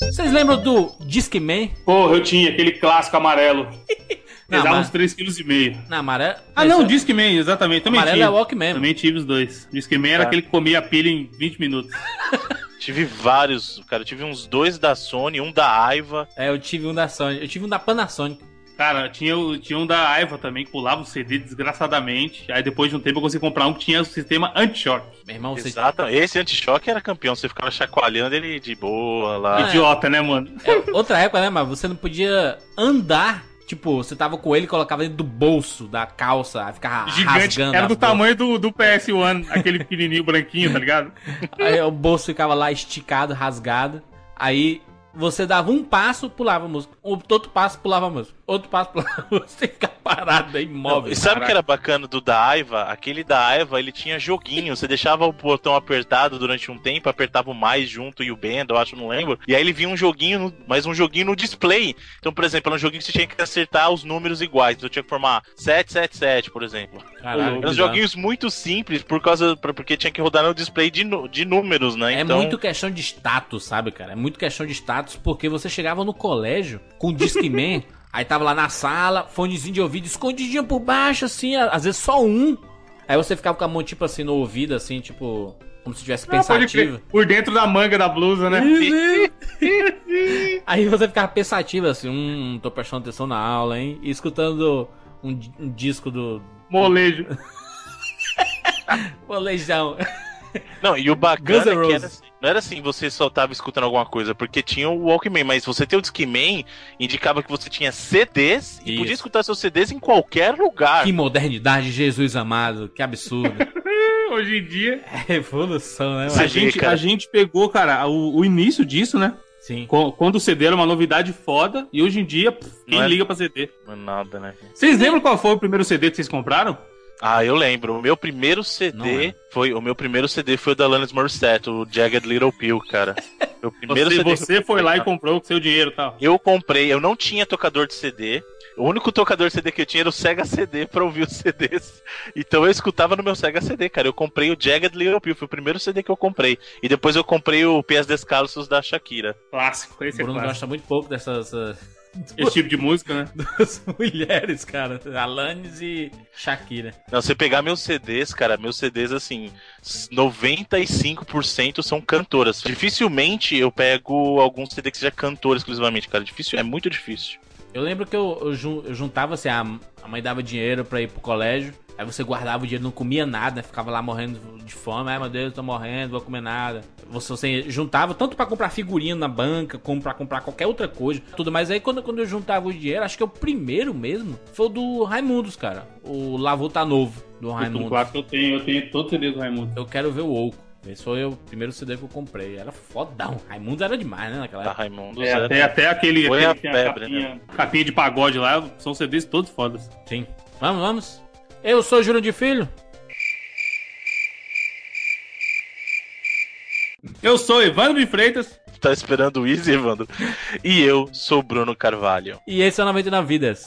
Vocês lembram do Discman? Porra, eu tinha aquele clássico amarelo. Pesava mas- uns 3,5 kg. Na amarela. Ah, não, Discman, exatamente. Também Amarelo tinha. é Walkman. Também tive os dois. Discman era Tá. aquele que comia a pilha em 20 minutos. Tive vários, cara. Eu tive uns dois da Sony, um da Aiva. É, eu tive um da Sony. Eu tive um da Panasonic. Cara, tinha, o- tinha um da Aiva também, que pulava o CD desgraçadamente. Aí depois de um tempo eu consegui comprar um que tinha o sistema anti-choque. Meu irmão, você. Exato. Esse anti-choque era campeão. Você ficava chacoalhando ele de boa lá. Idiota, né, mano? É outra época, né, mas você não podia andar. Tipo, você tava com ele e colocava dentro do bolso da calça, aí ficava Gigante. rasgando. Era do bolsa. tamanho do, do PS1, aquele pequenininho branquinho, tá ligado? Aí o bolso ficava lá esticado, rasgado. Aí você dava um passo, pulava a música. Outro passo, pulava a música. Outro passo, pulava a música. Você ficava parado Não, imóvel. e sabe o que era bacana do da Aiva? Aquele da Aiva, ele tinha joguinho. Você deixava o botão apertado durante um tempo, apertava o mais junto e o bend, eu acho, não lembro. E aí ele vinha um joguinho, no- mais um joguinho no display. Então, por exemplo, era um joguinho que você tinha que acertar os números iguais. Então, tinha que formar 777, por exemplo. Caralho, Eram joguinhos muito simples, por causa, porque tinha que rodar no display de, de números, né? É então, muito questão de status, sabe, cara? É muito questão de status, porque você chegava no colégio com o Discman, aí tava lá na sala, fonezinho de ouvido, escondidinho por baixo, assim, às vezes só um. Aí você ficava com a mão, tipo assim, no ouvido, assim, tipo, como se tivesse pensativo. Por dentro da manga da blusa, né? Aí você ficava pensativo, assim, hum, tô prestando atenção na aula, hein? E escutando um, um disco do Molejo. Molejão. Não, e o bacana é que era assim, não era assim, você só tava escutando alguma coisa, porque tinha o Walkman, mas você ter o Discman indicava que você tinha CDs e Isso. podia escutar seus CDs em qualquer lugar. Que modernidade, Jesus amado, que absurdo. Hoje em dia. É revolução, né, A mano? gente, cara. a gente pegou, cara, o, o início disso, né? Sim. Quando o CD era uma novidade foda. E hoje em dia, pff, quem Não é- liga pra CD? Não é Nada, né? Vocês lembram qual foi o primeiro CD que vocês compraram? Ah, eu lembro. O meu primeiro CD é. foi o meu primeiro CD foi o da Alanis Morissette, o Jagged Little Pill, cara. Meu primeiro Você, CD. você foi lá e comprou com seu dinheiro tal. Eu comprei, eu não tinha tocador de CD. O único tocador de CD que eu tinha era o Sega CD pra ouvir os CDs. Então eu escutava no meu Sega CD, cara. Eu comprei o Jagged Little Pill, foi o primeiro CD que eu comprei. E depois eu comprei o Pés Descalços da Shakira. Clássico, esse é Bruno clássico. gosta muito pouco dessas uh, Esse tipo de música, né? duas mulheres, cara. Alanis e Shakira. Não, você pegar meus CDs, cara, meus CDs, assim, 95% são cantoras. Dificilmente eu pego algum CD que seja cantora exclusivamente, cara. Difícil, é muito difícil. Eu lembro que eu, eu jun- eu juntava assim, a, a mãe dava dinheiro pra ir pro colégio. Aí você guardava o dinheiro, não comia nada, ficava lá morrendo de fome. Ai meu Deus, tô morrendo, vou comer nada. Você, você juntava tanto pra comprar figurinha na banca, como pra comprar qualquer outra coisa, tudo. Mas aí quando, quando eu juntava o dinheiro, acho que o primeiro mesmo foi o do Raimundos, cara. O Lavô tá novo, do Raimundos. clássico eu tenho, eu tenho todo CD do Raimundo. Eu quero ver o Oco. Esse foi o primeiro CD que eu comprei. Era fodão. Raimundo era demais, né? Naquela Tá, época. Raimundo. É, até, até aquele, Foi aquele a que tem a febre, capinha, capinha de pagode lá, são CDs todos fodas. Sim. Vamos, vamos. Eu sou Júlio de Filho. Eu sou Evandro de Freitas. Tá esperando o Easy, Evandro? E eu sou o Bruno Carvalho. E esse é o 99 Vidas.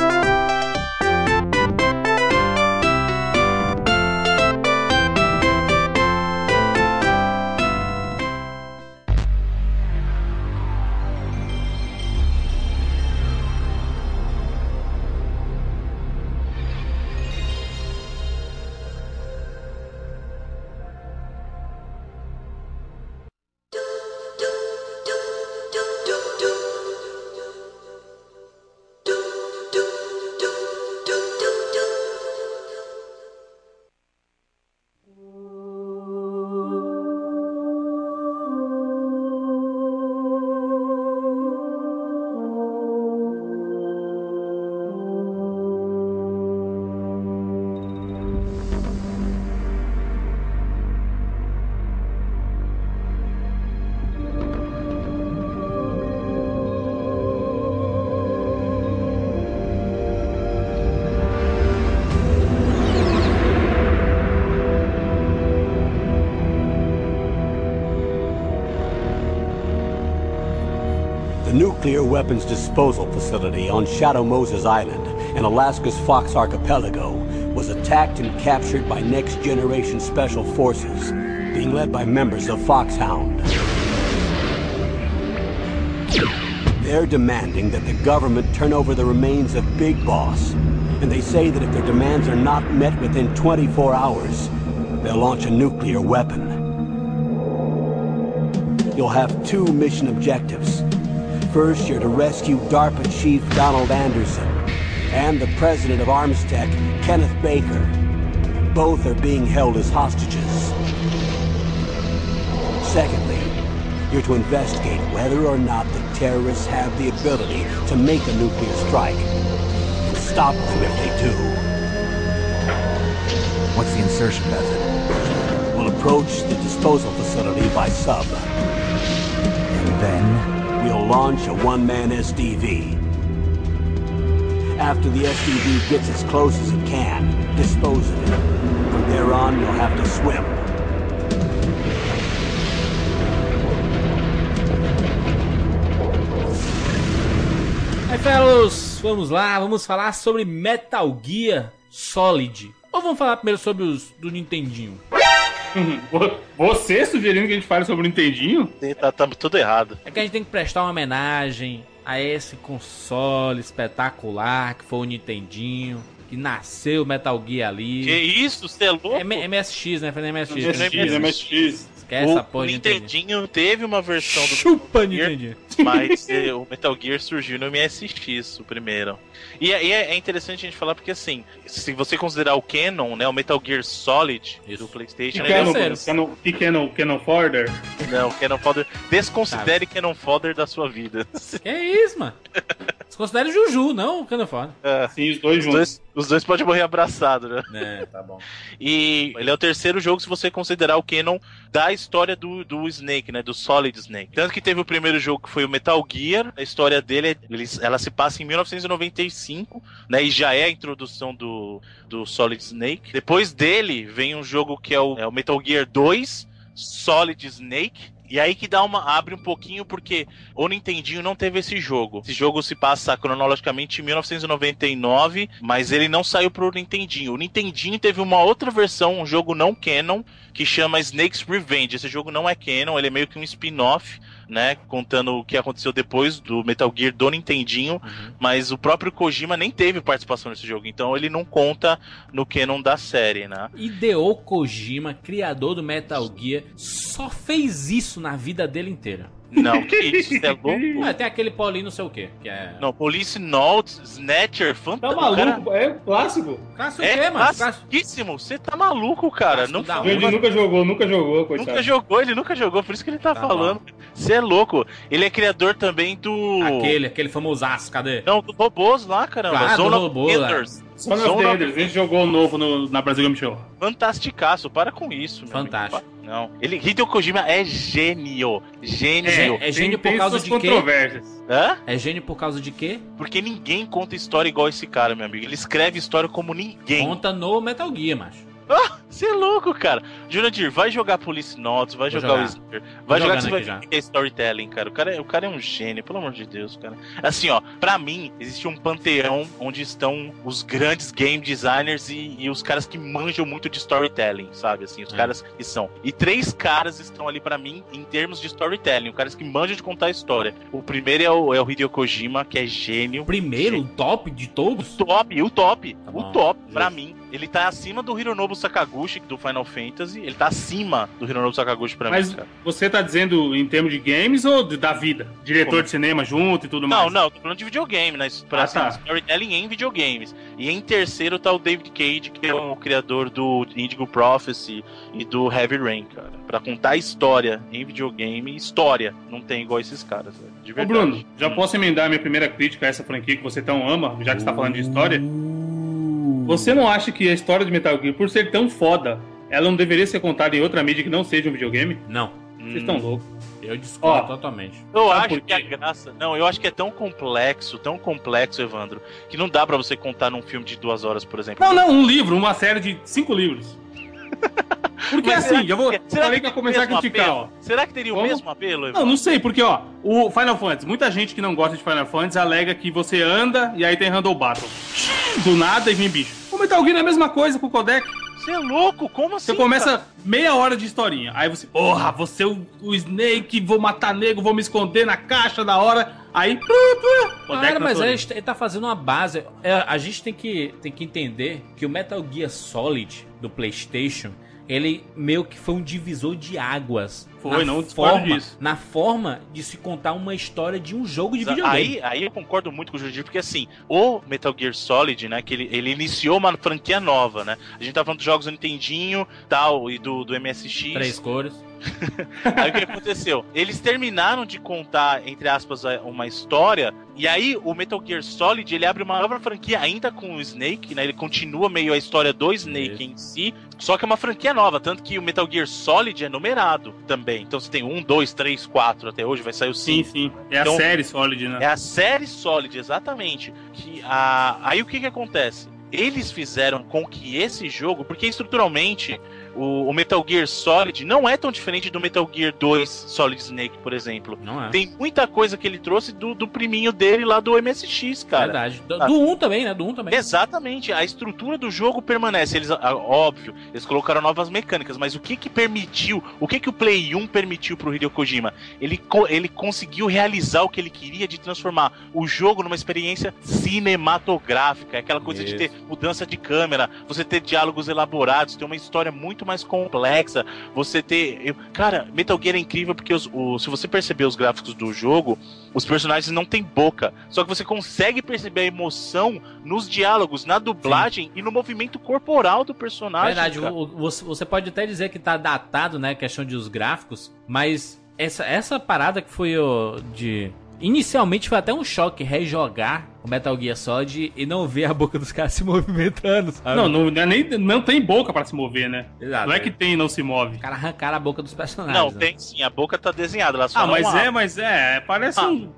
Disposal facility on Shadow Moses Island in Alaska's Fox Archipelago was attacked and captured by next generation special forces, being led by members of Foxhound. They're demanding that the government turn over the remains of Big Boss. And they say that if their demands are not met within 24 hours, they'll launch a nuclear weapon. You'll have two mission objectives. First, you're to rescue DARPA Chief Donald Anderson and the president of Armstech, Kenneth Baker. Both are being held as hostages. Secondly, you're to investigate whether or not the terrorists have the ability to make a nuclear strike. And stop them if they do. What's the insertion method? We'll approach the disposal facility by sub. And then? We'll launch a one-man SDV. After the SDV gets as close as it can, dispose of it. From there on, you'll have to swim. Aí, fellows, vamos lá, vamos falar sobre Metal Gear Solid. Ou vamos falar primeiro sobre os do Nintendinho? Vo- Você sugerindo que a gente fale sobre o Nintendinho? Tá, tá tudo errado. É que a gente tem que prestar uma homenagem a esse console espetacular que foi o Nintendinho, que nasceu o Metal Gear ali. Que isso, você é louco? É M- MSX, né? Foi na MSX. MSX, MSX. Essa o porra de Nintendinho. Teve uma versão do Chupa, Metal Gear, Nintendinho. mas eh, o Metal Gear surgiu no MSX, o primeiro. E, é- e é, é interessante a gente falar porque, assim, se você considerar o Canon, né, o Metal Gear Solid Isso. do PlayStation, Que ele é Canon. Canon, Canon, Canon Fodder? Não, Canon Fodder. Desconsidere Canon Fodder da sua vida. Que é isso, mano? Você considera o Juju, não o Canon Foda. É, Sim, os dois os, juntos. dois, os dois podem morrer abraçados, né? É, tá bom. E ele é o terceiro jogo se você considerar o canon da história do, do Snake, né? Do Solid Snake. Tanto que teve o primeiro jogo que foi o Metal Gear. A história dele, ele- ela se passa em 1995, né? E já é a introdução do, do Solid Snake. Depois dele vem um jogo que é o, é o Metal Gear 2, Solid Snake. E aí que dá uma abre um pouquinho porque o Nintendinho não teve esse jogo. Esse jogo se passa cronologicamente em 1999, mas ele não saiu pro Nintendinho. O Nintendinho teve uma outra versão, um jogo não canon, que chama Snake's Revenge. Esse jogo não é canon, ele é meio que um spin-off, né, contando o que aconteceu depois do Metal Gear do Nintendinho, Uhum. mas o próprio Kojima nem teve participação nesse jogo, então ele não conta no canon da série, né? Hideo Kojima, criador do Metal Gear, só fez isso na vida dele inteira. Não, que isso, você é louco? Ah, tem aquele Paulinho não sei o que, que é... Não, Police Notes, Snatcher, Tá fantástico. maluco? É clássico. Clássico o É quê, mano? Classiquíssimo. Você tá maluco, cara. Clássico Não fala-. Ele nunca jogou, nunca jogou, coitado. Nunca jogou, ele nunca jogou, por isso que ele tá, Tá falando. Você é louco. Ele é criador também do. Aquele, aquele famosaço, cadê? Não, do robôs lá, caramba. Claro, Zone do of robô, lá. Son of Zone Enders, a gente jogou o novo no, na Brasil Game Show. Fantasticaço, para com isso. Fantástico. amigo. Não. Ele, Hideo Kojima é gênio. Gênio. É gênio Tem- por causa de quê? controvérsias. Hã? É gênio por causa de quê? Porque ninguém conta história igual esse cara, meu amigo. Ele escreve história como ninguém. Conta no Metal Gear, macho. Você é louco, cara. Jurandir, vai jogar Police Notes, vai jogar, jogar. o Snare, vai jogar que você vai ver é storytelling, cara. O cara, é- o cara é um gênio, pelo amor de Deus, cara. Assim, ó, pra mim, existe um panteão onde estão os grandes game designers e, e os caras que manjam muito de storytelling, sabe? Assim, os É. caras que são. E três caras estão ali pra mim em termos de storytelling, os caras que manjam de contar a história. O primeiro é o, é o Hideo Kojima, que é gênio. Primeiro, o top de todos? O top, o top, Tá o top, pra Justo. mim. Ele tá acima do Hironobu Sakaguchi do Final Fantasy. Ele tá acima do Hironobu Sakaguchi pra Mas mim, cara. você tá dizendo em termos de games ou de- da vida? Diretor Como? de cinema junto e tudo Não, mais? não, tô falando de videogame, né? Pra Ah, assim, tá. storytelling em videogames. E em terceiro tá o David Cage, que é o criador do Indigo Prophecy e do Heavy Rain, cara. Pra contar história em videogame, história. Não tem igual esses caras. De Ô, verdade. Bruno, já Hum. posso emendar minha primeira crítica a essa franquia que você tão ama, já que você tá falando de história? Você não acha que a história de Metal Gear, por ser tão foda, ela não deveria ser contada em outra mídia que não seja um videogame? Não, Vocês estão loucos. eu discordo Ó. totalmente. Eu Sabe acho que a quê? graça. Não, eu acho que é tão complexo, tão complexo, Evandro, que não dá pra você contar num filme de duas horas, por exemplo. Não, não, um livro, uma série de cinco livros. Porque Mas assim, já vou. falei que que ia começar a criticar, apelo? ó. Será que teria o Como? mesmo apelo, Não, Evandro? não sei, porque ó, o Final Fantasy, muita gente que não gosta de Final Fantasy alega que você anda e aí tem Handle Battle. Do nada e vem bicho. O Metal Gear é a mesma coisa com o codec. Você é louco? Como assim? Você começa cara? meia hora de historinha. Aí você, porra, você é o, o Snake, vou matar nego, vou me esconder na caixa da hora. Aí. Codec Cara, na mas ele, ele tá fazendo uma base. É, a gente tem que, tem que entender que o Metal Gear Solid do PlayStation. Ele meio que foi um divisor de águas. Foi, na não forma, disso. Na forma de se contar uma história de um jogo de videogame. Aí, aí eu concordo muito com o Jurandir, porque assim, o Metal Gear Solid, né, que ele, ele iniciou uma franquia nova, né? A gente tá falando dos jogos do Nintendinho, tal, e do, do MSX. Três cores. Aí o que aconteceu? Eles terminaram de contar, entre aspas, uma história, e aí o Metal Gear Solid, ele abre uma nova franquia ainda com o Snake, né? Ele continua meio a história do Snake em si, só que é uma franquia nova, tanto que o Metal Gear Solid é numerado também. Então você tem um, dois, três, quatro até hoje, vai sair o Sim, cinco. sim. É Então- a série Solid, né? É a série Solid, exatamente. Que a... Aí o que que acontece? Eles fizeram com que esse jogo, porque estruturalmente o, o Metal Gear Solid não é tão diferente do Metal Gear 2 Solid Snake, por exemplo. Não é. Tem muita coisa que ele trouxe do, do priminho dele lá do MSX, cara. Verdade. Do, Ah. do 1 também, né? Do 1 também. Exatamente, a estrutura do jogo permanece. Eles, ah, óbvio, eles colocaram novas mecânicas, mas o que que permitiu, o que que o Play 1 permitiu pro Hideo Kojima? Ele, ele conseguiu realizar o que ele queria de transformar o jogo numa experiência cinematográfica, aquela coisa de Isso. ter mudança de câmera, você ter diálogos elaborados, ter uma história muito mais complexa, você ter, eu- cara, Metal Gear é incrível porque os- o- se você perceber os gráficos do jogo, os personagens não têm boca, só que você consegue perceber a emoção nos diálogos, na dublagem e no movimento corporal do personagem. Verdade, o- você pode até dizer que tá datado, né, questão de os gráficos, mas essa, essa parada que foi o de inicialmente foi até um choque rejogar o Metal Gear Solid e não ver a boca dos caras se movimentando, sabe? Não, não, não é nem, não tem boca pra se mover, né? Exato. Não é que tem e não se move. Os caras arrancaram a boca dos personagens. Não, né? tem sim, a boca tá desenhada. Ela só Ah, mas é, mas é, parece Ah. um,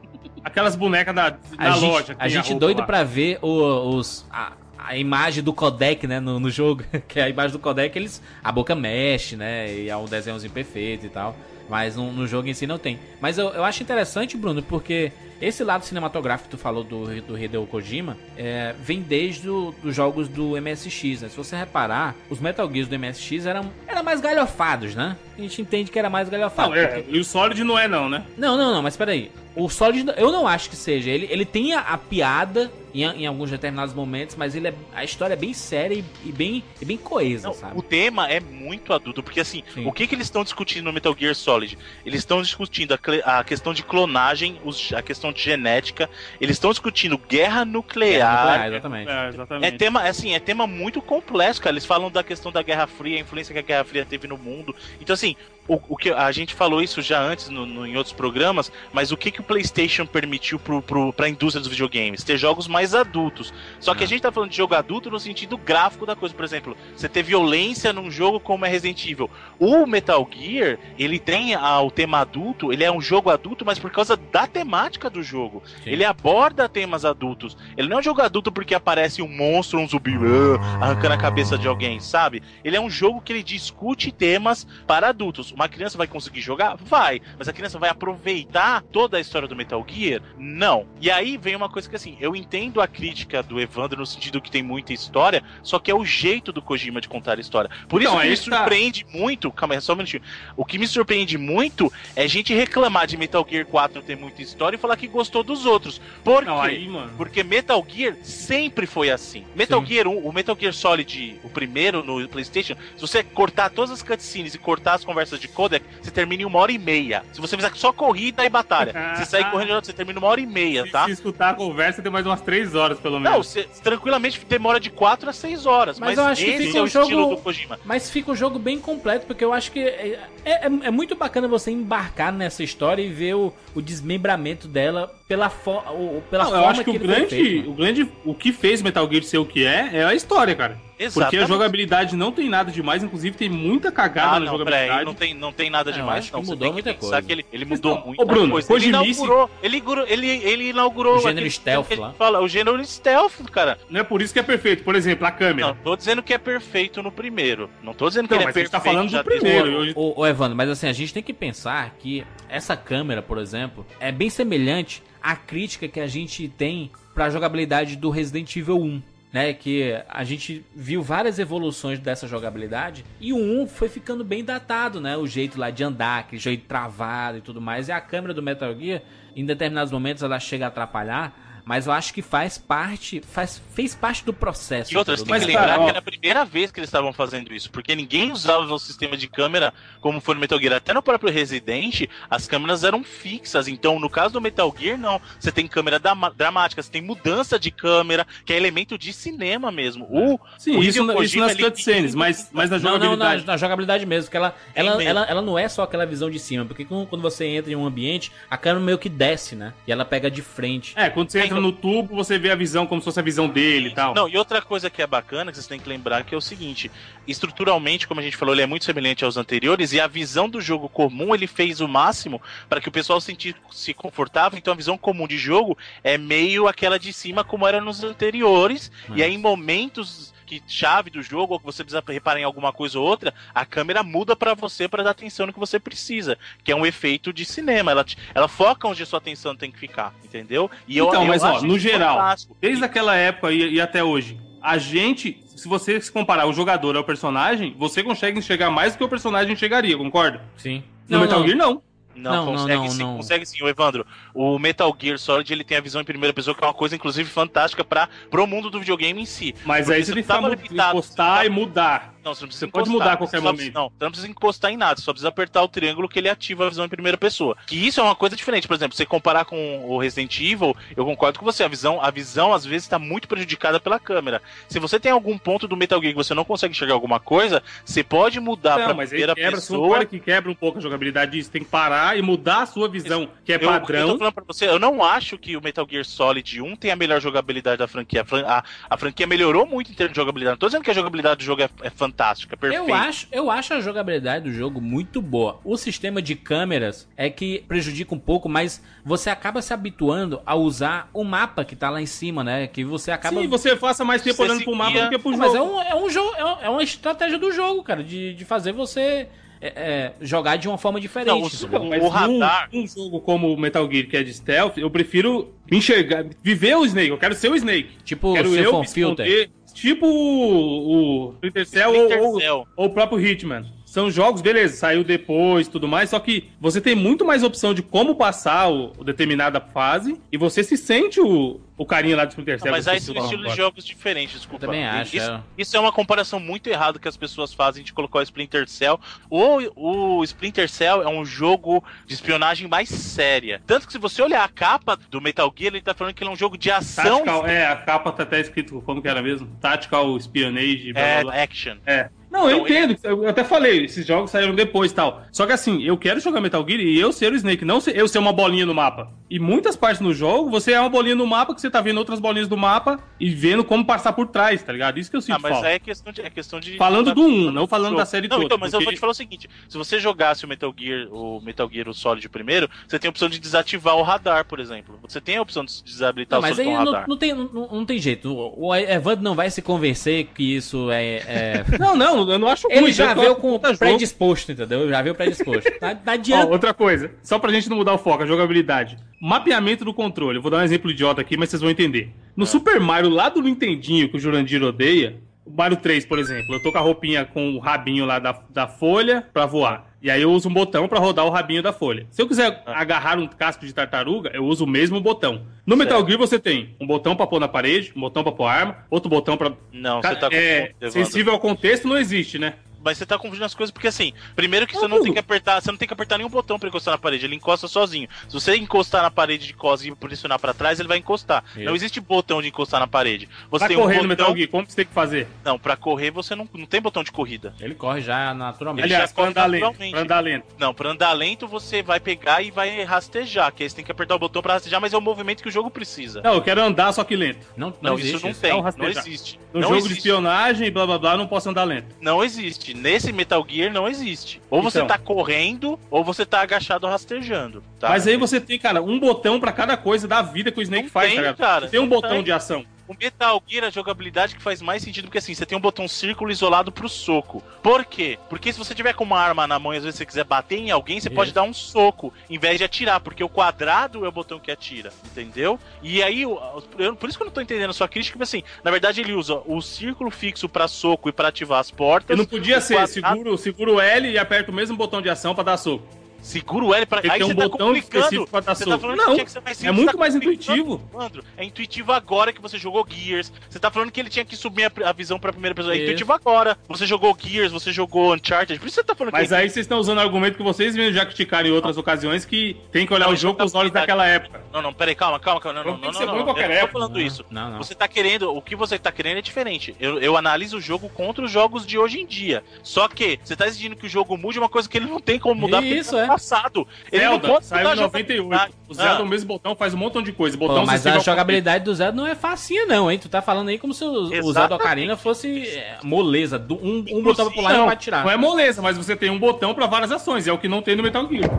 aquelas bonecas da, A gente, loja. a gente roupa doido lá. pra ver o- os, a, a imagem do codec, né, no, no jogo. Que é a imagem do codec, eles. A boca mexe, né? E é um desenhozinho perfeito e tal. Mas no, no jogo em si não tem. Mas eu, eu acho interessante, Bruno, porque esse lado cinematográfico que tu falou do, do Hideo Kojima é, vem desde o- dos jogos do MSX, né? Se você reparar, os Metal Gears do MSX eram, eram mais galhofados, né? A gente entende que era mais galhofado. Não, é, porque- e o Solid não é não, né? não, não, não, mas peraí. O Solid, eu não acho que seja. Ele, ele tem a, a piada em, em alguns determinados momentos, mas ele é, a história é bem séria e, e bem, e bem coesa, Não, sabe? o tema é muito adulto, porque assim, Sim. o que, que eles estão discutindo no Metal Gear Solid? Eles estão discutindo a, a questão de clonagem, os- a questão de genética, eles estão discutindo guerra nuclear. nuclear, exatamente. É, É exatamente. tema, é assim, é tema muito complexo, cara. Eles falam da questão da Guerra Fria, a influência que a Guerra Fria teve no mundo. Então, assim, o, o que a gente falou isso já antes no, no- em outros programas, mas o que, que o PlayStation permitiu pro, pro, pra indústria dos videogames? Ter jogos mais adultos. Só que a gente tá falando de jogo adulto no sentido gráfico da coisa. Por exemplo, você ter violência num jogo como é Resident Evil. O Metal Gear, ele tem a- o tema adulto, ele é um jogo adulto, mas por causa da temática do jogo. Sim. Ele aborda temas adultos. Ele não é um jogo adulto porque aparece um monstro, um zumbi ah, arrancando a cabeça de alguém, sabe? Ele é um jogo que ele discute temas para adultos. Uma criança vai conseguir jogar? Vai. Mas a criança vai aproveitar toda a história do Metal Gear? Não. E aí vem uma coisa que assim, eu entendo a crítica do Evandro no sentido que tem muita história, só que é o jeito do Kojima de contar a história. Por Então, isso que aí me que tá. surpreende muito. Calma aí, só um minutinho. O que me surpreende muito é gente reclamar de Metal Gear 4 não ter muita história e falar que gostou dos outros. Por Não, quê? aí. Porque Metal Gear sempre foi assim. Metal Sim. Gear 1, o Metal Gear Solid, o primeiro no PlayStation, se você cortar todas as cutscenes e cortar as conversas de codec, você termina em uma hora e meia. Se você fizer só corrida e batalha, você sair correndo, você termina em uma hora e meia, Se, tá? se escutar a conversa, tem mais umas três horas, pelo menos. Não, você tranquilamente demora de 4 a 6 horas. Mas Mas, eu acho que fica é um jogo- do Kojima. Mas fica um jogo bem completo, porque eu acho que é, é, é muito bacana você embarcar nessa história e ver o, o desmembramento dela pela, fo o- pela Não, forma eu acho que, o grande, feito, o grande, o que fez Metal Gear ser o que é, é a história, cara. Porque a Exatamente. jogabilidade não tem nada demais, inclusive tem muita cagada Ah, na não, jogabilidade. peraí, não tem, não tem nada Não, demais. acho que não. Você mudou muita coisa. que ele, ele mudou Não, muita ô, Bruno, coisa. Ele inaugurou, ele, inaugurou- ele, ele inaugurou O gênero stealth lá. Fala, o gênero stealth, cara. Não é por isso que é perfeito. Por exemplo, a câmera. Não, tô dizendo que é perfeito no primeiro. Não tô dizendo que Não, ele é mas a gente perfeito. tá falando do primeiro. Ô, ô, Evandro, mas assim, a gente tem que pensar que essa câmera, por exemplo, é bem semelhante à crítica que a gente tem pra jogabilidade do Resident Evil 1. Né, que a gente viu várias evoluções dessa jogabilidade e o 1 foi ficando bem datado, né? O jeito lá de andar, aquele jeito travado e tudo mais. E a câmera do Metal Gear, em determinados momentos, ela chega a atrapalhar, mas eu acho que faz parte, faz, fez parte do processo. E outras, tem que lembrar ó- que era a primeira vez que eles estavam fazendo isso, porque ninguém usava o sistema de câmera como foi no Metal Gear. Até no próprio Resident, as câmeras eram fixas. Então, no caso do Metal Gear, não. Você tem câmera dramática, você tem mudança de câmera, que é elemento de cinema mesmo. O, Sim, o isso, na- isso Kojima, nas cutscenes, mas, mas na Não, não, jogabilidade. na, na jogabilidade mesmo, porque ela, ela, mesmo. ela, ela não é só aquela visão de cima, porque quando quando você entra em um ambiente, a câmera meio que desce, né? E ela pega de frente. É, quando você entra no tubo, você vê a visão como se fosse a visão dele e tal. Não, e outra coisa que é bacana, que vocês têm que lembrar, que é o seguinte: estruturalmente, como a gente falou, ele é muito semelhante aos anteriores, e a visão do jogo comum ele fez o máximo para que o pessoal se sentisse confortável. Então a visão comum de jogo é meio aquela de cima, como era nos anteriores, e aí em momentos. Que chave do jogo, ou que você precisa reparar em alguma coisa ou outra, a câmera muda pra você para dar atenção no que você precisa, que é um efeito de cinema. Ela, te- ela foca onde a sua atenção tem que ficar, entendeu? E Então, mas, ó, acho no geral, fantástico. Desde aquela época e, e até hoje, a gente, se você se comparar o jogador ao personagem, você consegue enxergar mais do que o personagem enxergaria, concorda? Sim. No Metal Gear, não. Não, Não, consegue não, sim, não. consegue sim, o Evandro. O Metal Gear Solid ele tem a visão em primeira pessoa, que é uma coisa, inclusive, fantástica para pro mundo do videogame em si. Mas aí você você tem que você e mudar. Não, você não precisa Você pode mudar a qualquer você só momento. precisa- Não, você não precisa encostar em nada, só precisa apertar o triângulo que ele ativa a visão em primeira pessoa. Que isso é uma coisa diferente. Por exemplo, você comparar com o Resident Evil, eu concordo com você. A visão, a visão às vezes está muito prejudicada pela câmera. Se você tem algum ponto do Metal Gear que você não consegue enxergar alguma coisa, você pode mudar para primeira quebra, você pessoa. que quebra um pouco a jogabilidade disso. Tem que parar e mudar a sua visão, que é Eu, eu padrão. tô falando pra você, eu não acho que o Metal Gear Solid 1 tem a melhor jogabilidade da franquia. A, a- a franquia melhorou muito em termos de jogabilidade. Não tô dizendo que a jogabilidade do jogo é, é fantástica, é perfeita. Eu acho, eu acho a jogabilidade do jogo muito boa. O sistema de câmeras é que prejudica um pouco, mas você acaba se habituando a usar o mapa que tá lá em cima, né? Que você acaba. Sim, você passa mais tempo Você olhando pro mapa do que pro Não, jogo. mas é um, é um jogo, é um- é uma estratégia do jogo, cara, de, de fazer você é, é, jogar de uma forma diferente. Não, o-? Mas o radar- Num, num jogo como o Metal Gear, que é de stealth, eu prefiro me enxergar, viver o Snake. Eu quero ser o Snake. Tipo quero o eu Filter. esconder, Tipo o, o Splinter Cell, ou- Splinter ou, Cell. ou o próprio Hitman. São jogos, beleza, saiu depois tudo mais, só que você tem muito mais opção de como passar o, o determinada fase e você se sente o, o carinha lá do Splinter Cell. Não, mas aí são estilos de jogos diferentes, desculpa. Eu também acho, Isso, é. isso é uma comparação muito errada que as pessoas fazem de colocar o Splinter Cell. O, o Splinter Cell é um jogo de espionagem mais séria. Tanto que se você olhar a capa do Metal Gear, ele tá falando que ele é um jogo de ação. Tactical, é, a capa tá até escrito como que era mesmo? Tactical Espionage, blá, É, blá, blá. action. É. Não, eu Então, entendo. Eu até falei, esses jogos saíram depois e tal. Só que assim, eu quero jogar Metal Gear e eu ser o Snake, não ser- eu ser uma bolinha no mapa. E muitas partes no jogo, você é uma bolinha no mapa que você tá vendo outras bolinhas do mapa e vendo como passar por trás, tá ligado? Isso que eu sinto Ah, mas falta. aí é questão de. É questão de Falando do 1, não falando da série não, toda. Então, mas eu porque- vou te falar o seguinte: se você jogasse o Metal Gear, o Metal Gear o Solid primeiro, você tem a opção de desativar o radar, por exemplo. Você tem a opção de desabilitar Não, o mas aí com não, radar. não tem, não, não tem jeito. O o Evandro não vai se convencer que isso é. é- Não, não, eu não acho Ele ruim, já eu veio com predisposto, entendeu? Já veio predisposto. Tá, tá Ó, adianta. outra coisa, só pra gente não mudar o foco, a jogabilidade. Mapeamento do controle. Eu vou dar um exemplo idiota aqui, mas vocês vão entender. No Super Mario, lá do Nintendinho, que o Jurandir odeia, Mario 3, por exemplo, eu tô com a roupinha com o rabinho lá da, da folha pra voar. E aí eu uso um botão pra rodar o rabinho da folha. Se eu quiser agarrar um casco de tartaruga, eu uso o mesmo botão. No Metal Certo. Gear você tem um botão pra pôr na parede, um botão pra pôr arma, outro botão pra Não, você tá é, sensível ao contexto não existe, né? Mas você tá confundindo as coisas porque assim, primeiro que você não tem que apertar, você não tem que apertar nenhum botão pra encostar na parede, ele encosta sozinho. Se você encostar na parede de costas e pressionar pra trás, ele vai encostar. Isso. Não existe botão de encostar na parede. Você Pra tem correr um no botão. Metal Gear, como você tem que fazer? Não, pra correr você não, não tem botão de corrida. Ele corre já naturalmente. Ele Aliás, já pra corre andar lento. Pra andar lento. Não, pra andar lento você vai pegar e vai rastejar, que aí você tem que apertar o botão pra rastejar, mas é o movimento que o jogo precisa. Não, eu quero andar só que lento. Não, não, Não, existe isso não isso. tem, É não rastejar. existe. No não jogo de existe. espionagem e blá blá blá, não posso andar lento. Não existe. Nesse Metal Gear não existe. Ou você Então. tá correndo, ou você tá agachado rastejando. Tá? Mas aí você tem, cara, um botão pra cada coisa da vida que o Snake Não faz, tem, tá ligado? cara, Você tem um botão tem. de ação. O Metal Gear, a jogabilidade que faz mais sentido, porque assim, você tem um botão círculo isolado pro soco. Por quê? Porque se você tiver com uma arma na mão e às vezes você quiser bater em alguém, você pode Isso. dar um soco, em vez de atirar, porque o quadrado é o botão que atira, entendeu? E aí, o- eu- por isso que eu não tô entendendo a sua crítica, porque assim, na verdade ele usa o círculo fixo pra soco e pra ativar as portas. Eu não podia ser, quadrado- seguro, seguro L e aperta o mesmo botão de ação pra dar soco. Segura o L pra. Tem Aí ter um você tá botão complicando. pra dar Você tá falando Não, que tinha que ser mais É muito tá mais intuitivo. Leandro, é intuitivo agora que você jogou Gears. Você tá falando que ele tinha que subir a, a visão pra primeira pessoa. É Isso. intuitivo agora. Você jogou Gears, você jogou Uncharted. Por isso você tá falando Mas que aí vocês estão usando argumento que vocês mesmos já criticaram em outras ocasiões que tem que olhar Não, o jogo com os olhos daquela época. Não, não, peraí, calma, calma, calma. Não, não, tem não, não, não. Eu não tô falando Não, isso. Não, não. Você tá querendo, o que você tá querendo é diferente. Eu, eu analiso o jogo contra os jogos de hoje em dia. Só que você tá exigindo que o jogo mude uma coisa que ele não tem como mudar Isso, é. Passado. Ele não Zelda pode saiu em a 98. jogabilidade. O Zelda, Ah. o mesmo botão, faz um montão de coisa. Pô, Botão mas sensível a jogabilidade do Zelda não é facinha, não, hein? Tu tá falando aí como se o, o Zelda Exatamente. Ocarina fosse é, moleza. do- Um, um botão pra pular e um não, pra atirar. não é moleza, mas você tem um botão pra várias ações, é o que não tem no Metal Gear.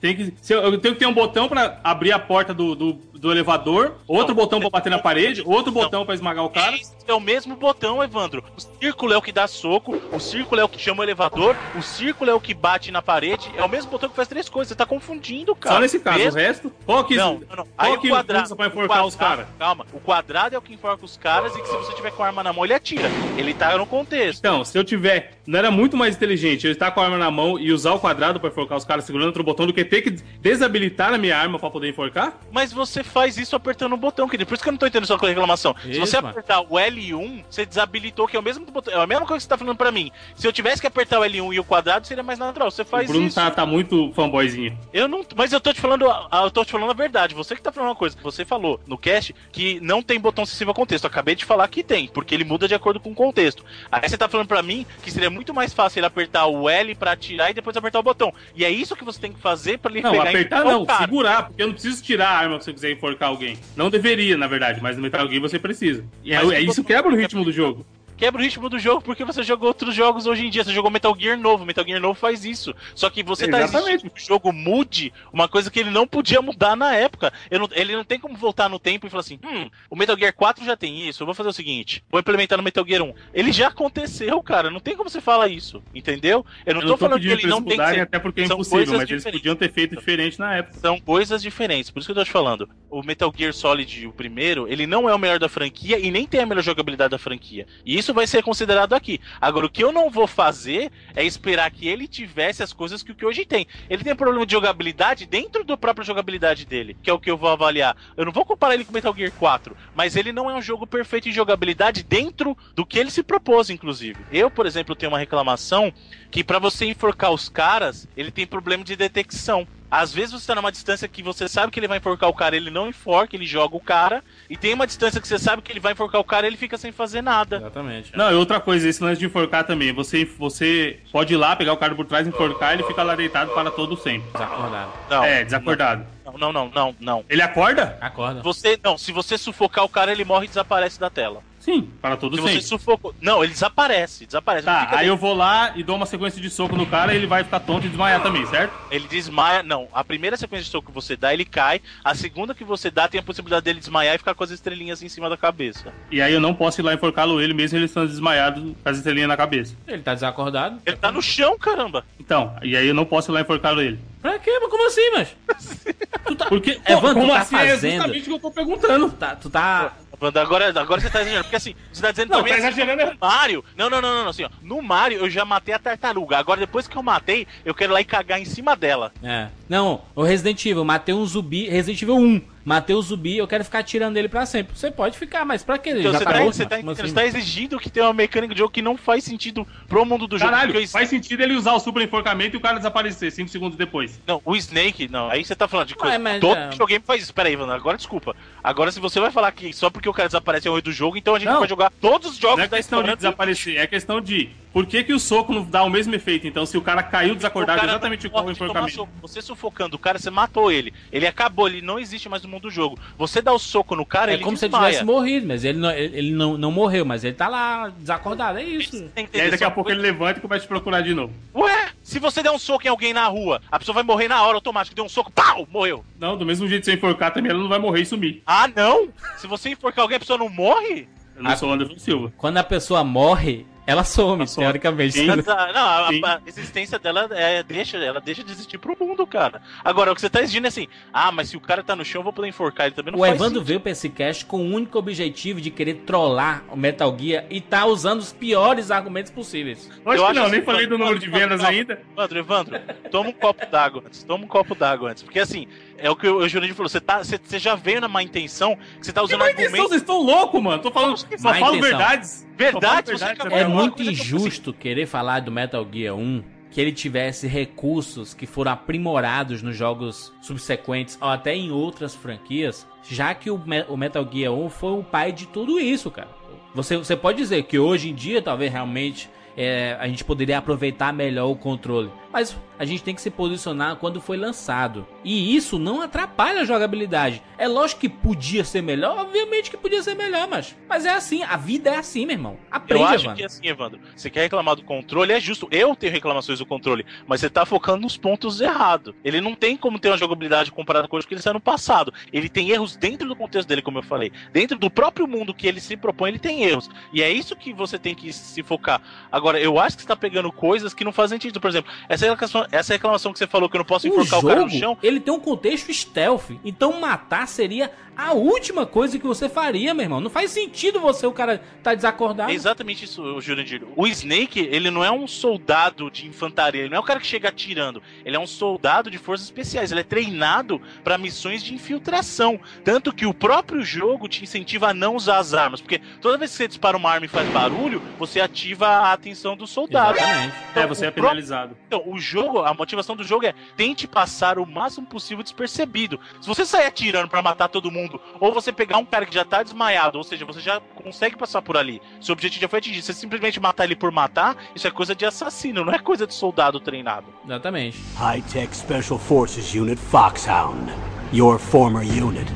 Tem que, se eu, eu tenho que ter um botão pra abrir a porta do, do, do elevador, outro Não, botão pra você- bater na parede, outro Não. botão pra esmagar o cara. É o mesmo botão, Evandro. O círculo é o que dá soco, o círculo é o que chama o elevador, o círculo é o que bate na parede. É o mesmo botão que faz três coisas. Você tá confundindo, cara. Só nesse caso, Mesmo- o resto. Qual que, Não, não, não. Aí o quadrado. pra enforcar os quadrado- caras? Calma. O quadrado é o que enforca os caras e que se você tiver com a arma na mão, ele atira. Ele tá no contexto. Então, se eu tiver. Não era muito mais inteligente eu estar com a arma na mão e usar o quadrado pra enforcar os caras segurando outro botão do que ter que desabilitar a minha arma pra poder enforcar? Mas você faz isso apertando o botão, querido. Por isso que eu não tô entendendo sua reclamação. se Isso, você mano. apertar o L1, você desabilitou, que é o mesmo botão. É a mesma coisa que você tá falando pra mim. Se eu tivesse que apertar o L1 e o quadrado, seria mais natural. Você faz o Bruno isso. tá, tá muito fanboyzinho. Eu não. Mas eu tô te falando. Eu tô te falando a verdade. Você que tá falando uma coisa. Você falou no cast que não tem botão sensível ao contexto. Eu acabei de falar que tem, porque ele muda de acordo com o contexto. Aí você tá falando pra mim que seria muito mais fácil ele apertar o L pra atirar e depois apertar o botão. E é isso que você tem que fazer pra ele Não, pegar e apertar não, segurar, porque eu não preciso tirar a arma se eu quiser enforcar alguém. Não deveria, na verdade, mas no Metal Gear você precisa. E é, é isso quebra o ritmo do jogo. Quebra o ritmo do jogo porque você jogou outros jogos hoje em dia. Você jogou Metal Gear novo. Metal Gear novo faz isso. Só que você tá Exatamente. exigindo que o jogo mude uma coisa que ele não podia mudar na época. Eu não- ele não tem como voltar no tempo e falar assim: hum, o Metal Gear 4 já tem isso. Eu vou fazer o seguinte: vou implementar no Metal Gear 1. Ele já aconteceu, cara. Não tem como você falar isso. Entendeu? Eu não Eu tô, tô falando que ele eles não tem que ser. até porque é São impossível, mas eles diferentes. podiam ter feito diferente na época. São coisas diferentes, por isso que eu tô te falando. O Metal Gear Solid, o primeiro, ele não é o melhor da franquia e nem tem a melhor jogabilidade da franquia. E isso vai ser considerado aqui. Agora, o que eu não vou fazer é esperar que ele tivesse as coisas que o que hoje tem. Ele tem problema de jogabilidade dentro da própria jogabilidade dele, que é o que eu vou avaliar. Eu não vou comparar ele com Metal Gear 4, mas ele não é um jogo perfeito em jogabilidade dentro do que ele se propôs, inclusive. Eu, por exemplo, tenho uma reclamação que pra você enforcar os caras, ele tem problema de detecção. Às vezes você tá numa distância que você sabe que ele vai enforcar o cara, ele não enforca, ele joga o cara. E tem uma distância que você sabe que ele vai enforcar o cara, ele fica sem fazer nada. Exatamente. Não, e outra coisa, esse lance de enforcar também. Você, você pode ir lá, pegar o cara por trás, enforcar, ele fica lá deitado para todo sempre. Desacordado. Não, é, desacordado. Não, não, não, não, não. Ele acorda? Acorda. Você, não, se você sufocar o cara, ele morre e desaparece da tela. Sim, para todo Se você sufocou. Não, ele desaparece, desaparece. Tá, fica aí dentro. eu vou lá e dou uma sequência de soco no cara e ele vai ficar tonto e desmaiar também, certo? Ele desmaia. Não, a primeira sequência de soco que você dá, ele cai. A segunda que você dá, tem a possibilidade dele desmaiar e ficar com as estrelinhas em cima da cabeça. E aí eu não posso ir lá enforcá-lo ele mesmo ele estando desmaiado com as estrelinhas na cabeça. Ele tá desacordado. Ele tá no chão, caramba. Então, e aí eu não posso ir lá enforcá-lo ele. Pra quê? Mas como assim, mas? Tu tá, Porque, Evandro, como tu tá assim? É fazendo- justamente o que eu tô perguntando. tá, tu tá... Agora, agora você tá exagerando. Porque assim, você tá dizendo Não, também tá assim, exagerando é- no Mario. Não, não, não, não, não, assim, ó. No Mario eu já matei a tartaruga. Agora, depois que eu matei, eu quero ir lá e cagar em cima dela. É. Não, o Resident Evil, matei um zumbi, Resident Evil 1. Matei o zumbi, eu quero ficar tirando ele pra sempre. Você pode ficar, mas pra quê? Ele Então, já você, tá tá, morto, você, tá, mano. Você assim? tá exigindo que tenha uma mecânica de jogo que não faz sentido pro mundo do jogo. Caralho, porque o faz sentido ele usar o super enforcamento e o cara desaparecer 5 segundos depois. Não, o Snake, não. Aí você tá falando de coisa. Mas, Todo é. videogame faz isso. Pera aí, Ivan, agora desculpa. Agora, se você vai falar que só porque o cara desaparece é o rei do jogo, então a gente Não. vai jogar todos os jogos Não é da questão de história. desaparecer, é questão de por que, que o soco não dá o mesmo efeito. Então, se o cara caiu desacordado, cara exatamente não igual o enforcamento. Você sufocando o cara, você matou ele. Ele acabou, ele não existe mais no mundo do jogo. Você dá o soco no cara, É ele como se ele desmaia. tivesse morrido, mas ele, não, ele não, não morreu, mas ele tá lá desacordado, é isso. E aí daqui a pouco coisa- ele levanta e começa a te procurar de novo. Ué, se você der um soco em alguém na rua, a pessoa vai morrer na hora automático. Deu um soco, pau, morreu. Não, do mesmo jeito que você enforcar também, ela não vai morrer e sumir. Ah, não? Se você enforcar alguém, a pessoa não morre? Eu não Ah. sou o Anderson Silva. Quando a pessoa morre, ela some, Ela some. teoricamente. Sim. Mas, não, a, a existência dela é, deixa, ela deixa de existir pro mundo, cara. Agora, o que você tá exigindo é assim, ah, mas se o cara tá no chão, eu vou poder enforcar ele também. Não O faz Evandro sentido. veio pra esse cast com o único objetivo de querer trollar o Metal Gear e tá usando os piores argumentos possíveis. Eu acho Eu que não, assim, nem falei do número Evandro, de vendas Evandro, ainda. Evandro, Evandro, toma um copo d'água antes. Toma um copo d'água antes. Porque assim, é o que o, o Jurandir falou, você, tá, você, você já veio na má intenção, que você tá usando má intenção, argumentos. vocês estão loucos, mano. Tô falando, só falo intenção. verdades. Verdade, Só falo É muito coisa que injusto querer falar do Metal Gear 1 que ele tivesse recursos que foram aprimorados nos jogos subsequentes ou até em outras franquias, já que o, o Metal Gear 1 foi o pai de tudo isso, cara. Você, você pode dizer que hoje em dia, talvez realmente é, a gente poderia aproveitar melhor o controle. Mas a gente tem que se posicionar quando foi lançado. E isso não atrapalha a jogabilidade. É lógico que podia ser melhor, obviamente que podia ser melhor, mas, mas é assim, a vida é assim, meu irmão. Aprende, Eu acho mano. que assim, Evandro, você quer reclamar do controle, é justo. Eu tenho reclamações do controle, mas você tá focando nos pontos errados. Ele não tem como ter uma jogabilidade comparada com hoje que ele saiu no passado. Ele tem erros dentro do contexto dele, como eu falei. Dentro do próprio mundo que ele se propõe, ele tem erros. E é isso que você tem que se focar. Agora, eu acho que você tá pegando coisas que não fazem sentido. Por exemplo, essa essa reclamação que você falou que eu não posso O enforcar o cara no jogo, chão. ele tem um contexto stealth. Então matar seria a última coisa que você faria, meu irmão. Não faz sentido você, o cara, tá desacordado. É exatamente isso, Jurandir. O Snake, ele não é um soldado de infantaria, ele não é um cara que chega atirando. Ele é um soldado de forças especiais. Ele é treinado para missões de infiltração. Tanto que o próprio jogo te incentiva a não usar as armas. Porque toda vez que você dispara uma arma e faz barulho, você ativa a atenção do soldado. Exatamente. É, você o é penalizado. Então, o jogo, a motivação do jogo é tente passar o máximo possível despercebido. Se você sair atirando pra matar todo mundo, ou você pegar um cara que já tá desmaiado, ou seja, você já consegue passar por ali. Seu objetivo já foi atingido. Você simplesmente matar ele por matar, isso é coisa de assassino, não é coisa de soldado treinado. Exatamente. High-Tech Special Forces Unit Foxhound. Your former unit,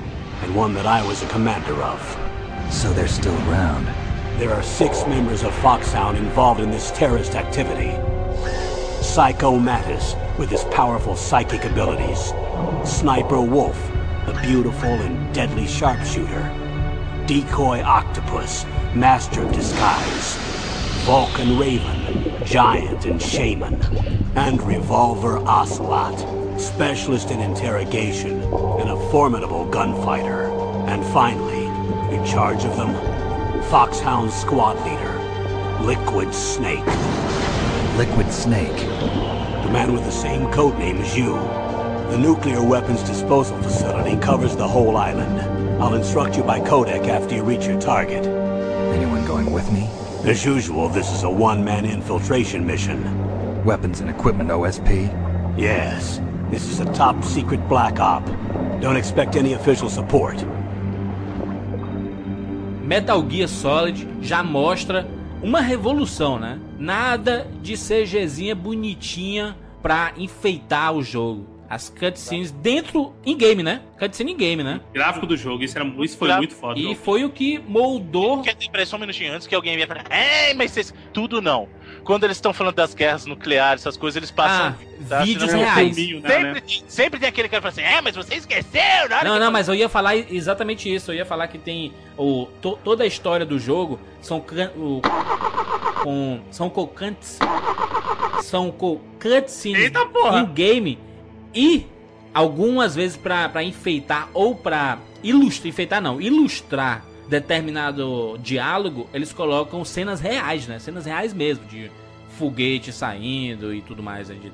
and one that I was a commander of. So they're still around. There are six members of Foxhound involved in this terrorist activity. Psycho Mattis, with his powerful psychic abilities. Sniper Wolf, the beautiful and deadly sharpshooter. Decoy Octopus, master of disguise. Vulcan Raven, giant and shaman. And Revolver Ocelot, specialist in interrogation and a formidable gunfighter. And finally, in charge of them, Foxhound squad leader, Liquid Snake. Liquid Snake. The man with the same codename as you. The nuclear weapons disposal facility covers the whole island. I'll instruct you by codec after you reach your target. Anyone going with me? As usual, this is a one-man infiltration mission. Weapons and equipment OSP? Yes, this is a top secret black op. Don't expect any official support. Metal Gear Solid já mostra uma revolução, né? Nada de CGzinha bonitinha pra enfeitar o jogo. As cutscenes dentro em game, né? Cutscene em game, né? Gráfico do jogo, isso, era, isso foi muito foda. E foi o que moldou Quer peraí, só um minutinho antes que alguém venha falar, é, mas vocês... Tudo não. Quando eles estão falando das guerras nucleares, essas coisas, eles passam... Ah, tá? vídeos Senão- reais. filminho, né, Sempre, né? tem- sempre tem aquele cara que fala assim, é, mas você esqueceu, Não, não, eu- mas eu ia falar exatamente isso. Eu ia falar que tem o to- toda a história do jogo são o, com são co cuts são co cutscenes Eita, porra! em game e algumas vezes pra pra enfeitar ou pra ilustrar, enfeitar não, ilustrar determinado diálogo, eles colocam cenas reais, né? Cenas reais mesmo de foguete saindo e tudo mais, né? De-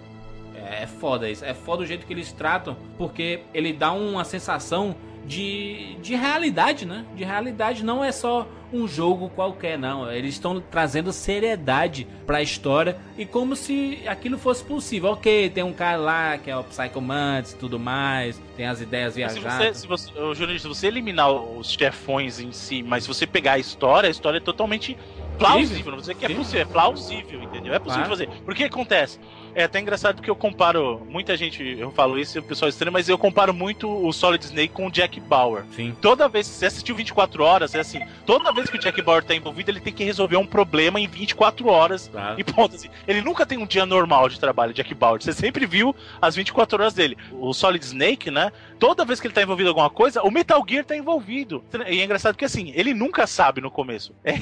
é foda isso. É foda o jeito que eles tratam, porque ele dá uma sensação de, de realidade, né? De realidade não é só um jogo qualquer, não. Eles estão trazendo seriedade pra história e como se aquilo fosse possível. Ok, tem um cara lá que é o Psycho Mantis e tudo mais, tem as ideias Mas Se viajadas. você, se você, você eliminar os chefões em si, mas se você pegar a história, a história é totalmente plausível. Não vou dizer que é possível, é plausível, entendeu? É possível Claro. fazer. Porque acontece. É até engraçado porque eu comparo. Muita gente, eu falo isso e o pessoal estranha, mas eu comparo muito o Solid Snake com o Jack Bauer. Sim. Toda vez que você assistiu 24 horas, é assim, toda vez que o Jack Bauer tá envolvido, ele tem que resolver um problema em 24 horas. Claro. E ponto, assim. Ele nunca tem um dia normal de trabalho, Jack Bauer. Você sempre viu as 24 horas dele. O Solid Snake, né? Toda vez que ele tá envolvido em alguma coisa, o Metal Gear tá envolvido. E é engraçado porque, assim, ele nunca sabe no começo. É,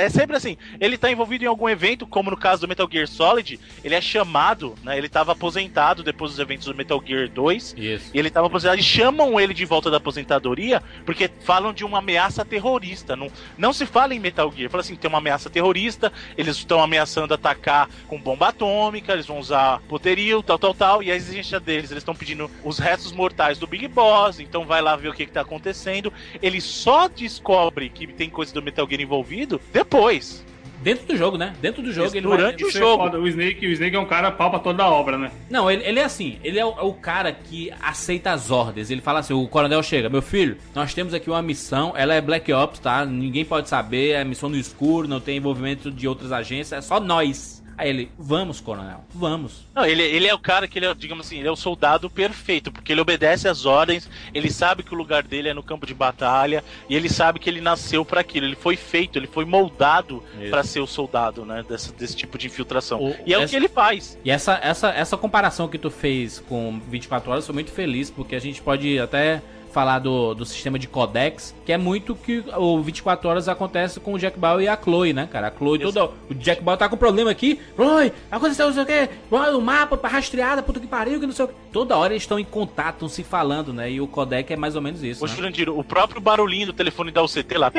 é- é sempre assim. Ele tá envolvido em algum evento, como no caso do Metal Gear Solid, ele é chamado, né? Ele tava aposentado depois dos eventos do Metal Gear 2. Isso. E ele tava aposentado e chamam ele de volta da aposentadoria porque falam de uma ameaça terrorista. Não, não se fala em Metal Gear. Fala assim: tem uma ameaça terrorista, eles estão ameaçando atacar com bomba atômica, eles vão usar poterio, tal, tal, tal. E a exigência deles, eles estão pedindo os restos mortais do Big Boss. Então vai lá ver o que, que tá acontecendo. Ele só descobre que tem coisa do Metal Gear envolvido depois. Dentro do jogo, né? Dentro do jogo Isso, ele durante vai... o é jogo. foda. O Snake, o Snake é um cara pau pra toda a obra, né? Não, ele, ele é assim, ele é o, é o cara que aceita as ordens. Ele fala assim, o coronel chega, meu filho, nós temos aqui uma missão, ela é Black Ops, tá? Ninguém pode saber, é missão no escuro, não tem envolvimento de outras agências, é só nós. Aí ele, vamos, coronel, vamos. Não, ele, ele é o cara que ele é, digamos assim, ele é o soldado perfeito, porque ele obedece às ordens, ele sabe que o lugar dele é no campo de batalha, e ele sabe que ele nasceu pra aquilo, ele foi feito, ele foi moldado pra ser o soldado, né, desse, desse tipo de infiltração. O- e é o essa- que ele faz. E essa, essa, essa comparação que tu fez com 24 horas, eu sou muito feliz, porque a gente pode até falar do, do sistema de codex, que é muito que o 24 horas acontece com o Jack Bauer e a Chloe, né, cara? A Chloe, Isso. toda, o Jack Bauer tá com problema aqui, Chloe, aconteceu não sei o que, o mapa rastreada, puta que pariu, que não sei o que. Toda hora eles estão em contato, estão se falando, né? E o codec é mais ou menos isso, O né? Jurandir, o próprio barulhinho do telefone da UCT lá.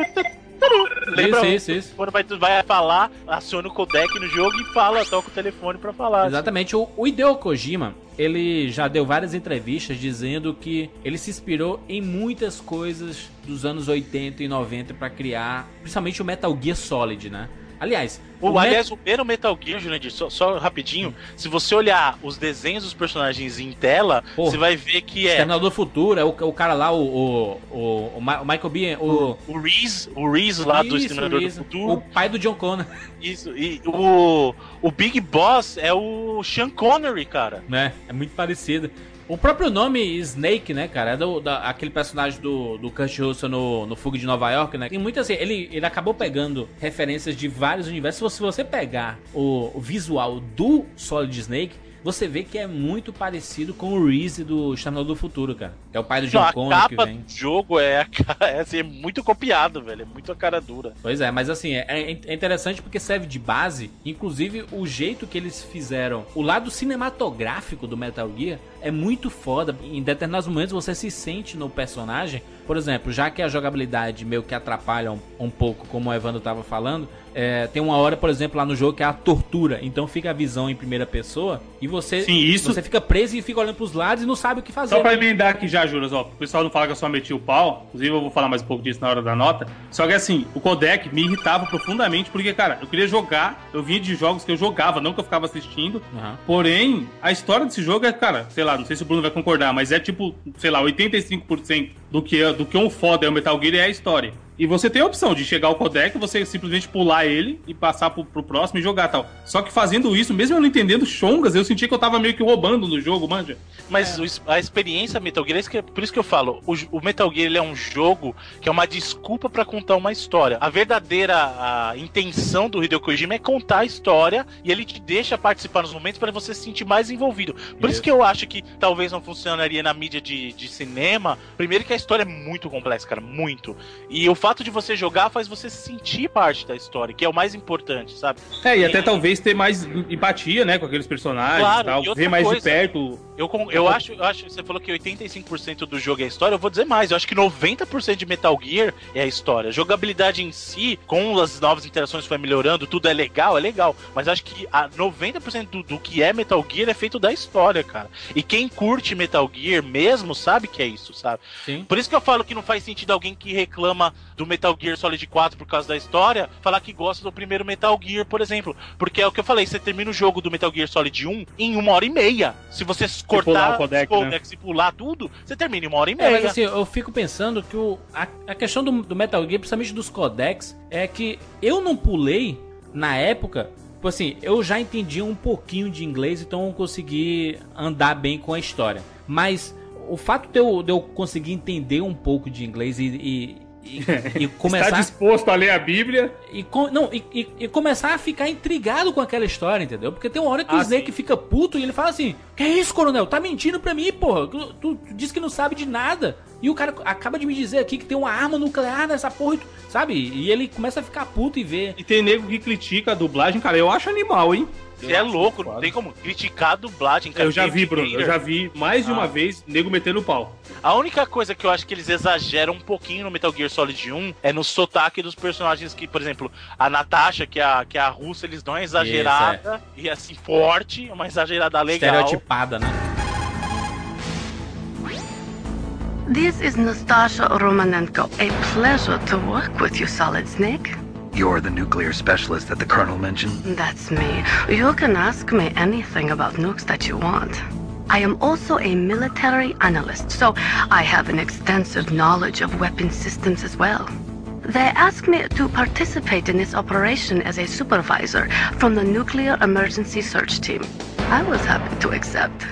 Lembra? Isso, isso, isso. Quando vai, vai falar, aciona o codec no jogo e fala, toca o telefone pra falar. Exatamente. O, o Hideo Kojima, ele já deu várias entrevistas dizendo que ele se inspirou em muitas coisas dos anos 80 e 90 pra criar, principalmente o Metal Gear Solid, né? Aliás, O, Met- aliás, o primeiro Metal Gear, Jurandir, só, só rapidinho, se você olhar os desenhos dos personagens em tela, Porra. você vai ver que é Exterminador do Futuro, é o, o cara lá, o, o, o, o o Michael Biehn, o... o Reese, o Reese lá do Exterminador do. Futuro. O pai do John Connor, Isso, e o, o Big Boss é o Sean Connery, cara. né? É muito parecido. O próprio nome Snake, né, cara? É do, da, aquele personagem do, do Kurt Russell no, no Fuga de Nova York, né? Tem muitas. assim, Ele, ele acabou pegando referências de vários universos. Se você pegar o, o visual do Solid Snake, você vê que é muito parecido com o Reese do Exterminador do Futuro, cara. É o pai do John Não, a Connor que vem. do jogo é, é, assim, é muito copiado, velho. É muito a cara dura. Pois é, mas assim, é, é interessante porque serve de base, inclusive o jeito que eles fizeram, o lado cinematográfico do Metal Gear é muito foda. Em determinados momentos você se sente no personagem. Por exemplo, já que a jogabilidade meio que atrapalha um, um pouco, como o Evandro tava falando, é, tem uma hora, por exemplo, lá no jogo que é a tortura. Então fica a visão em primeira pessoa e você, Sim, isso- você fica preso e fica olhando pros lados e não sabe o que fazer. Só pra emendar aqui já, Juras, ó, o pessoal não fala que eu só meti o pau, inclusive eu vou falar mais um pouco disso na hora da nota. Só que assim, o codec me irritava profundamente, porque, cara, eu queria jogar, eu vinha de jogos que eu jogava, não que eu ficava assistindo. Aham. Porém, a história desse jogo é, cara, sei lá, não sei se o Bruno vai concordar, mas é tipo, sei lá, 85% do que, é- do que um foda é o Metal Gear é a história. E você tem a opção de chegar ao codec, você simplesmente pular ele e passar pro, pro próximo e jogar tal. Só que fazendo isso, mesmo eu não entendendo chongas, eu sentia que eu tava meio que roubando no jogo, manja. Mas es- a experiência Metal Gear, é que- por isso que eu falo, o, Metal Gear ele é um jogo que é uma desculpa pra contar uma história. A verdadeira a intenção do Hideo Kojima é contar a história e ele te deixa participar nos momentos pra você se sentir mais envolvido. Por isso Isso. que eu acho que talvez não funcionaria na mídia de, de cinema. Primeiro que a história é muito complexa, cara, muito. E o fato de você jogar faz você se sentir parte da história, que é o mais importante, sabe? É, e até talvez ter mais empatia, né, com aqueles personagens Claro, e tal, e ver mais coisa- de perto Eu, eu acho, eu acho, você falou que 85% do jogo é história, eu vou dizer mais, eu acho que 90% de Metal Gear é a história. A jogabilidade em si, com as novas interações que foi melhorando, tudo é legal, é legal, mas acho que a 90% do, do que é Metal Gear é feito da história, cara. E quem curte Metal Gear mesmo sabe que é isso, sabe? Sim. Por isso que eu falo que não faz sentido alguém que reclama do Metal Gear Solid 4 por causa da história, falar que gosta do primeiro Metal Gear, por exemplo. Porque é o que eu falei, você termina o jogo do Metal Gear Solid 1 em uma hora e meia. Se você cortar o codec, os né? codecs e pular tudo, você termina em uma hora e É, meia. mas assim, eu fico pensando que o, a, a questão do, do Metal Gear, principalmente dos codecs, é que eu não pulei na época. Tipo assim, eu já entendi um pouquinho de inglês, então eu consegui andar bem com a história. Mas o fato de eu, de eu conseguir entender um pouco de inglês e, e, e- e Está começar. disposto a ler a Bíblia? E, com- não, e, e- e começar a ficar intrigado com aquela história, entendeu? Porque tem uma hora que o Ah, Snake sim. fica puto e ele fala assim: Que é isso, coronel? Tá mentindo pra mim, porra. Tu, tu, tu disse que não sabe de nada. E o cara acaba de me dizer aqui que tem uma arma nuclear nessa porra, e tu- sabe? E ele começa a ficar puto e ver. E tem nego que critica a dublagem, cara. Eu acho animal, hein? Você é louco, não tem como criticar a dublagem, cara. Eu já vi, Bruno. Eu já vi mais de uma Ah. vez nego metendo o pau. A única coisa que eu acho que eles exageram um pouquinho no Metal Gear Solid 1 é no sotaque dos personagens que, por exemplo, a Natasha, que é a, que é a russa, eles dão uma exagerada e assim, forte, uma exagerada legal. Estereotipada, né? This is Nastasha Romanenko. A pleasure to work with you, Solid Snake. You're the nuclear specialist that the Colonel mentioned? That's me. You can ask me anything about nukes that you want. I am also a military analyst, so I have an extensive knowledge of weapon systems as well. They asked me to participate in this operation as a supervisor from the Nuclear Emergency Search Team. I was happy to accept.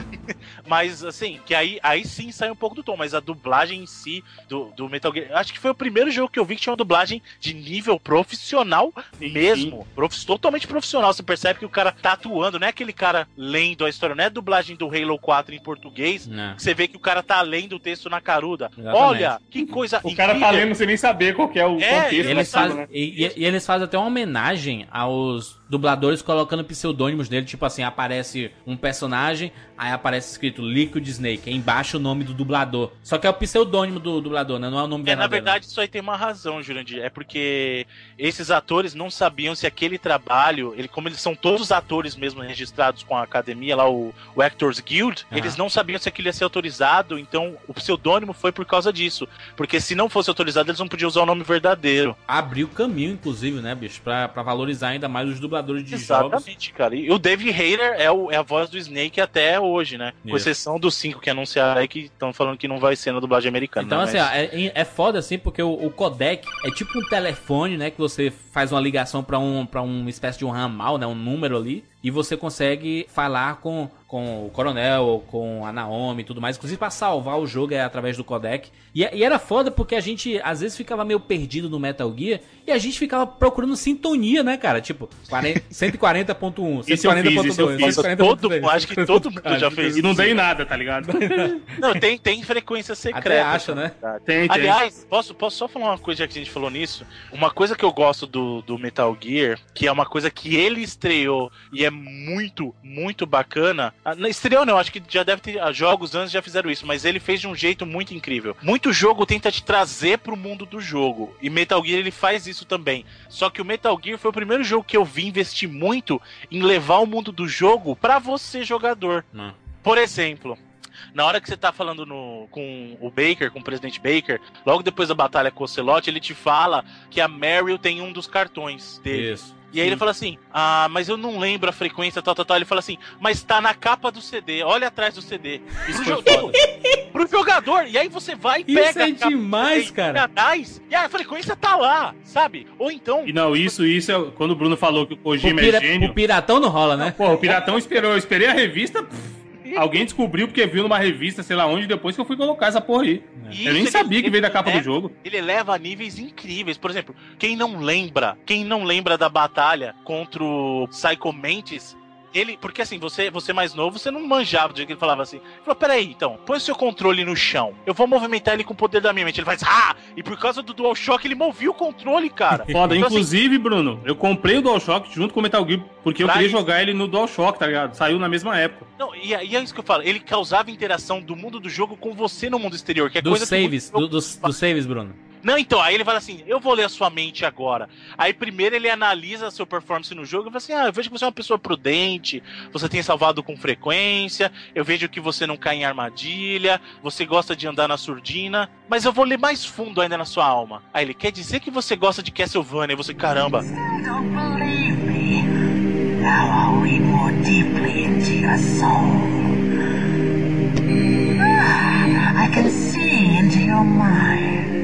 Mas assim, que aí, aí sim sai um pouco do tom, mas a dublagem em si do, do Metal Gear. Acho que foi o primeiro jogo que eu vi que tinha uma dublagem de nível profissional Sim, mesmo. Profi- totalmente profissional. Você percebe que o cara tá atuando, não é aquele cara lendo a história, não é a dublagem do Halo 4 em português. Não. Você vê que o cara tá lendo o texto na caruda. Exatamente. Olha, que coisa O cara tá incrível. lendo sem nem saber qual que é o É, contexto Eles fazem, né? e, e- e eles fazem até uma homenagem aos dubladores colocando pseudônimos nele, tipo assim, aparece um personagem, aí aparece escrito Liquid Snake, aí embaixo o nome do dublador. Só que é o pseudônimo do dublador, né? Não é o nome É, na verdadeiro. verdade, isso aí tem uma razão, Jurandir. É porque esses atores não sabiam se aquele trabalho, ele, como eles são todos atores mesmo registrados com a academia, lá o, o Actors Guild, Ah. eles não sabiam se aquilo ia ser autorizado, então o pseudônimo foi por causa disso. Porque se não fosse autorizado, eles não podiam usar o nome verdadeiro. Abriu caminho, inclusive, né, bicho? Pra, pra valorizar ainda mais os dubladores de jogos. Exatamente, cara. E o David Hayter é, o- é a voz do Snake até hoje, né? Com. Exceção dos cinco que anunciaram aí que estão falando que não vai ser na dublagem americana. Então, né? assim, Mas- é, é foda, assim, porque o, o codec é tipo um telefone, né? Que você faz uma ligação pra um, pra uma espécie de um ramal, né? Um número ali. E você consegue falar com, com o coronel, com a Naomi e tudo mais. Inclusive, pra salvar o jogo é através do codec. E, e era foda porque a gente, às vezes, ficava meio perdido no Metal Gear. E a gente ficava procurando sintonia, né, cara? Tipo, 40 140.1, Isso eu fiz, isso eu 140.2, fiz. 140.3. Todo- acho que todo mundo já fez E não dei nada, tá ligado? Não, tem, tem frequência secreta. Até acha, né? Tem, tem. Aliás, posso, posso só falar uma coisa já que a gente falou nisso? Uma coisa que eu gosto do, do Metal Gear, que é uma coisa que ele estreou e é muito, muito bacana. Ah, não, Estreou não, acho que já deve ter. ah, Jogos antes já fizeram isso, mas ele fez de um jeito muito incrível. Muito jogo tenta te trazer pro mundo do jogo. E Metal Gear ele faz isso também. Só que o Metal Gear foi o primeiro jogo que eu vi investir muito em levar o mundo do jogo pra você, jogador. Não. Por exemplo, na hora que você tá falando no- com o Baker, com o presidente Baker, logo depois da batalha com o Ocelot, ele te fala que a Meryl tem um dos cartões dele. Isso. E aí ele fala assim: Ah, mas eu não lembro a frequência, tal, tal, tal. Ele fala assim: Mas tá na capa do CD, olha atrás do CD. Isso pro, foi jo- foda. pro jogador. E aí você vai e Isso pega é capa do demais, CD, cara. atrás, e a frequência tá lá, sabe? Ou então. E não, isso, isso é quando o Bruno falou que o O, Kojima pira- é gênio. o piratão não rola, né? Porra, o Piratão esperou, eu esperei a revista. pff, alguém descobriu porque viu numa revista, sei lá onde, depois que eu fui colocar essa porra aí. Isso eu nem ele- sabia que veio da capa ele do jogo. Ele leva a níveis incríveis. Por exemplo, quem não lembra, quem não lembra da batalha contra o Psycho Mantis, ele, porque assim, você, você mais novo, você não manjava do jeito que ele falava assim. Ele falou: peraí, então, põe o seu controle no chão. Eu vou movimentar ele com o poder da minha mente. Ele faz, ah! E por causa do DualShock, ele movia o controle, cara. Foda, Então, assim, inclusive, Bruno, eu comprei o DualShock junto com o Metal Gear, porque eu queria isso. jogar ele no DualShock, tá ligado? Saiu na mesma época. Não, e, e é isso que eu falo. Ele causava interação do mundo do jogo com você no mundo exterior, que é Dos coisa saves, do- dos, dos saves, Bruno. Não, então, aí ele fala assim: eu vou ler a sua mente agora. Aí primeiro ele analisa a sua performance no jogo e fala assim: ah, eu vejo que você é uma pessoa prudente, você tem salvado com frequência, eu vejo que você não cai em armadilha, você gosta de andar na surdina, mas eu vou ler mais fundo ainda na sua alma. Aí ele quer dizer que você gosta de Castlevania, e você, caramba. Me. Ah, I can see into your mind.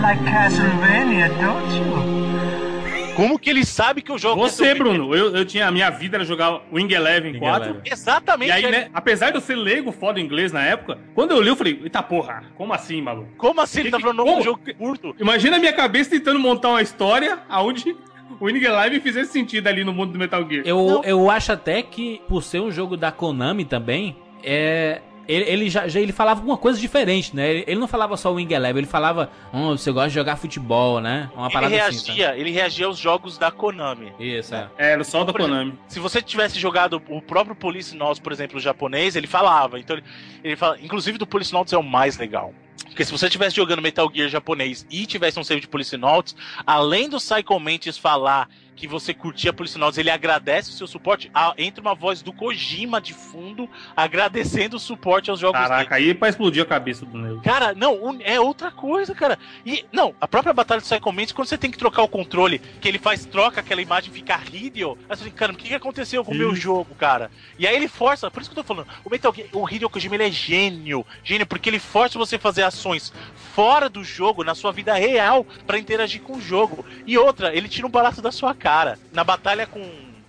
Like Castlevania, don't you? Como que ele sabe que eu jogo Você? Bruno, eu, eu tinha. A minha vida era jogar Wing Eleven Wing 4. Eleven. Exatamente. E aí, né, apesar de eu ser leigo foda em inglês na época, quando eu li, eu falei, eita porra, como assim, maluco? Como assim ele tá Que- falando como? um jogo curto? Imagina a minha cabeça tentando montar uma história aonde o Winning Eleven fizesse sentido ali no mundo do Metal Gear. Eu, Não. eu acho até que, por ser um jogo da Konami também, é. Ele, ele já, já ele falava alguma coisa diferente, né? Ele, ele não falava só Wing Eleven, ele falava, hum, você gosta de jogar futebol, né? Uma Ele parada assim. sabe? reagia, ele reagia aos jogos da Konami. Isso, é. É, era só da Por exemplo, Konami. Se você tivesse jogado o próprio Police Notes, por exemplo, o japonês, ele falava. Então ele, ele fala, inclusive do Police Notes é o mais legal. Porque se você estivesse jogando Metal Gear japonês e tivesse um save de Police Notes, além do Psycho Mantis falar que você curtia Police Notes, ele agradece o seu suporte, ah, entra uma voz do Kojima de fundo agradecendo o suporte aos jogos dele. Caraca, aí é pra explodir a cabeça do nego. Cara, não, é outra coisa, cara. E, não, a própria batalha do Psycho Mantis, quando você tem que trocar o controle, que ele faz troca, aquela imagem fica Hideo, aí você fica, cara, o que, que aconteceu com o meu jogo, cara? E aí ele força, por isso que eu tô falando, o Metal Gear, o Hideo Kojima, ele é gênio, gênio, porque ele força você a fazer ações fora do jogo, na sua vida real, pra interagir com o jogo. E outra, ele tira um barato da sua cara. Na batalha com,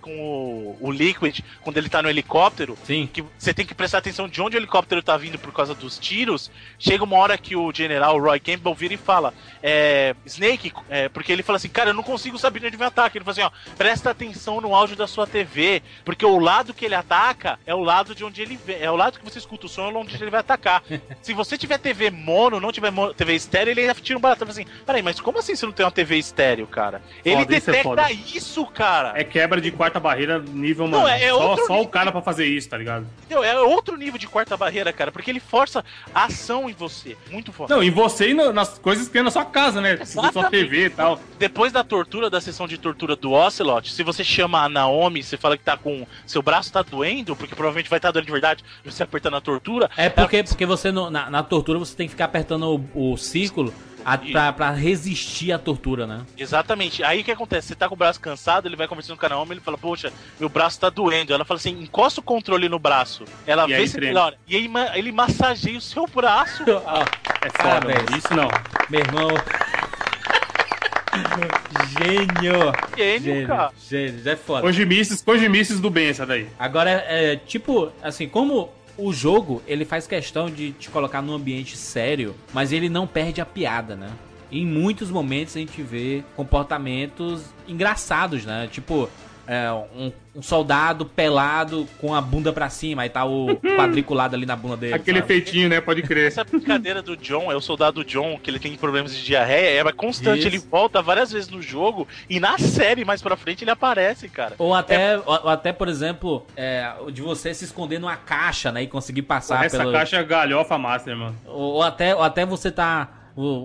com o, o Liquid, quando ele tá no helicóptero, Sim. que você tem que prestar atenção de onde o helicóptero tá vindo por causa dos tiros. Chega uma hora que o general Roy Campbell vira e fala: é, Snake, é, porque ele fala assim, cara, eu não consigo saber de onde o ataque. Ele fala assim: ó, presta atenção no áudio da sua TV, porque o lado que ele ataca é o lado de onde ele é o lado que você escuta o som, é onde ele vai atacar. Se você tiver TV mono, não tiver mo- TV estéreo, ele ainda tira um barato. Ele fala assim: peraí, mas como assim você não tem uma TV estéreo, cara? Ele Foda, isso é detecta isso, cara. É quebra de quarta barreira nível, Não, mano. é- é só outro só nível. o cara pra fazer isso, tá ligado? Entendeu? É outro nível de quarta barreira, cara, porque ele força a ação em você. Muito forte. Não, e você e no- nas coisas que tem na sua casa, né? Na sua. TV e tal. Depois da tortura, da sessão de tortura do Ocelot, se você chama a Naomi, você fala que tá com. Seu braço tá doendo, porque provavelmente vai estar doendo de verdade, você apertando a tortura. É porque, porque você no- na, na tortura você tem que ficar apertando o, o círculo a, pra, pra resistir à tortura, né? Exatamente. Aí o que acontece? Você tá com o braço cansado, ele vai conversando com a Naomi, ele fala, poxa, meu braço tá doendo. Ela fala assim, encosta o controle no braço. Ela E vê se melhora. E aí ele massageia o seu braço. É foda. Isso não. Meu irmão. Gênio! Gênio, cara. Gênio, é foda. Cojimices, cojimices do bem essa daí. Agora, é, tipo, assim, como o jogo, ele faz questão de te colocar num ambiente sério, mas ele não perde a piada, né? Em muitos momentos a gente vê comportamentos engraçados, né? Tipo, é, um, um soldado pelado com a bunda pra cima, aí tá o quadriculado ali na bunda dele. Aquele sabe? efeitinho, né? Pode crer. Essa brincadeira do John, é o soldado John, que ele tem problemas de diarreia, é constante, Isso. ele volta várias vezes no jogo e na série mais pra frente ele aparece, cara. Ou até, ou, ou até, por exemplo, é, de você se esconder numa caixa, né? E conseguir passar Essa pelo. caixa é galhofa master, mano. Ou, ou até, ou até você tá.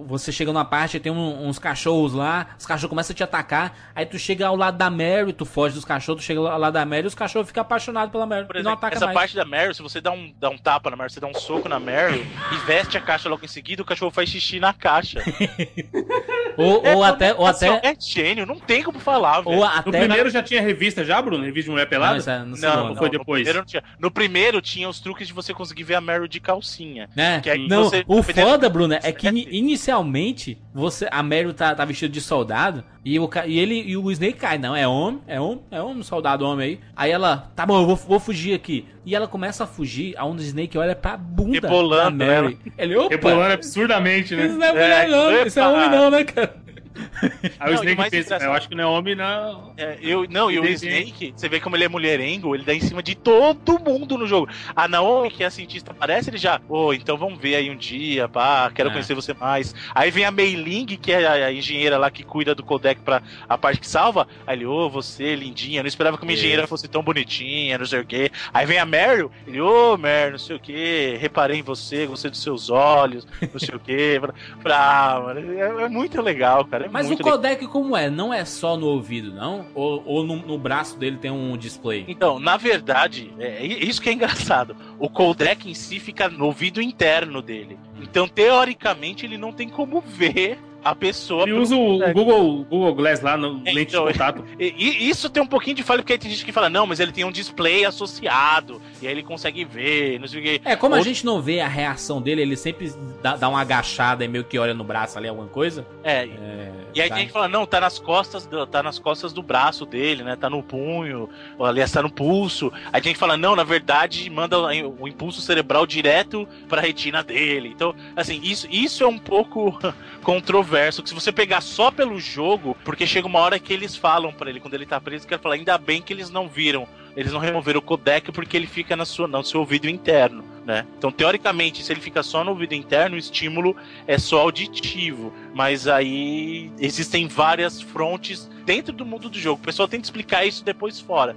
Você chega numa parte e tem um- uns cachorros lá, os cachorros começam a te atacar, aí tu chega ao lado da Mary, tu foge dos cachorros, tu chega ao lado da Mary e os cachorros ficam apaixonados pela Mary Por e não exemplo, atacam essa mais. parte da Meryl, se você dá um, dá um tapa na Meryl, você dá um soco na Meryl e veste a caixa logo em seguida, o cachorro faz xixi na caixa. Ou, É, ou até, ou até, É gênio, não tem como falar, ou No até. primeiro já tinha revista já, Bruno? Revista de mulher Não, pelada? isso é no Não, segundo. não, foi no depois? primeiro não tinha. No primeiro tinha os truques de você conseguir ver a Meryl de calcinha. Né? Que aí não, você- o foda, Bruno, é que ini- inicialmente você, a Meryl tá, tá vestida de soldado e, o, e ele e o Snake cai. Não, é homem, é homem, é homem, soldado homem aí. Aí ela, tá bom, eu vou, vou fugir aqui. E ela começa a fugir, aonde o Snake olha pra bunda Rebolando da Mary. Ele, opa, Rebolando absurdamente, isso né? não é mulher É, não, isso é homem não, né, cara? Aí o Snake pensa, engraçado- eu acho que não é homem, não. É, eu, não, e o. Snake, você vê como ele é mulherengo, ele dá em cima de todo mundo no jogo. A Naomi, que é a cientista, aparece, ele já, ô, então vamos ver aí um dia, pá, quero É. conhecer você mais. Aí vem a Mei Ling, que é a, a engenheira lá que cuida do codec pra a parte que salva. Aí ele, ô, você, lindinha, não esperava que uma engenheira fosse tão bonitinha, não sei o quê. Aí vem a Meryl, ele, ô, Meryl, não sei o quê, reparei em você, gostei dos seus olhos, não sei o quê. Ah, mano, é, é muito legal, cara. É Mas o codec como é? Não é só no ouvido, não? Ou, ou no, no braço dele tem um display? Então, na verdade, é isso que é engraçado. O codec em si fica no ouvido interno dele. Então, teoricamente, ele não tem como ver a pessoa. Ele pelo usa o. Google, Google Glass lá no É, lente então, de contato. E, e isso tem um pouquinho de falha, porque aí tem gente que fala, não, mas ele tem um display associado, e aí ele consegue ver, não sei o que. É, como a Outro- gente não vê a reação dele, ele sempre dá, dá uma agachada e meio que olha no braço ali, alguma coisa. É, É, E aí tá. tem gente que fala, não, tá nas costas do, tá nas costas do braço dele, né? Tá no punho, ou aliás, tá no pulso. Aí tem gente que fala, não, na verdade, manda o impulso cerebral direto pra retina dele. Então, assim, isso, isso é um pouco controverso. Que se você pegar só pelo jogo, porque chega uma hora que eles falam pra ele, quando ele tá preso, que ele fala, ainda bem que eles não viram. Eles não removeram o codec porque ele fica na sua, no seu ouvido interno, né? Então, teoricamente, se ele fica só no ouvido interno, o estímulo é só auditivo. Mas aí existem várias frontes dentro do mundo do jogo. O pessoal tenta explicar isso depois fora.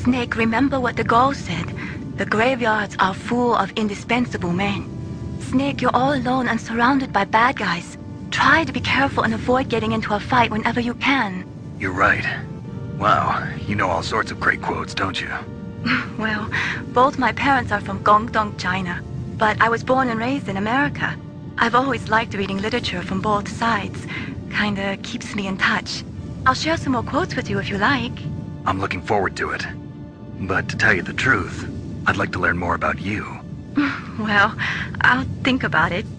Snake, remember what the Gaul said. The graveyards are full of indispensable men. Snake, you're all alone and surrounded by bad guys. Try to be careful and avoid getting into a fight whenever you can. You're right. Wow, you know all sorts of great quotes, don't you? Well, both my parents are from Guangdong, China, but I was born and raised in America. I've always liked reading literature from both sides. Kinda keeps me in touch. I'll share some more quotes with you if you like. I'm looking forward to it. But to tell you the truth, I'd like to learn more about you. Well, I'll think about it.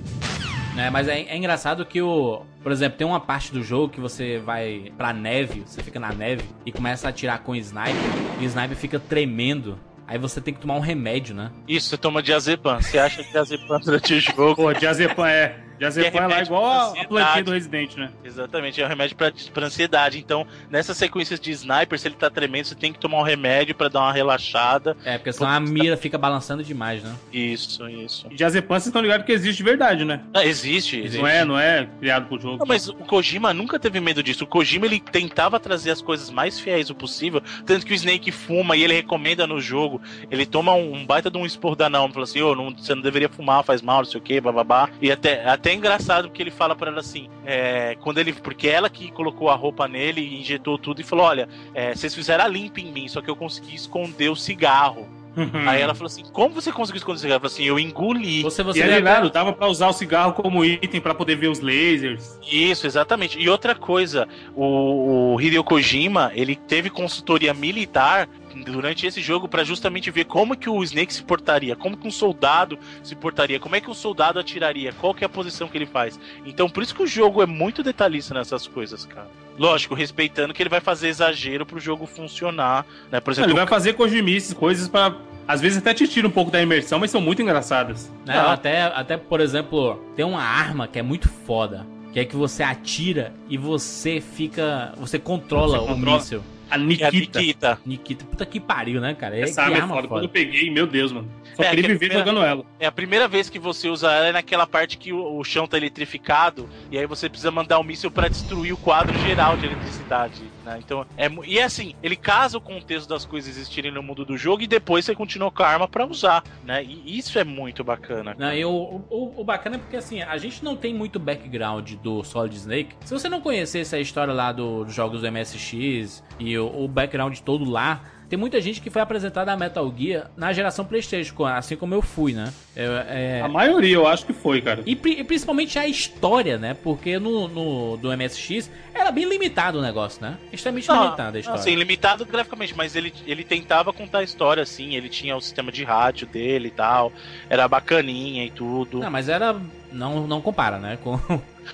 É, mas é, é engraçado que o. Por exemplo, tem uma parte do jogo que você vai pra neve, você fica na neve e começa a atirar com o sniper, e o sniper fica tremendo. Aí você tem que tomar um remédio, né? Isso, você toma diazepam. Você acha que diazepam durante o jogo? Pô, diazepam é. Diazepam é lá remédio igual a, plantinha do Resident, né? Exatamente, é um remédio pra, pra ansiedade. Então, nessas sequências de sniper, se ele tá tremendo, você tem que tomar um remédio pra dar uma relaxada. É, porque senão a mira fica balançando demais, né? Isso, isso. E diazepam, vocês estão ligados que existe de verdade, né? Ah, existe, existe. Não é, não é criado pro jogo. Não, mas o Kojima nunca teve medo disso. O Kojima ele tentava trazer as coisas mais fiéis o possível. Tanto que o Snake fuma e ele recomenda no jogo. Ele toma um, um baita de um esporro da Naomi. Fala assim: Ô, não, você não deveria fumar, faz mal, não sei o que, bababá. E até, até é engraçado porque ele fala pra ela assim: é, quando ele. Porque ela que colocou a roupa nele e injetou tudo e falou: Olha, é, vocês fizeram a limpa em mim, só que eu consegui esconder o cigarro. Hum. Aí ela falou assim: Como você conseguiu esconder o cigarro? Ela falou assim: Eu engoli. Você, E você é vê ligado, até- dava pra usar o cigarro como item pra poder ver os lasers. Isso, exatamente. E outra coisa, o, o Hideo Kojima, ele teve consultoria militar durante esse jogo pra justamente ver como que o Snake se portaria, como que um soldado se portaria, como é que um soldado atiraria, qual que é a posição que ele faz. Então, por isso que o jogo é muito detalhista nessas coisas, cara. Lógico, respeitando que ele vai fazer exagero pro jogo funcionar, né? Por exemplo, Ele vai fazer cojimices, coisas pra. Às vezes até te tira um pouco da imersão, mas são muito engraçadas. né, até, até, por exemplo, tem uma arma que é muito foda. Que é que você atira e você fica. Você controla Você o controla. míssil. A é a Nikita. Nikita. Nikita, puta que pariu, né, cara? É Essa arma é foda. foda. Quando eu peguei, meu Deus, mano. Só É, queria que a viver primeira- jogando ela. É a primeira vez que você usa ela é naquela parte que o, o chão tá eletrificado e aí você precisa mandar um míssil pra destruir o quadro geral de eletricidade, né? Então, é e é assim, ele casa o contexto das coisas existirem no mundo do jogo e depois você continua com a arma pra usar, né? E isso é muito bacana. Não, e o, o, o bacana é porque assim, a gente não tem muito background do Solid Snake. Se você não conhecesse a história lá do- dos jogos do MSX e o, o background todo lá, tem muita gente que foi apresentada a Metal Gear na geração PlayStation, assim como eu fui, né? É, é- A maioria eu acho que foi, cara. E, e principalmente a história, né? Porque no, no do MSX era bem limitado o negócio, né? Extremamente limitado a história. Assim, limitado graficamente, mas ele, ele tentava contar a história, assim, ele tinha o sistema de rádio dele e tal, era bacaninha e tudo. Não, mas era. Não, não compara, né? Com...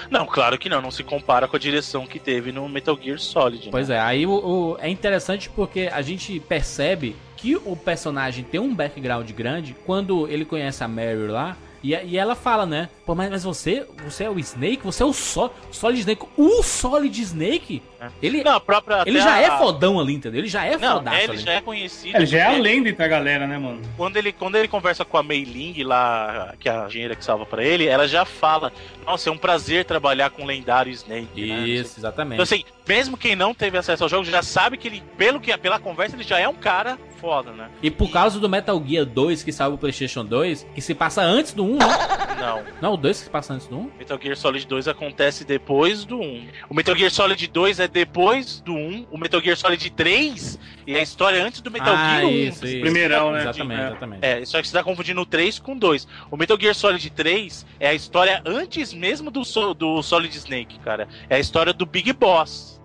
Não, claro que não, não se compara com a direção que teve no Metal Gear Solid. né? Pois é, aí o, o- é interessante porque a gente percebe que o personagem tem um background grande quando ele conhece a Mary lá E, e ela fala, né? Pô, mas, mas você, você é o Snake? Você é o Sol, Solid Snake? O Solid Snake? Ele, Não, a própria. ele já a- é fodão ali, entendeu? Ele já é Não, fodaço ele ali. já é conhecido. Ele já é a lenda entre a galera, né, mano? Quando ele, quando ele conversa com a Mei Ling lá, que é a engenheira que salva pra ele, ela já fala: Nossa, é um prazer trabalhar com o lendário Snake. né? Isso, exatamente. Então, assim, mesmo quem não teve acesso ao jogo já sabe que ele, pelo que, pela conversa, ele já é um cara foda, né? E por causa do Metal Gear 2 que saiu pro PlayStation 2, que se passa antes do 1, né? Não. Não, o 2 que se passa antes do 1? Metal Gear Solid 2 acontece depois do 1. O Metal Gear Solid 2 é depois do 1. O Metal Gear Solid 3 e a história antes do Metal ah, Gear 1. isso, isso. Primeirão, né? Exatamente, É. exatamente. É, só que você tá confundindo o 3 com o 2. O Metal Gear Solid 3 é a história antes mesmo do, do Solid Snake, cara. É a história do Big Boss?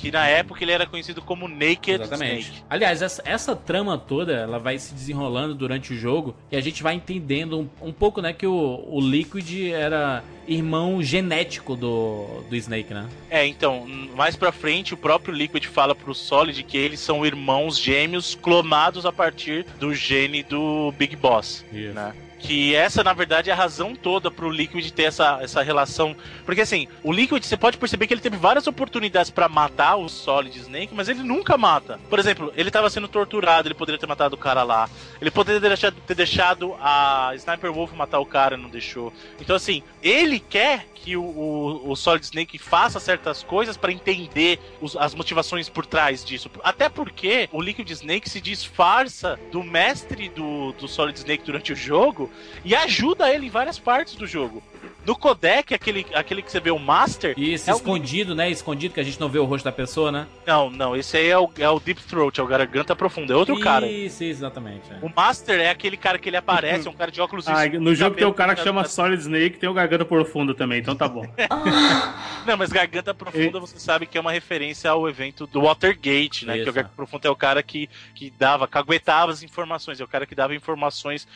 Que na época ele era conhecido como Naked Exatamente. Snake. Aliás, essa, essa trama toda, ela vai se desenrolando durante o jogo e a gente vai entendendo um, um pouco, né, que o, o Liquid era irmão genético do, do Snake, né? É, então, mais pra frente, o próprio Liquid fala pro Solid que eles são irmãos gêmeos clonados a partir do gene do Big Boss. Isso. né? Que essa, na verdade, é a razão toda pro Liquid ter essa, essa relação. Porque assim, o Liquid, você pode perceber que ele teve várias oportunidades pra matar o Solid Snake, mas ele nunca mata. Por exemplo, ele tava sendo torturado, ele poderia ter matado o cara lá. Ele poderia ter deixado, ter deixado a Sniper Wolf matar o cara, não deixou. Então, assim, ele quer que o, o, o Solid Snake faça certas coisas pra entender os- as motivações por trás disso. Até porque o Liquid Snake se disfarça do mestre do, do Solid Snake durante o jogo e ajuda ele em várias partes do jogo. No codec, aquele, aquele que você vê o Master. Isso, é o- escondido, né? Escondido que a gente não vê o rosto da pessoa, né? Não, não, esse aí é o, é o Deep Throat, é o Garganta Profunda, é outro cara. Isso, isso, exatamente. é. O Master é aquele cara que ele aparece, é um cara de óculos Ah, escuros, no jogo tem o cara que chama Solid Snake, tem o Garganta Profunda também, então tá bom. Não, mas Garganta Profunda você sabe que é uma referência ao evento do Watergate, né? Isso. Que o Garganta Profunda é o cara que, que dava, caguetava as informações, é o cara que dava informações.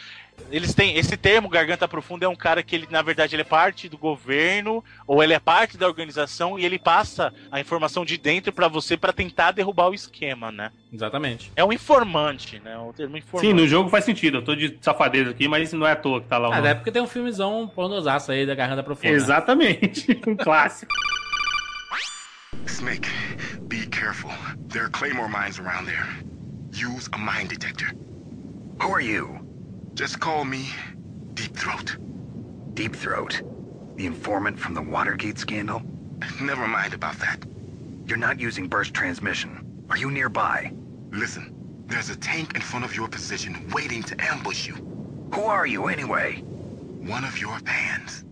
Eles têm esse termo Garganta Profunda é um cara que ele na verdade ele é parte do governo ou ele é parte da organização e ele passa a informação de dentro pra você pra tentar derrubar o esquema, né? Exatamente. É um informante, né? O termo informante. Sim, no jogo faz sentido. Eu tô de safadeza aqui, mas não é à toa que tá lá o Ah, nome. é porque tem um filmezão pornosaço aí da Garganta Profunda. Exatamente. Um clássico. Snake, be careful. There are claymore mines around there. Use a mine detector. Who are you? Just call me Deep Throat. Deep Throat. The informant from the Watergate scandal? Never mind about that. You're not using burst transmission. Are you nearby? Listen, there's a tank in front of your position waiting to ambush you. Who are you anyway? One of your fans.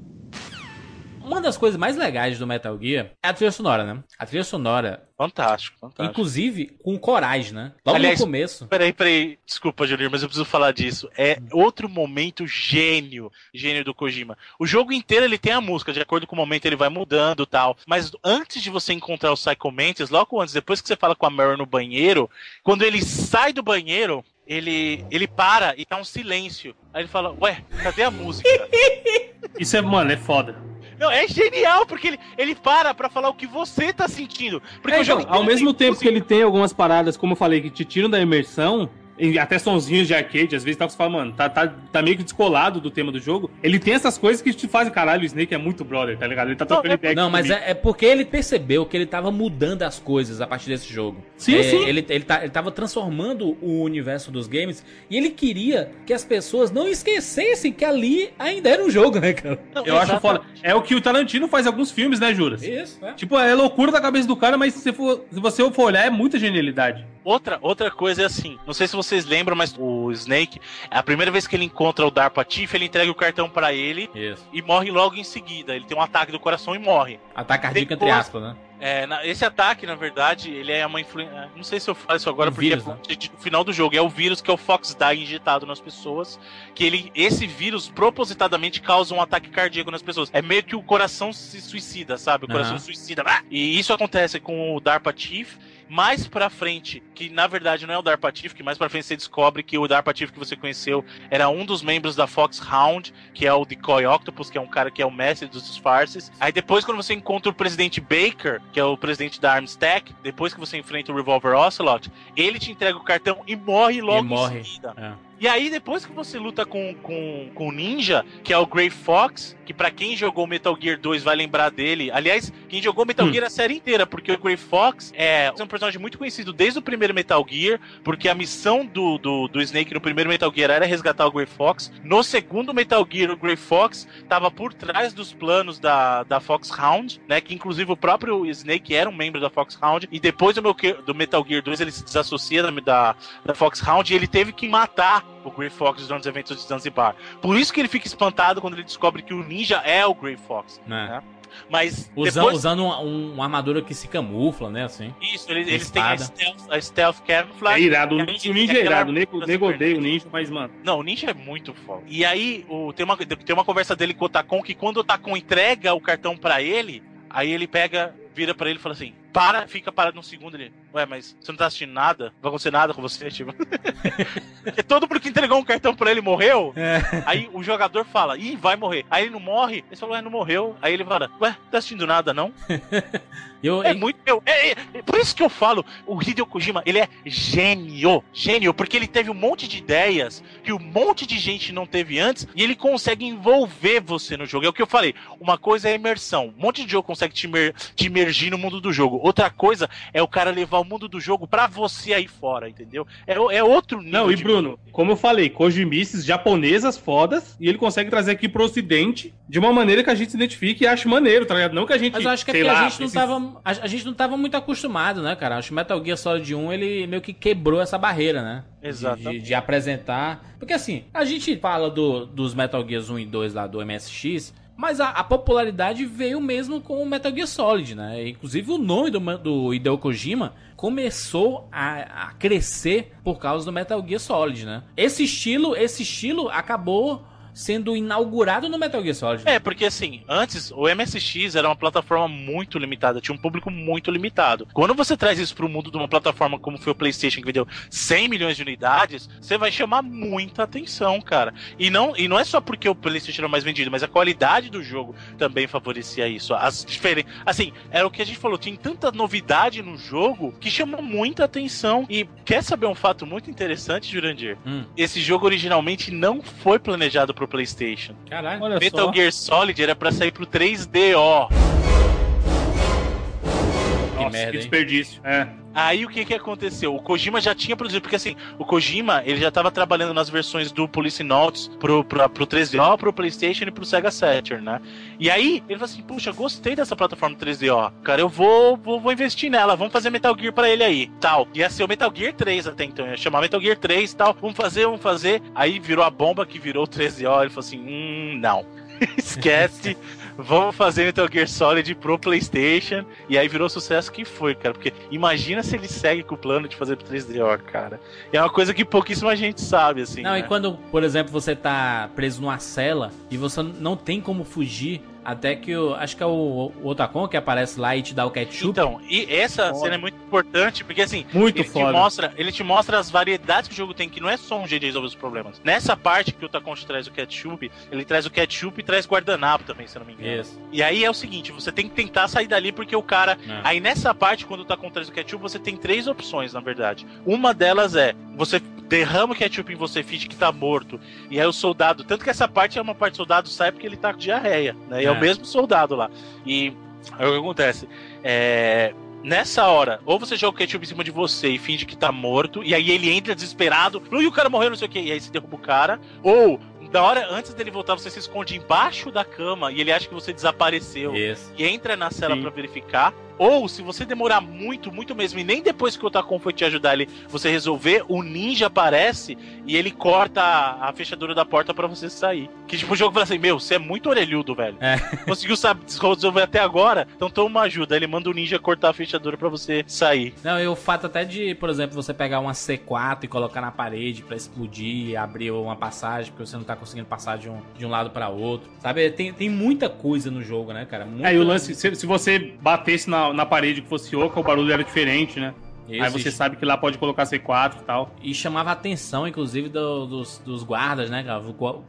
Uma das coisas mais legais do Metal Gear é a trilha sonora, né? A trilha sonora, Fantástico, fantástico. inclusive com coragem, né? Logo Aliás, no começo. Peraí, peraí. Desculpa, Julinho, mas eu preciso falar disso. É outro momento gênio, gênio do Kojima. O jogo inteiro ele tem a música, de acordo com o momento ele vai mudando e tal. Mas antes de você encontrar o Psycho Mantis, logo antes, depois que você fala com a Meryl no banheiro, quando ele sai do banheiro, ele, ele para e tá um silêncio. Aí ele fala, ué, cadê a música? Isso é, mano, é foda. Não, é genial, porque ele, ele para pra falar o que você tá sentindo. Porque É, então, ao mesmo tem tempo que ele tem algumas paradas, como eu falei, que te tiram da imersão, até sonzinhos de arcade, às vezes tá, você fala, mano, tá, tá, tá meio que descolado do tema do jogo. Ele tem essas coisas que te fazem, caralho, o Snake é muito brother, tá ligado? Ele tá trocando é- ideia Não, mas é, é porque ele percebeu que ele tava mudando as coisas a partir desse jogo. Sim, É, sim. Ele, ele, tá, ele tava transformando o universo dos games e ele queria que as pessoas não esquecessem que ali ainda era um jogo, né, cara? Não, Eu acho exatamente. foda. É o que o Tarantino faz em alguns filmes, né, Juras? Isso, né? Tipo, é loucura da cabeça do cara, mas se, você for, se você for olhar, é muita genialidade. Outra, outra coisa é assim, não sei se vocês lembram, mas o Snake, a primeira vez que ele encontra o DARPA Chief, ele entrega o cartão pra ele Isso. e morre logo em seguida. Ele tem um ataque do coração e morre. Ataque cardíaco entre Depois- aspas, né? É, na- esse ataque, na verdade, ele é uma influência. Não sei se eu falo isso agora, Um porque vírus, é né? no final do jogo. É o vírus que é o Fox Die injetado nas pessoas. Que ele, esse vírus propositadamente causa um ataque cardíaco nas pessoas. É meio que o coração se suicida, sabe? O coração Aham. suicida. Ah! E isso acontece com o DARPA Chief. Mais pra frente, que na verdade não é o Darpa Chief, que mais pra frente você descobre que o Darpa Chief que você conheceu era um dos membros da Foxhound, que é o Decoy Octopus, que é um cara que é o mestre dos disfarces. Aí depois, quando você encontra o presidente Baker, que é o presidente da Armstack, depois que você enfrenta o Revolver Ocelot, ele te entrega o cartão e morre logo E morre. em seguida. É. E aí, depois que você luta com, com, com o Ninja, que é o Grey Fox, que pra quem jogou Metal Gear 2 vai lembrar dele. Aliás, quem jogou Metal Gear a série inteira, porque o Grey Fox é um personagem muito conhecido desde o primeiro Metal Gear, porque a missão do, do, do Snake no primeiro Metal Gear era resgatar o Grey Fox. No segundo Metal Gear, o Grey Fox tava por trás dos planos da, da Foxhound, né? Que inclusive o próprio Snake era um membro da Foxhound. E depois do, meu, do Metal Gear 2 ele se desassocia da, da, da Foxhound e ele teve que matar o Grey Fox durante os eventos de Zanzibar. Por isso que ele fica espantado quando ele descobre que o ninja é o Grey Fox. né? Mas Usando, depois... usando um- um- uma armadura que se camufla, né? Assim. Isso, eles, eles têm a stealth, a stealth É camouflage. irado. O que a ninja, o ninja é irado. O nego, nego o ninja, mas, mano. Não, o Ninja é muito foda. E aí, o, tem, uma, tem uma conversa dele com o Otacon que quando o Otacon entrega o cartão pra ele, aí ele pega, vira pra ele e fala assim: para, fica parado um segundo ele. Ué, mas você não tá assistindo nada? Não vai acontecer nada com você, tipo. Porque todo mundo que entregou um cartão pra ele morreu. Aí o jogador fala, ih, vai morrer. Aí ele não morre, ele fala, ué, não morreu. Aí ele fala, ué, tá assistindo nada, não? Eu, É muito. eu- é, é- é por isso que eu falo, o Hideo Kojima, ele é gênio. Gênio, porque ele teve um monte de ideias que um monte de gente não teve antes e ele consegue envolver você no jogo. É o que eu falei. Uma coisa é imersão. Um monte de jogo consegue te, imer- te imergir no mundo do jogo. Outra coisa é o cara levar o mundo do jogo pra você aí fora, entendeu? É, é outro nível. Não, e de- Bruno, como eu falei, Kojimices japonesas fodas, e ele consegue trazer aqui pro ocidente de uma maneira que a gente se identifique e ache maneiro, tá ligado? Não que a gente. Mas eu acho que é lá, a gente não esse- tava. A, a gente não tava muito acostumado, né, cara? Acho que Metal Gear Solid 1 ele meio que quebrou essa barreira, né? De- Exatamente. De, de apresentar. Porque assim, a gente fala do, dos Metal Gears 1 e 2 lá do MSX. Mas a, a popularidade veio mesmo com o Metal Gear Solid, né? Inclusive o nome do, do Hideo Kojima começou a, a crescer por causa do Metal Gear Solid, né? Esse estilo, esse estilo acabou sendo inaugurado no Metal Gear Solid. É, porque assim, antes o MSX era uma plataforma muito limitada, tinha um público muito limitado. Quando você traz isso pro mundo de uma plataforma como foi o PlayStation, que vendeu 100 milhões de unidades, você vai chamar muita atenção, cara. E não, e não é só porque o PlayStation era mais vendido, mas a qualidade do jogo também favorecia isso. As diferen... Assim, era o que a gente falou, tinha tanta novidade no jogo que chamou muita atenção. E quer saber um fato muito interessante, Jurandir? Hum. Esse jogo originalmente não foi planejado pro PlayStation. Caralho. Olha Metal só. Gear Solid era pra sair pro 3DO. Que Nossa, merda, que hein? desperdício. É. Aí o que que aconteceu? O Kojima já tinha produzido, porque assim, o Kojima, ele já tava trabalhando nas versões do Police Notes pro, pro, pro 3DO, pro Playstation e pro Sega Saturn, né? E aí, ele falou assim, puxa, gostei dessa plataforma 3DO. Cara, eu vou, vou, vou investir nela, vamos fazer Metal Gear pra ele aí, tal. Ia ser o Metal Gear 3 até então, ia chamar Metal Gear 3 tal, vamos fazer, vamos fazer. Aí virou a bomba que virou o 3DO, ele falou assim, hum, não. Esquece, vamos fazer Metal Gear Solid pro PlayStation. E aí virou o sucesso que foi, cara. Porque imagina se ele segue com o plano de fazer pro 3DO, cara. É uma coisa que pouquíssima gente sabe, assim. Não, né? e quando, por exemplo, você tá preso numa cela e você não tem como fugir, até que o. Acho que é o, o Otacon que aparece lá e te dá o ketchup. Então, e essa cena é muito importante, porque assim, Muito ele te, foda. mostra, ele te mostra as variedades que o jogo tem, que não é só um jeito de resolver os problemas. Nessa parte que o Takon te traz o ketchup, ele traz o ketchup e traz guardanapo também, se eu não me engano. Isso. E aí é o seguinte, você tem que tentar sair dali porque o cara. É. Aí nessa parte, quando tá com traz o ketchup, você tem três opções, na verdade. Uma delas é você derrama o ketchup em você, finge que tá morto. E aí o soldado. Tanto que essa parte é uma parte do soldado sai porque ele tá com diarreia, né? E É. o mesmo soldado lá. E aí o que acontece? É. Nessa hora, ou você joga o ketchup em cima de você e finge que tá morto, e aí ele entra desesperado, e o cara morreu, não sei o que, e aí você derruba o cara, ou da hora antes dele voltar, você se esconde embaixo da cama e ele acha que você desapareceu Isso. e entra na cela pra verificar. Ou, se você demorar muito, muito mesmo, e nem depois que o Otacon foi te ajudar ali, você resolver, o ninja aparece e ele corta a, a fechadura da porta pra você sair. Que tipo, o jogo fala assim: Meu, você é muito orelhudo, velho. É. Conseguiu sabe, resolver até agora, então toma uma ajuda. Ele manda o ninja cortar a fechadura pra você sair. Não, e o fato até de, por exemplo, você pegar uma C4 e colocar na parede pra explodir e abrir uma passagem, porque você não tá conseguindo passar de um, de um lado pra outro. Sabe? Tem, tem muita coisa no jogo, né, cara? Muita... Aí o lance, se, se você batesse na, na parede que fosse oca, o barulho era diferente, né? Aí você Isso. sabe que lá pode colocar C4 e tal. E chamava a atenção, inclusive, do- dos, dos guardas, né, cara?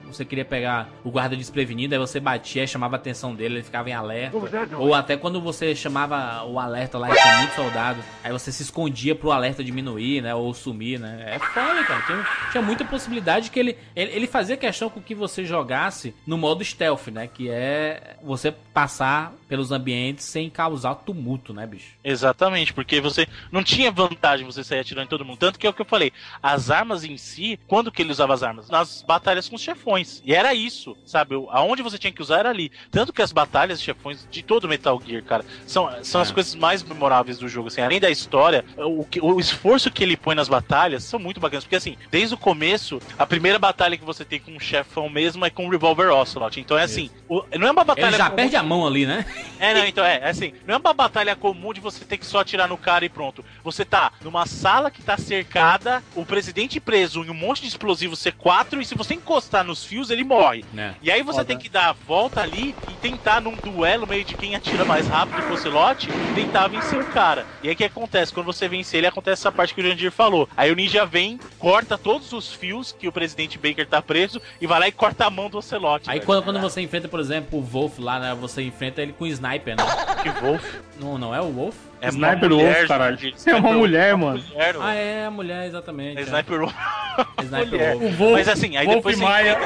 Você queria pegar o guarda desprevenido, aí você batia, chamava a atenção dele, ele ficava em alerta. Ou até quando você chamava o alerta lá e tinha muito soldado, aí você se escondia pro alerta diminuir, né? Ou sumir, né? É foda, cara. Tinha, tinha muita possibilidade que ele, ele, ele fazia questão com que você jogasse no modo stealth, né? Que é você passar pelos ambientes sem causar tumulto, né, bicho? Exatamente, porque você não tinha vantagem você sair atirando em todo mundo. Tanto que é o que eu falei, as armas em si, quando que ele usava as armas? Nas batalhas com os chefões. E era isso, sabe? O- Aonde você tinha que usar era ali. Tanto que as batalhas de chefões de todo Metal Gear, cara, são, são as É. coisas mais memoráveis do jogo. Assim, além da história, o, o esforço que ele põe nas batalhas são muito bacanas. Porque assim, desde o começo, a primeira batalha que você tem com um chefão mesmo é com o Revolver Ocelot. Então é assim, o- não é uma batalha. Ele já comum perde de- a mão ali, né? é, não, então é, é assim, não é uma batalha comum de você ter que só atirar no cara e pronto. Você tá numa sala que tá cercada, o presidente preso em um monte de explosivo C4 e se você encostar nos fios, ele morre. É. E aí você Foda. tem que dar a volta ali e tentar num duelo meio de quem atira mais rápido com o Ocelote, tentar vencer o cara. E aí o que acontece? Quando você vence ele, acontece essa parte que o Jandir falou. Aí o ninja vem, corta todos os fios que o presidente Baker tá preso e vai lá e corta a mão do Ocelote. Aí velho. quando, quando você enfrenta, por exemplo, o Wolf lá, né? Você enfrenta ele com sniper, né? Que Wolf. Não, não é o Wolf? É Sniper mulher, Wolf, caralho. Você é uma Sniper mulher, Wolf, mano. mulher, Ah, é a mulher, exatamente. É é. Sniper Wolf. Sniper. Wolf. O Wolf, Mas assim, aí Wolf depois Maia.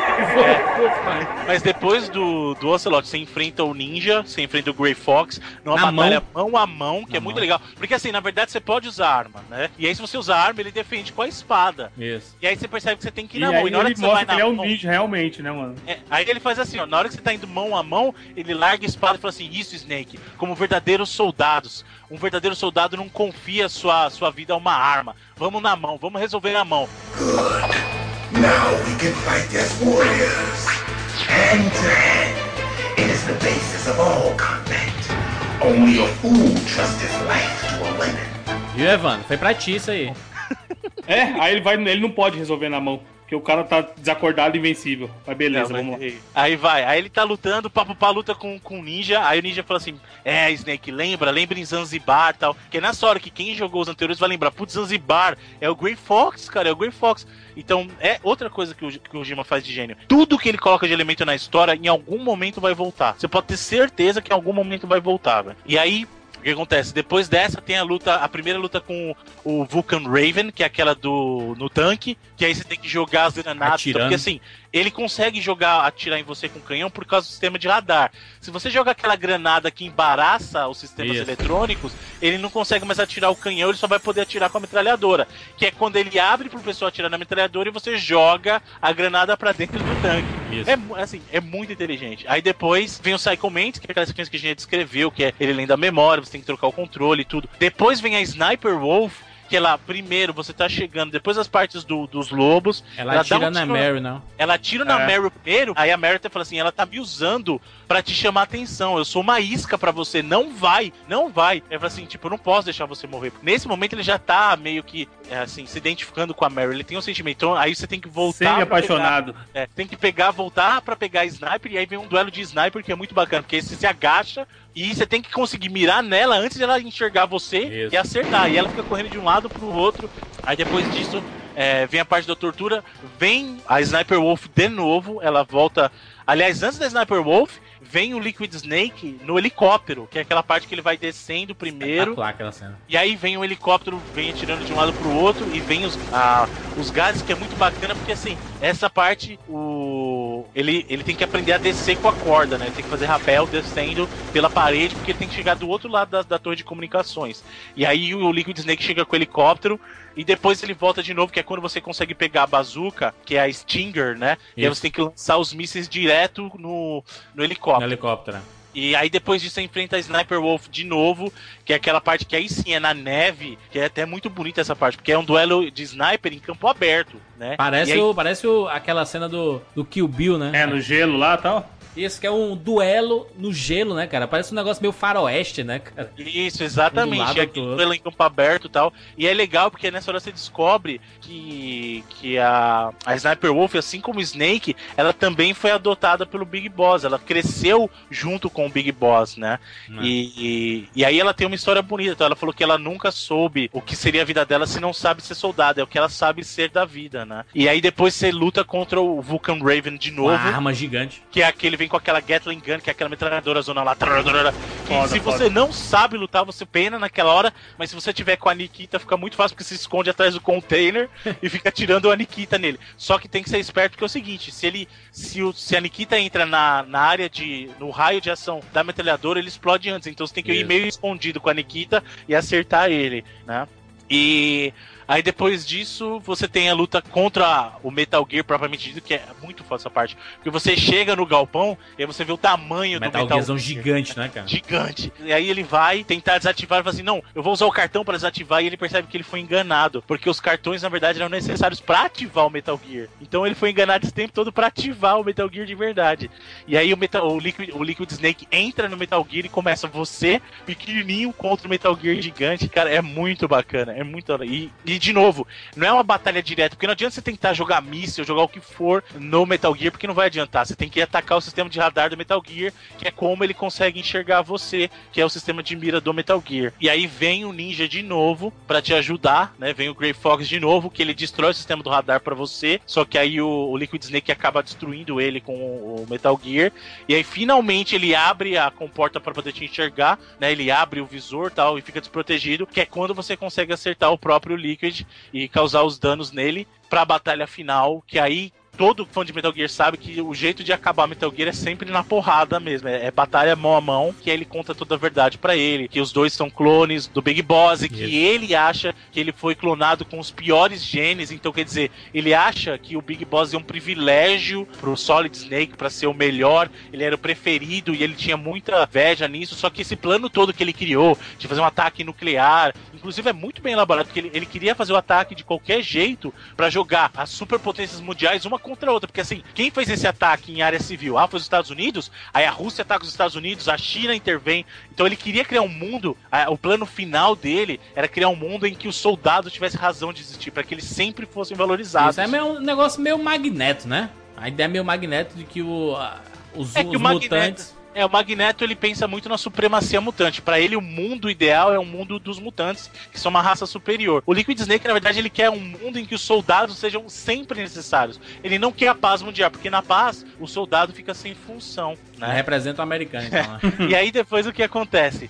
Mas depois do, do Ocelot, você enfrenta o Ninja, você enfrenta o Grey Fox, numa Na batalha mão. a mão, que Na é muito mão. legal. Porque assim, na verdade, você pode usar arma, né? E aí, se você usar arma, ele defende com a espada. Isso. E aí você percebe que você tem que ir E na mão. aí E na hora ele que você vai mostra que na ele é um mão. ninja, realmente, né, mano? É, aí ele faz assim, ó, na hora que você tá indo mão a mão, ele larga a espada e fala assim, isso, Snake, como verdadeiros soldados. Um verdadeiro soldado não confia sua, sua vida a uma arma. Vamos na mão, vamos resolver na mão. Now we can fight as warriors, hand to hand. It is the basis of all combat. Only a fool trusts his life to a weapon. Viu, Evandro? Foi pra ti isso aí. É, aí ele vai, ele não pode resolver na mão, porque o cara tá desacordado e invencível. Mas beleza, Não, vamos lá. mas- Aí vai, aí ele tá lutando, papo pra luta com, com o ninja, aí o ninja fala assim: É, Snake, lembra, lembra em Zanzibar e tal. Que é nessa hora que quem jogou os anteriores vai lembrar, putz, Zanzibar é o Grey Fox, cara, é o Grey Fox. Então, é outra coisa que o, que o Jima faz de gênio. Tudo que ele coloca de elemento na história, em algum momento vai voltar. Você pode ter certeza que em algum momento vai voltar, velho. E aí. O que acontece? Depois dessa tem a luta, a primeira luta com o Vulcan Raven, que é aquela do no tanque, que aí você tem que jogar as granadas, Atirando. porque assim, ele consegue jogar, atirar em você com canhão por causa do sistema de radar. Se você joga aquela granada que embaraça os sistemas Isso. eletrônicos, ele não consegue mais atirar o canhão, ele só vai poder atirar com a metralhadora. Que é quando ele abre pro pessoal atirar na metralhadora e você joga a granada pra dentro do tanque. Isso. É, assim, é muito inteligente. Aí depois vem o Psycho Mantis, que é aquela sequência que a gente já descreveu, que é ele lendo a memória, você tem que trocar o controle e tudo. Depois vem a Sniper Wolf, que ela, primeiro, você tá chegando, depois as partes do- dos lobos. Ela, dá atira um na Mary, não. ela atira na É. Meryl primeiro, aí a Meryl até fala assim: ela tá me usando pra te chamar atenção. Eu sou uma isca pra você. Não vai, não vai. Ele fala assim: tipo, eu não posso deixar você morrer. Nesse momento ele já tá meio que, é, assim, se identificando com a Meryl. Ele tem um sentimento. Então aí você tem que voltar. Sempre pra apaixonado. pegar- é, tem que pegar, voltar pra pegar a sniper. E aí vem um duelo de sniper que é muito bacana. Porque você se agacha e você tem que conseguir mirar nela antes de ela enxergar você Isso. e acertar. E ela fica correndo de um lado pro outro. Aí depois disso. é, vem a parte da tortura, vem a Sniper Wolf de novo, ela volta. Aliás, antes da Sniper Wolf, vem o Liquid Snake no helicóptero, que é aquela parte que ele vai descendo primeiro. Aquela cena. E aí vem o helicóptero, vem atirando de um lado pro outro, e vem os, a- os gases, que é muito bacana, porque assim, essa parte, o ele, ele tem que aprender a descer com a corda, né? Ele tem que fazer rapel descendo pela parede, porque ele tem que chegar do outro lado da, da torre de comunicações. E aí o Liquid Snake chega com o helicóptero, e depois ele volta de novo, que é quando você consegue pegar a bazuca, que é a Stinger, né? E aí Isso. você tem que lançar os mísseis direto no, no helicóptero. No helicóptero. E aí depois disso você enfrenta a Sniper Wolf de novo, que é aquela parte que aí sim é na neve, que é até muito bonita essa parte, porque é um duelo de sniper em campo aberto, né? Parece, aí- o, parece o, aquela cena do, do Kill Bill, né? É, no gelo lá e tal. Esse que é um duelo no gelo, né, cara? Parece um negócio meio faroeste, né, cara? Isso, Um exatamente. E do aqui pelo em campo aberto e tal. E é legal porque nessa hora você descobre que, que a, a Sniper Wolf, assim como o Snake, ela também foi adotada pelo Big Boss. Ela cresceu junto com o Big Boss, né? Né. E, e, e aí ela tem uma história bonita. Então ela falou que ela nunca soube o que seria a vida dela se não sabe ser soldado. É o que ela sabe ser da vida, né? E aí depois você luta contra o Vulcan Raven de Uma novo. arma gigante. Que é aquele vem com aquela Gatling Gun, que é aquela metralhadora zona lá. Que se foda. você não sabe lutar, você pena naquela hora, mas se você tiver com a Nikita, fica muito fácil, porque se esconde atrás do container e fica tirando a Nikita nele. Só que tem que ser esperto, porque é o seguinte: se ele. Se, o, se a Nikita entra na, na área de. no raio de ação da metralhadora, ele explode antes. Então você tem que ir Isso. meio escondido com a Nikita e acertar ele, né? E. Aí depois disso, você tem a luta contra o Metal Gear propriamente dito, que é muito fácil essa parte. Porque você chega no galpão e aí você vê o tamanho Metal do Metal Gearzão Gear. gigante, né, cara? Gigante. E aí ele vai tentar desativar e fala assim: não, eu vou usar o cartão para desativar. E ele percebe que ele foi enganado. Porque os cartões, na verdade, eram necessários para ativar o Metal Gear. Então ele foi enganado esse tempo todo para ativar o Metal Gear de verdade. E aí o, Metal, o, Liquid, o Liquid Snake entra no Metal Gear e começa você, pequenininho, contra o Metal Gear gigante. Cara, é muito bacana. É muito. E, e de novo, não é uma batalha direta, porque não adianta você tentar jogar míssil, jogar o que for no Metal Gear, porque não vai adiantar. Você tem que atacar o sistema de radar do Metal Gear, que é como ele consegue enxergar você, que é o sistema de mira do Metal Gear. E aí vem o ninja de novo pra te ajudar, né? Vem o Grey Fox de novo, que ele destrói o sistema do radar pra você, só que aí o, o Liquid Snake acaba destruindo ele com o, o Metal Gear. E aí finalmente ele abre a comporta pra poder te enxergar, né? Ele abre o visor tal e fica desprotegido, que é quando você consegue acertar o próprio Liquid e causar os danos nele pra batalha final, que aí todo fã de Metal Gear sabe que o jeito de acabar Metal Gear é sempre na porrada mesmo, é, é batalha mão a mão, que aí ele conta toda a verdade pra ele, que os dois são clones do Big Boss e que Isso. ele acha que ele foi clonado com os piores genes, então quer dizer, ele acha que o Big Boss é um privilégio pro Solid Snake pra ser o melhor, ele era o preferido e ele tinha muita inveja nisso, só que esse plano todo que ele criou, de fazer um ataque nuclear, inclusive é muito bem elaborado, porque ele, ele queria fazer o ataque de qualquer jeito pra jogar as superpotências mundiais uma contra a outra, porque assim, quem fez esse ataque em área civil? Ah, foi os Estados Unidos? Aí a Rússia ataca os Estados Unidos, a China intervém. Então ele queria criar um mundo, o plano final dele era criar um mundo em que os soldados tivessem razão de existir, pra que eles sempre fossem valorizados. Isso é meio, um negócio meio magneto, né? A ideia é meio magneto de que o, a- os, É que os o Magneto, mutantes. É, o Magneto ele pensa muito na supremacia mutante. Pra ele o mundo ideal é o mundo dos mutantes, que são uma raça superior. O Liquid Snake na verdade ele quer um mundo em que os soldados sejam sempre necessários. Ele não quer a paz mundial, porque na paz o soldado fica sem função, né? Representa o americano, então, né? e aí depois o que acontece?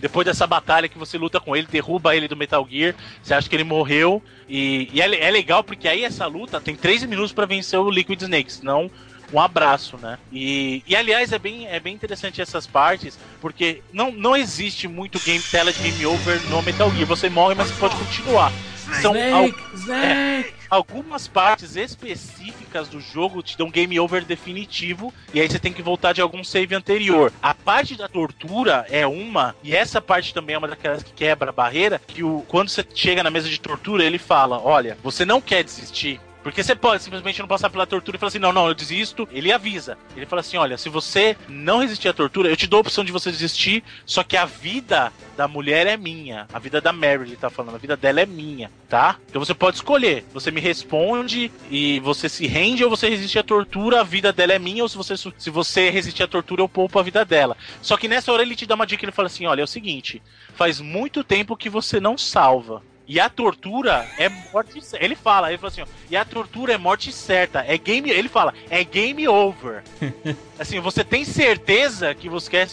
Depois dessa batalha que você luta com ele, derruba ele do Metal Gear, você acha que ele morreu. E, e é, é legal porque aí essa luta tem 13 minutos pra vencer o Liquid Snake, senão um abraço, né? E, e aliás, é bem, é bem interessante essas partes, porque não, não existe muito game tela de game over no Metal Gear. Você morre, mas você pode continuar. São al- Snake, Snake. algumas partes específicas do jogo te dão game over definitivo e aí você tem que voltar de algum save anterior. A parte da tortura é uma e essa parte também é uma daquelas que quebra a barreira que o quando você chega na mesa de tortura ele fala, olha, você não quer desistir. Porque você pode simplesmente não passar pela tortura e falar assim, não, não, eu desisto. Ele avisa. Ele fala assim, olha, se você não resistir à tortura, eu te dou a opção de você desistir, só que a vida da mulher é minha. A vida da Mary, ele tá falando, a vida dela é minha, tá? Então você pode escolher. Você me responde e você se rende ou você resiste à tortura, a vida dela é minha, ou se você, se você resistir à tortura, eu poupo a vida dela. Só que nessa hora ele te dá uma dica, ele fala assim, olha, é o seguinte, faz muito tempo que você não salva. E a tortura é morte certa. Ele fala, ele fala assim, ó, e a tortura é morte certa. É game. Ele fala, é game over. assim, você tem certeza que você quer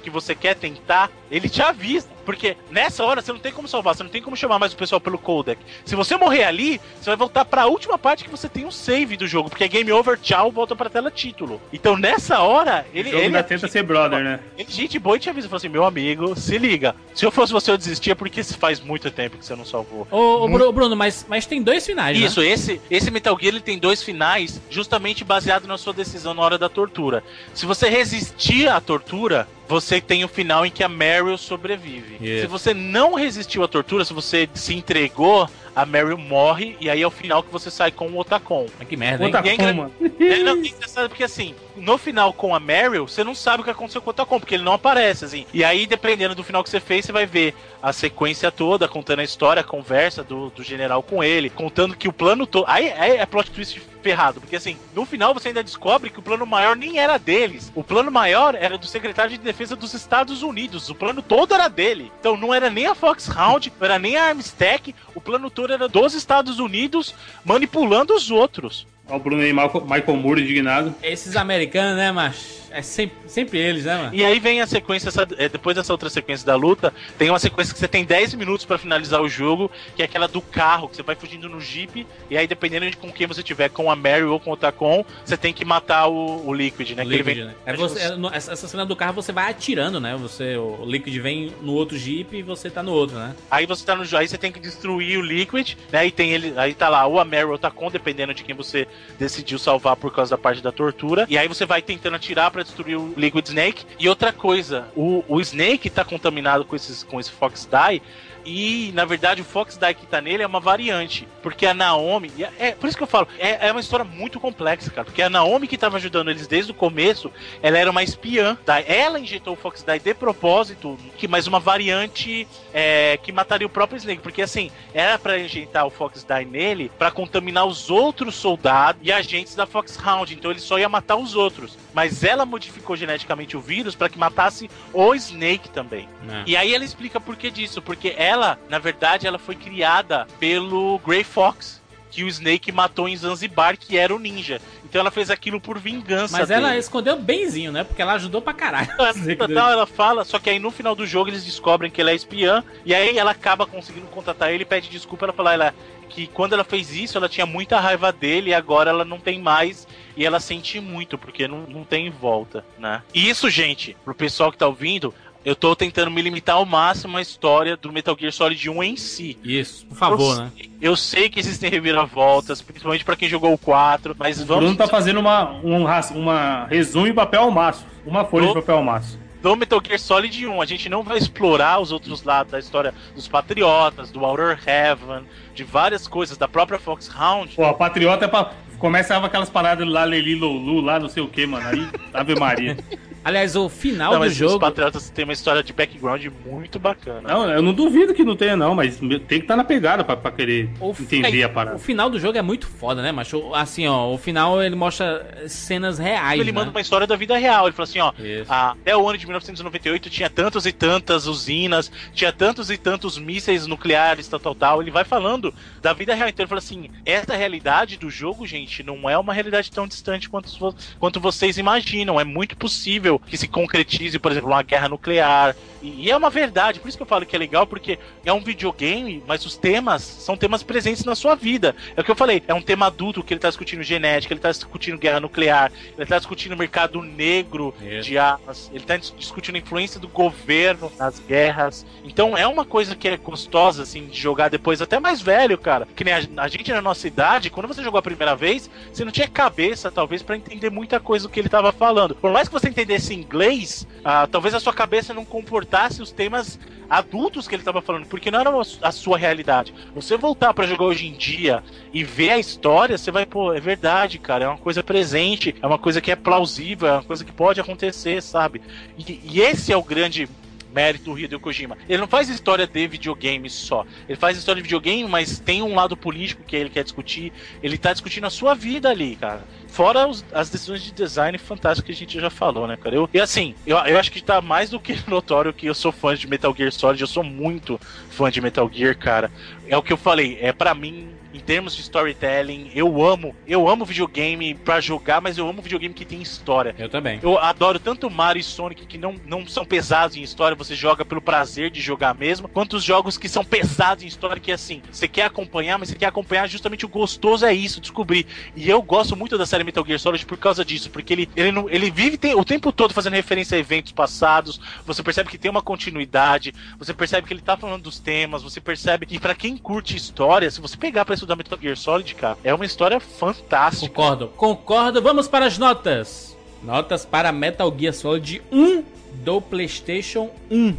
que você quer tentar, ele te avisa. Porque nessa hora você não tem como salvar, você não tem como chamar mais o pessoal pelo codec. Se você morrer ali, você vai voltar pra última parte que você tem um save do jogo, porque é game over, tchau, volta pra tela título. Então nessa hora, ele. o jogo ele ainda tenta ser brother, né? ele, gente boa, e te avisa, fala assim, meu amigo, se liga. Se eu fosse você, eu desistia porque faz muito tempo que você não salvou. Ô, ô, Bru- Bruno, mas, mas tem dois finais, né? Isso, esse, esse Metal Gear ele tem dois finais, justamente baseado na sua decisão na hora da tortura. Se você resistir à tortura, você tem o final em que a Meryl sobrevive. Se você não resistiu à tortura, se você se entregou, a Meryl morre e aí é o final que você sai com o Otacon. Mas que merda, hein? E é coma. É, não, é engraçado porque assim, no final com a Meryl, você não sabe o que aconteceu com o Otacon, porque ele não aparece, assim. E aí, dependendo do final que você fez, você vai ver a sequência toda, contando a história, a conversa do, do general com ele, contando que o plano todo. Aí, aí é plot twist ferrado, porque assim, no final você ainda descobre que o plano maior nem era deles. O plano maior era do secretário de defesa dos Estados Unidos. O plano todo era dele. Então não era nem a Foxhound, não era nem a Armstec. O plano todo era dos Estados Unidos manipulando os outros. Ó, o Bruno aí, Michael, Michael Moore indignado. Esses americanos, né, mas é sempre, sempre eles, né, mano? E aí vem a sequência, essa- é, depois dessa outra sequência da luta, tem uma sequência que você tem 10 minutos pra finalizar o jogo, que é aquela do carro, que você vai fugindo no jeep, e aí dependendo de com quem você tiver, com a Mary ou com o Tacon, você tem que matar o, o Liquid, né? ele Liquid, vem- né? É você, é, no- essa cena do carro você vai atirando, né? Você, o Liquid vem no outro jeep e você tá no outro, né? Aí você tá no aí você tem que destruir o Liquid, né? E tem ele, aí tá lá ou a Mary ou o Tacon, dependendo de quem você decidiu salvar por causa da parte da tortura. E aí você vai tentando atirar pra destruir o Liquid Snake. E outra coisa, o, o Snake tá contaminado com esses com esse Fox Die. E, na verdade, o Fox Die que tá nele é uma variante. Porque a Naomi. É, é- por isso que eu falo, é, é uma história muito complexa, cara. Porque a Naomi que tava ajudando eles desde o começo, ela era uma espiã. Tá? Ela injetou o Fox Die de propósito, que mais uma variante é, que mataria o próprio Snake. Porque assim, era pra injetar o Fox Die nele pra contaminar os outros soldados e agentes da Foxhound. Então ele só ia matar os outros. Mas ela modificou geneticamente o vírus pra que matasse o Snake também. É. E aí ela explica por que disso, porque ela, na verdade, ela foi criada pelo Grey Fox, que o Snake matou em Zanzibar, que era o ninja. Então ela fez aquilo por vingança Mas ela dele. escondeu benzinho, né? Porque ela ajudou pra caralho. Total, ela fala, só que aí no final do jogo eles descobrem que ela é espiã, e aí ela acaba conseguindo contatar ele, pede desculpa, ela fala ela, que quando ela fez isso, ela tinha muita raiva dele, e agora ela não tem mais, e ela sente muito, porque não, não tem volta, né? E isso, gente, pro pessoal que tá ouvindo, eu tô tentando me limitar ao máximo à história do Metal Gear Solid 1 em si. Isso, por favor, eu, né? Eu sei que existem reviravoltas, principalmente pra quem jogou o 4, mas O vamos Bruno tá fazendo uma, um, uma resumo em papel ao maço. Uma folha de Ô. papel ao maço. do Metal Gear Solid 1. A gente não vai explorar os outros lados da história dos Patriotas, do Outer Heaven, de várias coisas, da própria Foxhound. Pô, a Patriota é pra... Começava aquelas paradas lá, Leli Lulu, lá não sei o que, mano. Aí, Ave Maria. Aliás, o final Não, do mas os jogo. Patriotas têm uma história de background muito bacana. Não, eu não duvido que não tenha, não, mas tem que estar na pegada pra, pra querer O, entender é, a parada. O final do jogo é muito foda, né, macho? Assim, ó, o final ele mostra cenas reais, Ele né? manda uma história da vida real. Ele falou assim: ó, Isso. a- até o ano de 1998 tinha tantas e tantas usinas, tinha tantos e tantos mísseis nucleares, tal, tal, tal. Ele vai falando da vida real. Então ele fala assim: essa realidade do jogo, gente, não é uma realidade tão distante quanto, quanto vocês imaginam. É muito possível que se concretize, por exemplo, uma guerra nuclear. E, e é uma verdade, por isso que eu falo que é legal, porque é um videogame, mas os temas são temas presentes na sua vida. É o que eu falei, é um tema adulto que ele tá discutindo genética, ele tá discutindo guerra nuclear, ele tá discutindo mercado negro Isso. de armas, ele tá dis- discutindo a influência do governo nas guerras. Então é uma coisa que é gostosa, assim, de jogar depois, até mais velho, cara. Que nem a, a gente na nossa idade, quando você jogou a primeira vez, você não tinha cabeça, talvez, pra entender muita coisa do que ele tava falando. Por mais que você entendesse inglês, ah, talvez a sua cabeça não comportasse os temas adultos que ele tava falando, porque não era a sua realidade. Você voltar pra jogar hoje em dia e ver a história, você vai, pô, é verdade, cara, é uma coisa presente, é uma coisa que é plausível, é uma coisa que pode acontecer, sabe? E, e esse é o grande mérito do Hideo Kojima. Ele não faz história de videogame só. Ele faz história de videogame, mas tem um lado político que ele quer discutir. Ele tá discutindo a sua vida ali, cara. Fora os- as decisões de design fantásticas que a gente já falou, né, cara? Eu, e assim, eu, eu acho que tá mais do que notório que eu sou fã de Metal Gear Solid. Eu sou muito fã de Metal Gear, cara. É o que eu falei. É para mim, em termos de storytelling, eu amo. Eu amo videogame pra jogar, mas eu amo videogame que tem história. Eu também. Eu adoro tanto Mario e Sonic que não, não são pesados em história, você joga pelo prazer de jogar mesmo, quanto os jogos que são pesados em história, que assim, você quer acompanhar, mas você quer acompanhar justamente o gostoso é isso, descobrir. E eu gosto muito da série Metal Gear Solid por causa disso, porque ele, ele, não, ele vive tem- o tempo todo fazendo referência a eventos passados, você percebe que tem uma continuidade, você percebe que ele tá falando dos temas, você percebe que pra quem curte história, se você pegar pra estudar Metal Gear Solid, cara, é uma história fantástica. Concordo, concordo. Vamos para as notas. Notas para Metal Gear Solid 1 do PlayStation 1.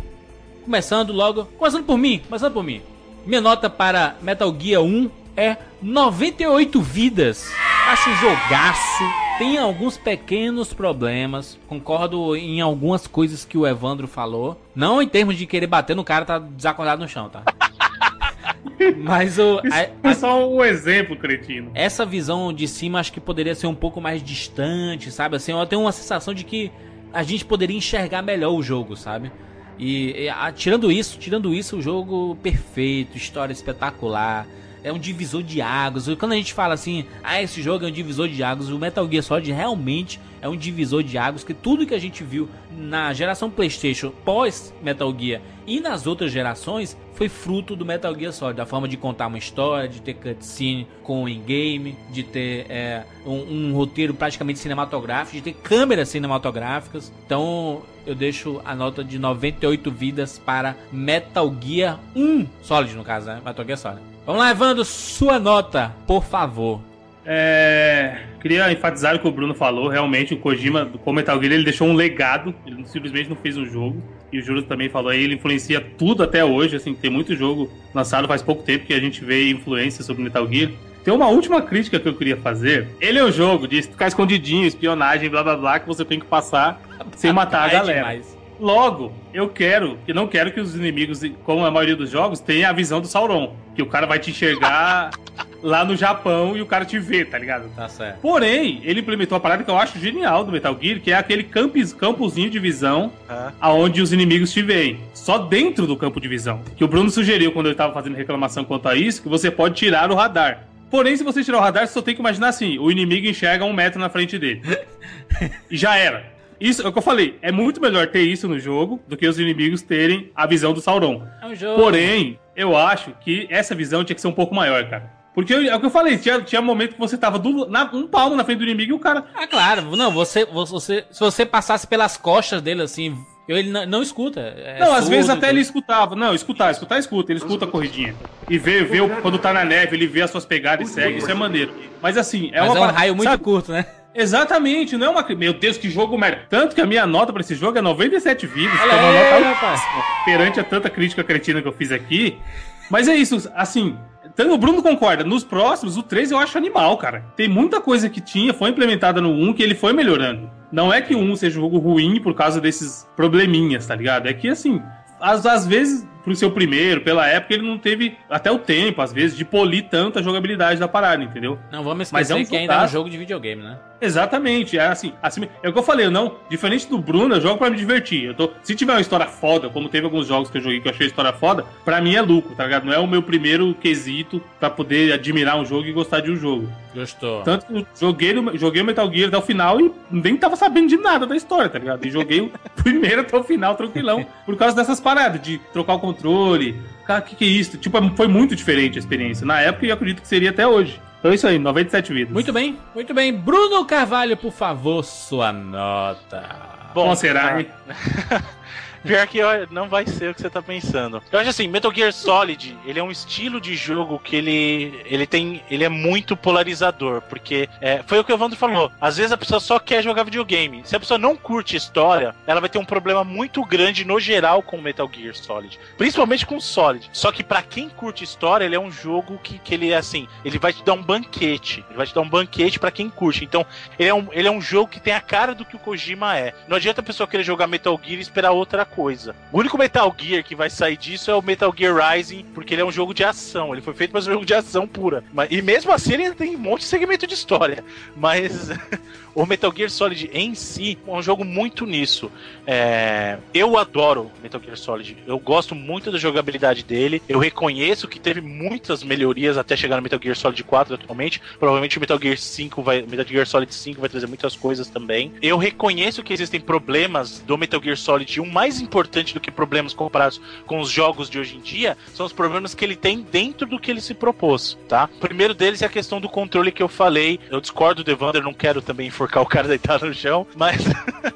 Começando logo, começando por mim, começando por mim. Minha nota para Metal Gear 1 é 98 vidas. Acho um jogaço. Tem alguns pequenos problemas. Concordo em algumas coisas que o Evandro falou. Não em termos de querer bater no cara, tá desacordado no chão, tá? Mas o. É só um exemplo, cretino. Essa visão de cima acho que poderia ser um pouco mais distante, sabe? Assim, eu tenho uma sensação de que a gente poderia enxergar melhor o jogo, sabe? E, e a, tirando isso, tirando isso, o jogo perfeito, história espetacular é um divisor de águas. Quando a gente fala assim, ah, esse jogo é um divisor de águas, o Metal Gear Solid realmente é um divisor de águas, que tudo que a gente viu na geração PlayStation pós Metal Gear e nas outras gerações foi fruto do Metal Gear Solid, da forma de contar uma história, de ter cutscene com o in-game, de ter é, um, um roteiro praticamente cinematográfico, de ter câmeras cinematográficas. Então eu deixo a nota de 98 vidas para Metal Gear 1 Solid, no caso, né? Metal Gear Solid. Vamos lá, Evandro, sua nota, por favor. É, queria enfatizar o que o Bruno falou. Realmente, o Kojima, com Metal Gear, ele deixou um legado. Ele simplesmente não fez um jogo. E o Júlio também falou aí, ele influencia tudo até hoje. Assim, tem muito jogo lançado faz pouco tempo que a gente vê influência sobre Metal Gear. Tem uma última crítica que eu queria fazer. Ele é um jogo de ficar escondidinho, espionagem, blá blá blá, que você tem que passar sem matar a galera. Demais. Logo, eu quero, e não quero que os inimigos, como a maioria dos jogos, tenham a visão do Sauron. Que o cara vai te enxergar lá no Japão e o cara te vê, tá ligado? Tá certo. Porém, ele implementou uma parada que eu acho genial do Metal Gear, que é aquele campus, campozinho de visão ah. aonde os inimigos te veem. Só dentro do campo de visão. Que o Bruno sugeriu quando ele tava fazendo reclamação quanto a isso, que você pode tirar o radar. Porém, se você tirar o radar, você só tem que imaginar assim: o inimigo enxerga um metro na frente dele. e já era. Isso é o que eu falei. É muito melhor ter isso no jogo do que os inimigos terem a visão do Sauron. É um jogo. Porém, eu acho que essa visão tinha que ser um pouco maior, cara. Porque é o que eu falei, tinha, tinha momento que você tava do, na, um palmo na frente do inimigo e o cara. Ah, claro. Não, você, você. Se você passasse pelas costas dele assim, ele não, não escuta. É não, às vezes até ele escutava. Não, escutar, escutar, escuta. Ele escuta a corridinha. E vê, vê quando tá na neve, ele vê as suas pegadas e segue. Isso é maneiro. Mas assim, é Mas uma. É um raio muito sabe? curto, né? Exatamente, não é uma. Meu Deus, que jogo merda. Tanto que a minha nota pra esse jogo é 97 vidas, que é uma nota rapaz. perante a tanta crítica cretina que eu fiz aqui. Mas é isso, assim. O Bruno concorda. Nos próximos, o 3 eu acho animal, cara. Tem muita coisa que tinha, foi implementada no 1 que ele foi melhorando. Não é que o 1 seja um jogo ruim por causa desses probleminhas, tá ligado? É que, assim, às, às vezes pro seu primeiro, pela época, ele não teve até o tempo, às vezes, de polir tanto a jogabilidade da parada, entendeu? Não vamos esquecer Mas é um que ainda é um jogo de videogame, né? Exatamente, é assim, assim, é o que eu falei, não, diferente do Bruno, eu jogo para me divertir. Eu tô, se tiver uma história foda, como teve alguns jogos que eu joguei que eu achei a história foda, para mim é lucro, tá ligado? Não é o meu primeiro quesito para poder admirar um jogo e gostar de um jogo. Gostou. Tanto que eu joguei, joguei o Metal Gear até o final e nem tava sabendo de nada da história, tá ligado? E joguei o primeiro até o final tranquilão, por causa dessas paradas de trocar o controle, cara, o que, que é isso? Tipo, foi muito diferente a experiência. Na época, e acredito que seria até hoje. Então é isso aí, 97 vidas. Muito bem, muito bem. Bruno Carvalho, por favor, sua nota. Bom, Como será, hein? Pior que não vai ser o que você tá pensando. Eu acho assim, Metal Gear Solid, ele é um estilo de jogo que ele, ele tem, ele é muito polarizador, porque é, foi o que o Evandro falou. Às vezes a pessoa só quer jogar videogame. Se a pessoa não curte história, ela vai ter um problema muito grande no geral com Metal Gear Solid, principalmente com Solid. Só que para quem curte história, ele é um jogo que, que ele é assim, ele vai te dar um banquete, ele vai te dar um banquete para quem curte. Então, ele é um, ele é um jogo que tem a cara do que o Kojima é. Não adianta a pessoa querer jogar Metal Gear e esperar outra coisa. O único Metal Gear que vai sair disso é o Metal Gear Rising, porque ele é um jogo de ação. Ele foi feito para ser um jogo de ação pura. E mesmo assim ele tem um monte de segmento de história. Mas o Metal Gear Solid em si é um jogo muito nisso. É... Eu adoro Metal Gear Solid. Eu gosto muito da jogabilidade dele. Eu reconheço que teve muitas melhorias até chegar no Metal Gear Solid 4 atualmente. Provavelmente o Metal Gear 5 vai. Metal Gear Solid 5 vai trazer muitas coisas também. Eu reconheço que existem problemas do Metal Gear Solid 1 mais importante do que problemas comparados com os jogos de hoje em dia. São os problemas que ele tem dentro do que ele se propôs, tá? O primeiro deles é a questão do controle que eu falei. Eu discordo do Evander, não quero também enforcar o cara deitado no chão, mas.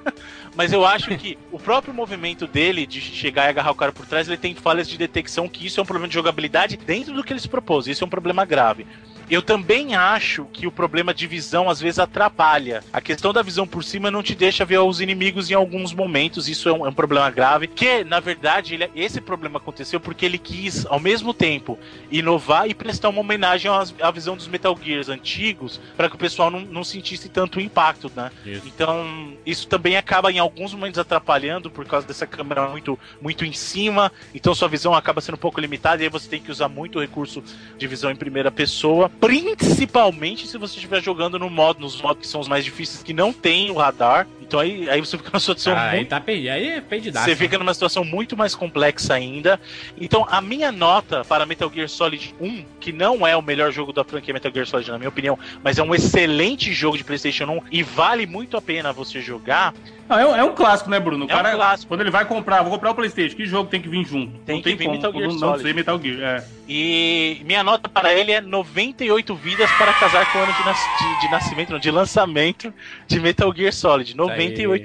mas eu acho que o próprio movimento dele de chegar e agarrar o cara por trás, ele tem falhas de detecção, que isso é um problema de jogabilidade dentro do que ele se propôs. Isso é um problema grave. Eu também acho que o problema de visão às vezes atrapalha. A questão da visão por cima não te deixa ver os inimigos em alguns momentos. Isso é um, é um problema grave. Que, na verdade, ele- esse problema aconteceu porque ele quis, ao mesmo tempo, inovar e prestar uma homenagem às- à visão dos Metal Gears antigos para que o pessoal não, não sentisse tanto impacto, né? Então, isso também acaba em alguns momentos atrapalhando por causa dessa câmera muito, muito em cima. Então, sua visão acaba sendo um pouco limitada e aí você tem que usar muito o recurso de visão em primeira pessoa, principalmente se você estiver jogando no modo, nos modos que são os mais difíceis, que não tem o radar. Então aí, aí você fica numa situação Ah, aí muito tá perdido. Aí é perdidaço. você fica numa situação muito mais complexa ainda. Então, a minha nota para Metal Gear Solid 1, que não é o melhor jogo da franquia Metal Gear Solid, na minha opinião, mas é um excelente jogo de PlayStation 1 e vale muito a pena você jogar. Não, é, um- é um clássico, né, Bruno? O É um cara, clássico. quando ele vai comprar, vou comprar o PlayStation, que jogo tem que vir junto? Tem não que tem vir como, Metal Gear não, não Solid. sei Metal Gear. É. E minha nota para ele é 98 vidas para casar com o ano de, nas- de- de nascimento, não, de lançamento de Metal Gear Solid. 98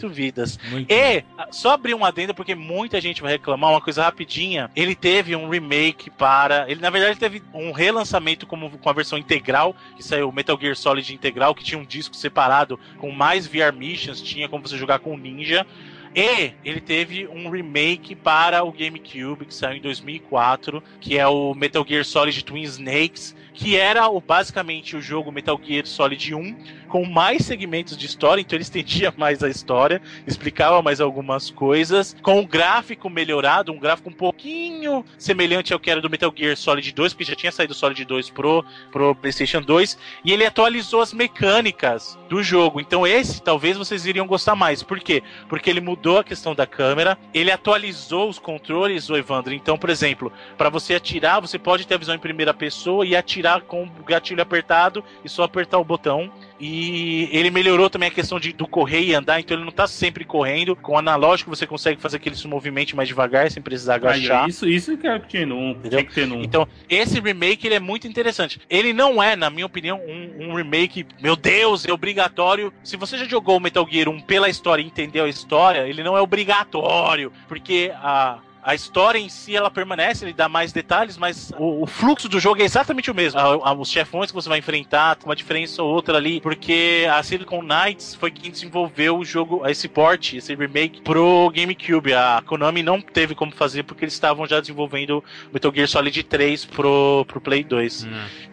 vidas. Muito E, só abrir um adendo, porque muita gente vai reclamar, uma coisa rapidinha. Ele teve um remake para. Ele, na verdade, teve um relançamento como, com a versão integral, que saiu Metal Gear Solid integral, que tinha um disco separado com mais VR missions, tinha como você jogar com o Ninja. E ele teve um remake para o GameCube que saiu em 2004, que é o Metal Gear Solid Twin Snakes, que era o, basicamente o jogo Metal Gear Solid 1 com mais segmentos de história, então ele estendia mais a história, explicava mais algumas coisas, com um gráfico melhorado, um gráfico um pouquinho semelhante ao que era do Metal Gear Solid 2, porque já tinha saído o Solid 2 pro, pro PlayStation 2, e ele atualizou as mecânicas do jogo. Então esse talvez vocês iriam gostar mais. Por quê? Porque ele mudou a questão da câmera, ele atualizou os controles, o Evandro. Então, por exemplo, para você atirar, você pode ter a visão em primeira pessoa e atirar com o gatilho apertado e só apertar o botão. E ele melhorou também a questão de, do correr e andar, então ele não tá sempre correndo. Com o analógico você consegue fazer aquele movimento mais devagar, sem precisar agachar. isso, isso que era que tinha no 1. Tinha que ter no 1. Então, esse remake ele é muito interessante. Ele não é, na minha opinião, um, um remake, meu Deus, é obrigatório. Se você já jogou o Metal Gear 1 pela história e entendeu a história, ele não é obrigatório, porque a. A história em si ela permanece, ele dá mais detalhes, mas o, o fluxo do jogo é exatamente o mesmo. A- a- os chefões que você vai enfrentar, uma diferença ou outra ali, porque a Silicon Knights foi quem desenvolveu o jogo, esse port, esse remake pro GameCube. A Konami não teve como fazer porque eles estavam já desenvolvendo Metal Gear Solid 3 pro, pro Play 2.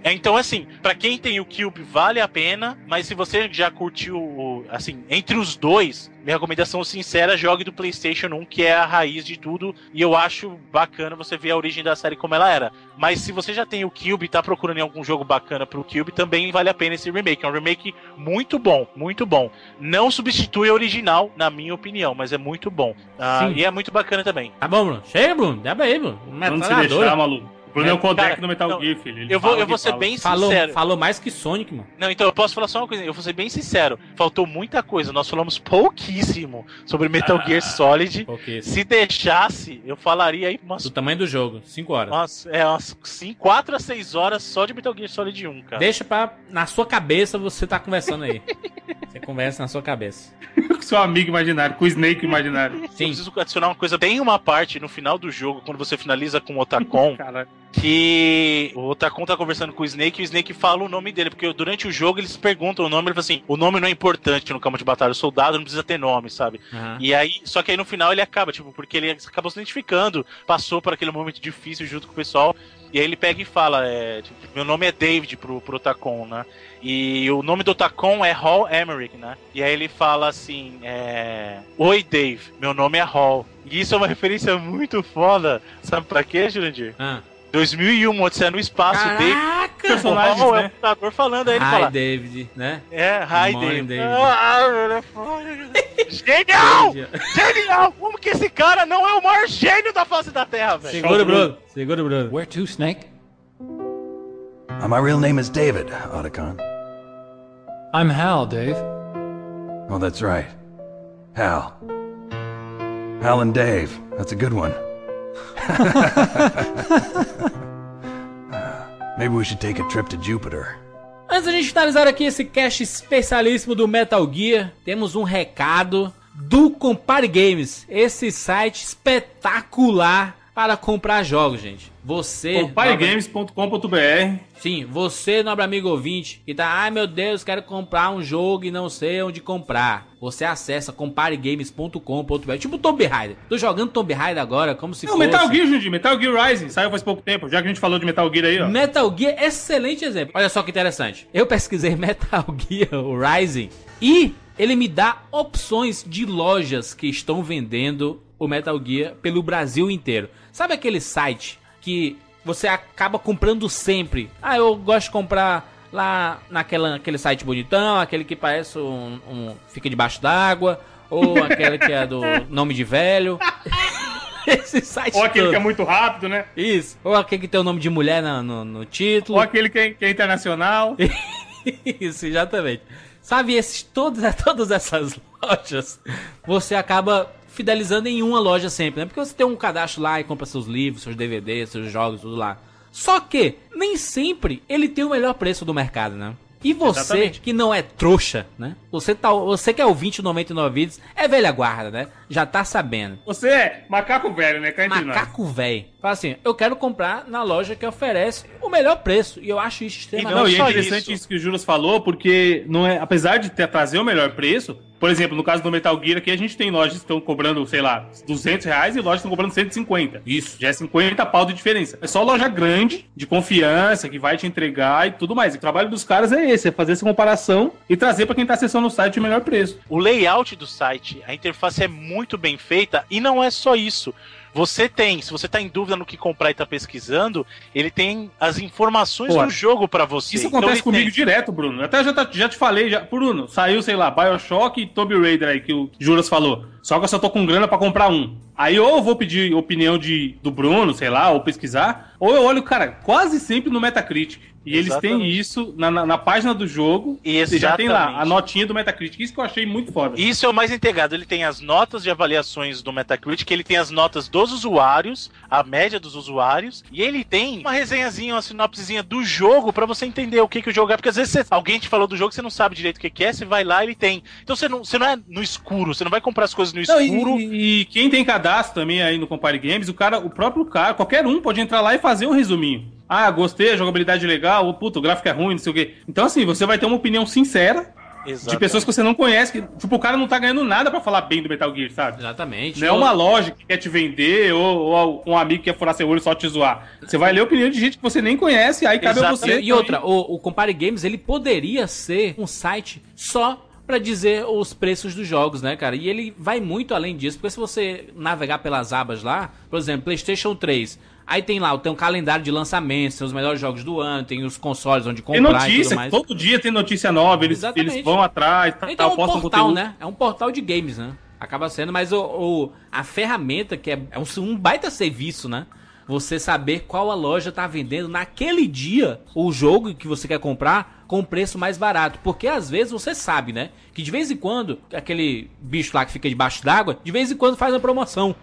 É, Então, assim, pra quem tem o Cube, vale a pena, mas se você já curtiu, assim, entre os dois, minha recomendação sincera, jogue do PlayStation 1, que é a raiz de tudo, e eu acho bacana você ver a origem da série como ela era. Mas se você já tem o Cube e tá procurando em algum jogo bacana pro Cube, também vale a pena esse remake. É um remake muito bom, muito bom. Não substitui o original, na minha opinião, mas é muito bom. Ah, e é muito bacana também. Tá bom, Bruno. Chega, Bruno. Dá aí, Bruno. Não se deixar, maluco. O Bruno é, o codec Cara, no Metal não, Gear, filho. Ele eu vou- eu vou ser fala. bem Falou, sincero. falou mais que Sonic, mano. Não, então eu posso falar só uma coisa, eu vou ser bem sincero. Faltou muita coisa, nós falamos pouquíssimo sobre Metal Gear Solid. Se deixasse, eu falaria aí umas, Do tamanho do jogo, 5 horas. umas, é, umas 4 a 6 horas só de Metal Gear Solid 1, cara. Deixa pra. Na sua cabeça você tá conversando aí. você conversa na sua cabeça. Com seu amigo imaginário, com o Snake imaginário. Eu preciso adicionar uma coisa. Tem uma parte no final do jogo, quando você finaliza com o Otacon, que o Otacon tá conversando com o Snake e o Snake fala o nome dele, porque durante o jogo eles perguntam o nome, ele fala assim: o nome não é importante no campo de batalha, o soldado não precisa ter nome, sabe? Aham. E aí, só que aí no final ele acaba, tipo, porque ele acabou se identificando, passou por aquele momento difícil junto com o pessoal. E aí ele pega e fala, é, tipo, meu nome é David pro, pro Otacon, né? E o nome do Otacon é Hall Emmerich, né? E aí ele fala assim, é... Oi, Dave, meu nome é Hall. E isso é uma referência muito foda. Sabe pra quê, Jurandir? Ah. 2001, Odisseia no Espaço, Caraca! Dave... Personagens, Hall é o né? computador falando, aí ele Hi, fala... David, né? É, hi, Morning, David. David. Ah, é. Genial! Genial! Como que esse cara não é o maior gênio da face da Terra, velho? Segura, Bruno. Segura, Bruno. Where to, Snake? Uh, my real name is David, Otacon. I'm Hal, Dave. Oh, that's right. Hal. Hal and Dave. That's a good one. Maybe we should take a trip to Jupiter. Antes da gente finalizar aqui esse cast especialíssimo do Metal Gear, temos um recado do Compare Games, esse site espetacular para comprar jogos, gente. Você. Comparegames.com.br Sim, você, nobre amigo ouvinte, que tá, ai meu Deus, quero comprar um jogo e não sei onde comprar. Você acessa comparegames.com.br. Tipo Tomb Raider. Tô jogando Tomb Raider agora, como se Não, fosse. Metal Gear, Jundi, Metal Gear Rising, saiu faz pouco tempo, já que a gente falou de Metal Gear aí, ó. Metal Gear, excelente exemplo. Olha só que interessante. Eu pesquisei Metal Gear Rising e ele me dá opções de lojas que estão vendendo o Metal Gear pelo Brasil inteiro. Sabe aquele site que você acaba comprando sempre? Ah, eu gosto de comprar lá naquela, naquele site bonitão, aquele que parece um, um fica debaixo d'água, ou aquele que é do nome de velho. Esse site Ou aquele todo. que é muito rápido, né? Isso. Ou aquele que tem o nome de mulher no, no, no título. Ou aquele que é, que é internacional. Isso, exatamente. Sabe, esses, todas, todas essas lojas, você acaba fidelizando em uma loja sempre, né? Porque você tem um cadastro lá e compra seus livros, seus DVDs, seus jogos, tudo lá. Só que, nem sempre ele tem o melhor preço do mercado, né? E você, Exatamente. que não é trouxa, né? Você, tá, você que é ouvinte do 99 vídeos, é velha guarda, né? Já tá sabendo. Você é macaco velho, né? Cá. Macaco velho. Fala assim, eu quero comprar na loja que oferece o melhor preço. E eu acho isso extremamente... Não, e é interessante isso. isso. que o Juras falou, porque não é, apesar de ter, trazer o melhor preço, por exemplo, no caso do Metal Gear aqui, a gente tem lojas que estão cobrando, sei lá, 200 reais e lojas que estão cobrando 150. Isso. Já é 50 pau de diferença. É só loja grande, de confiança, que vai te entregar e tudo mais. E o trabalho dos caras é esse, é fazer essa comparação e trazer pra quem tá acessando o site o melhor preço. O layout do site, a interface é muito bem feita e não é só isso. Você tem, se você tá em dúvida no que comprar e tá pesquisando, ele tem as informações Pô, do jogo pra você. Isso Então acontece ele comigo tem- direto, Bruno. Até já, tá- já te falei, já, Bruno, saiu, sei lá, Bioshock e Tomb Raider aí que o Juras falou. Só que eu só tô com grana pra comprar um. Aí ou eu vou pedir opinião de, do Bruno, sei lá, ou pesquisar, ou eu olho, cara, quase sempre no Metacritic. E eles têm Exatamente. isso na, na, na página do jogo. Você já tem lá Exatamente. a notinha do Metacritic. Isso que eu achei muito foda. Isso é o mais integrado. Ele tem as notas de avaliações do Metacritic, ele tem as notas dos usuários, a média dos usuários, e ele tem uma resenhazinha, uma sinopsezinha do jogo pra você entender o que, que o jogo é. Porque às vezes você- alguém te falou do jogo, você não sabe direito o que, que é, você vai lá e ele tem. Então você não, você não é no escuro, você não vai comprar as coisas no Não, escuro. e, e quem tem cadastro também aí no Compare Games, o cara, o próprio cara, qualquer um pode entrar lá e fazer um resuminho. Ah, gostei, a jogabilidade legal, ou puta, o gráfico é ruim, não sei o quê. Então, assim, você vai ter uma opinião sincera de Exatamente. pessoas que você não conhece. Que, tipo, o cara não tá ganhando nada pra falar bem do Metal Gear, sabe? Exatamente. Não é uma loja que quer te vender ou, ou um amigo que quer furar seu olho só te zoar. Você vai ler a opinião de gente que você nem conhece, aí cabe a Exatamente. você. E, e outra, o, o Compare Games, ele poderia ser um site só pra dizer os preços dos jogos, né, cara? E ele vai muito além disso, porque se você navegar pelas abas lá, por exemplo, PlayStation 3, aí tem lá, tem um calendário de lançamentos, tem os melhores jogos do ano, tem os consoles onde Tem comprar tudo notícia, todo dia tem notícia nova, eles, Exatamente. eles vão atrás, tá, Então é tal, um portal, conteúdo. né? É um portal de games, né? Acaba sendo, mas o, o- a ferramenta que é, é um, um baita serviço, né? Você saber qual a loja tá vendendo naquele dia o jogo que você quer comprar com preço mais barato. Porque às vezes você sabe, né? Que de vez em quando, aquele bicho lá que fica debaixo d'água, de vez em quando faz uma promoção.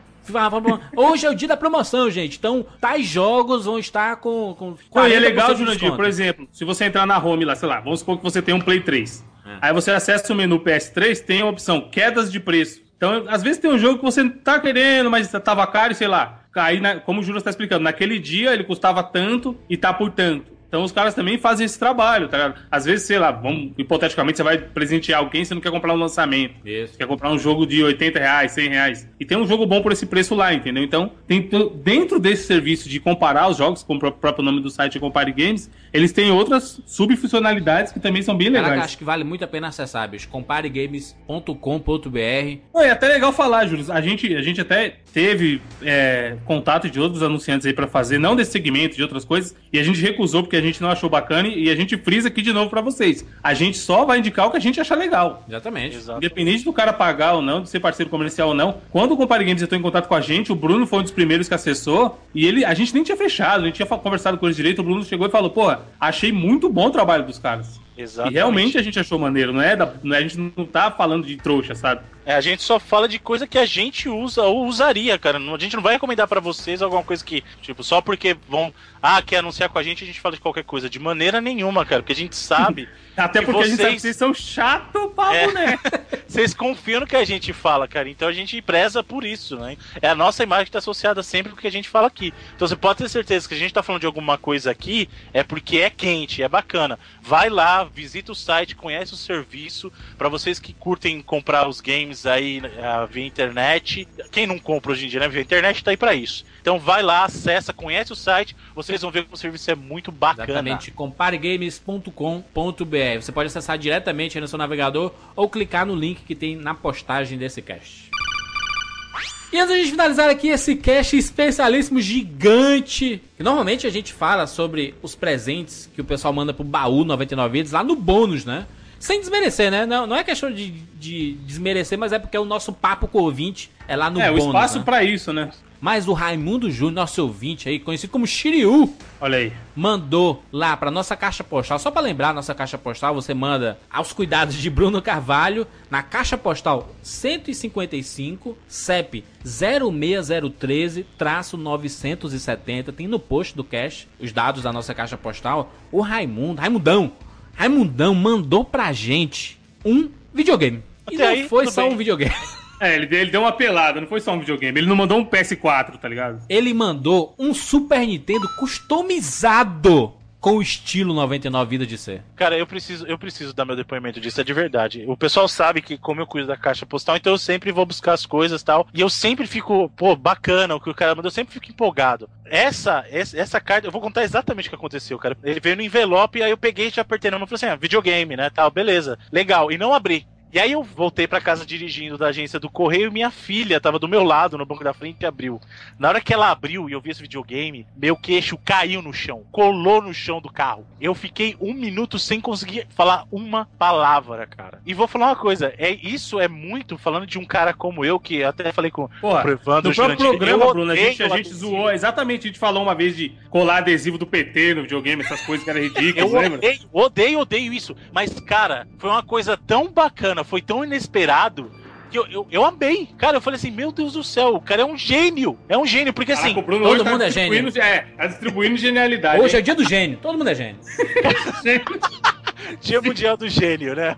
Hoje é o dia da promoção, gente. Então, tais jogos vão estar com. com Não, e é 40% legal, Jurandir, por exemplo, se você entrar na home lá, sei lá, vamos supor que você tem um Play 3. É. Aí você acessa o menu PS3, tem a opção quedas de preço. Então, às vezes tem um jogo que você tá querendo, mas tava caro, sei lá. Aí, como o Júlio está explicando, naquele dia ele custava tanto e tá por tanto. Então os caras também fazem esse trabalho, tá ligado? Às vezes, sei lá, vamos, hipoteticamente, você vai presentear alguém, você não quer comprar um lançamento. Isso. Quer comprar um jogo de 80 reais, 100 reais. E tem um jogo bom por esse preço lá, entendeu? Então, tem, dentro desse serviço de comparar os jogos, como o próprio nome do site é Compare Games, eles têm outras subfuncionalidades que também são bem Caraca, legais. acho que vale muito a pena acessar, bicho. Comparegames.com.br. É até legal falar, Júlio. A gente, a gente até teve é, contato de outros anunciantes aí pra fazer, não desse segmento, de outras coisas, e a gente recusou porque a gente não achou bacana e a gente frisa aqui de novo pra vocês. A gente só vai indicar o que a gente achar legal. Exatamente. Exato. Independente do cara pagar ou não, de ser parceiro comercial ou não, quando o Compare Games entrou em contato com a gente, o Bruno foi um dos primeiros que acessou e ele, a gente nem tinha fechado, a gente tinha conversado com eles direito, o Bruno chegou e falou, pô, achei muito bom o trabalho dos caras. Exatamente. E realmente a gente achou maneiro, não é? Da, não é- a gente não tá falando de trouxa, sabe? É, a gente só fala de coisa que a gente usa ou usaria, cara. A gente não vai recomendar pra vocês alguma coisa que, tipo, só porque vão, ah, quer anunciar com a gente, a gente fala de qualquer coisa. De maneira nenhuma, cara, porque a gente sabe. Até que porque a gente sabe que vocês- vocês são chato pra É. boné. Vocês confiam no que a gente fala, cara. Então a gente preza por isso, né? É a nossa imagem que tá associada sempre com o que a gente fala aqui. Então você pode ter certeza que a gente tá falando de alguma coisa aqui é porque é quente, é bacana. Vai lá, visita o site, conhece o serviço. Pra vocês que curtem comprar os games aí uh, via internet. Quem não compra hoje em dia, né? Via internet tá aí pra isso. Então vai lá, acessa, conhece o site. Vocês vão ver que o serviço é muito bacana. Exatamente, comparegames.com.br. Você pode acessar diretamente aí no seu navegador ou clicar no link que tem na postagem desse cast. E antes a gente finalizar aqui esse cast especialíssimo gigante, que normalmente a gente fala sobre os presentes que o pessoal manda pro baú 99 vidas lá no bônus, né? Sem desmerecer, né? Não, não é questão de, de desmerecer, mas é porque o nosso papo com o ouvinte é lá no é, bônus. o espaço né? pra isso, né? Mas o Raimundo Júnior, nosso ouvinte aí, conhecido como Shiryu, Olha aí. mandou lá pra nossa caixa postal. Só pra lembrar, nossa caixa postal, você manda aos cuidados de Bruno Carvalho, na caixa postal 155, CEP 06013-970. Tem no post do cash os dados da nossa caixa postal. O Raimundo, Raimundão, Raimundão mandou pra gente um videogame. E Até não aí, foi só bem. um videogame. É, ele, ele deu uma pelada, não foi só um videogame. Ele não mandou um PS4, tá ligado? Ele mandou um Super Nintendo customizado com o estilo 99 Vida de Ser. Cara, eu preciso, eu preciso dar meu depoimento disso, é de verdade. O pessoal sabe que como eu cuido da caixa postal, então eu sempre vou buscar as coisas e tal. E eu sempre fico, pô, bacana o que o cara mandou, eu sempre fico empolgado. Essa, essa, essa carta, eu vou contar exatamente o que aconteceu, cara. Ele veio no envelope, aí eu peguei e já apertei na mão e falei assim, ah, videogame, né, tal, beleza, legal. E não abri. E aí eu voltei pra casa dirigindo da agência do correio e minha filha tava do meu lado no banco da frente e abriu. Na hora que ela abriu e eu vi esse videogame, meu queixo caiu no chão, colou no chão do carro. Eu fiquei um minuto sem conseguir falar uma palavra, cara. E vou falar uma coisa, é isso é muito falando de um cara como eu que até falei com Porra, o Evandro no próprio programa, eu Bruno, a gente, a gente adesivo. zoou exatamente. A gente falou uma vez de colar adesivo do PT no videogame, essas coisas que eram Eu ridículas, lembra? odeio, odeio, odeio isso. Mas, cara, foi uma coisa tão bacana, foi tão inesperado. Que eu, eu, eu amei. Cara, eu falei assim: Meu Deus do céu, o cara é um gênio. É um gênio, porque assim. Caraca, Bruno todo hoje tá mundo é gênio. É, tá distribuindo genialidade. Hoje é hein? dia do gênio, todo mundo é gênio. Dia Mundial do Gênio, né?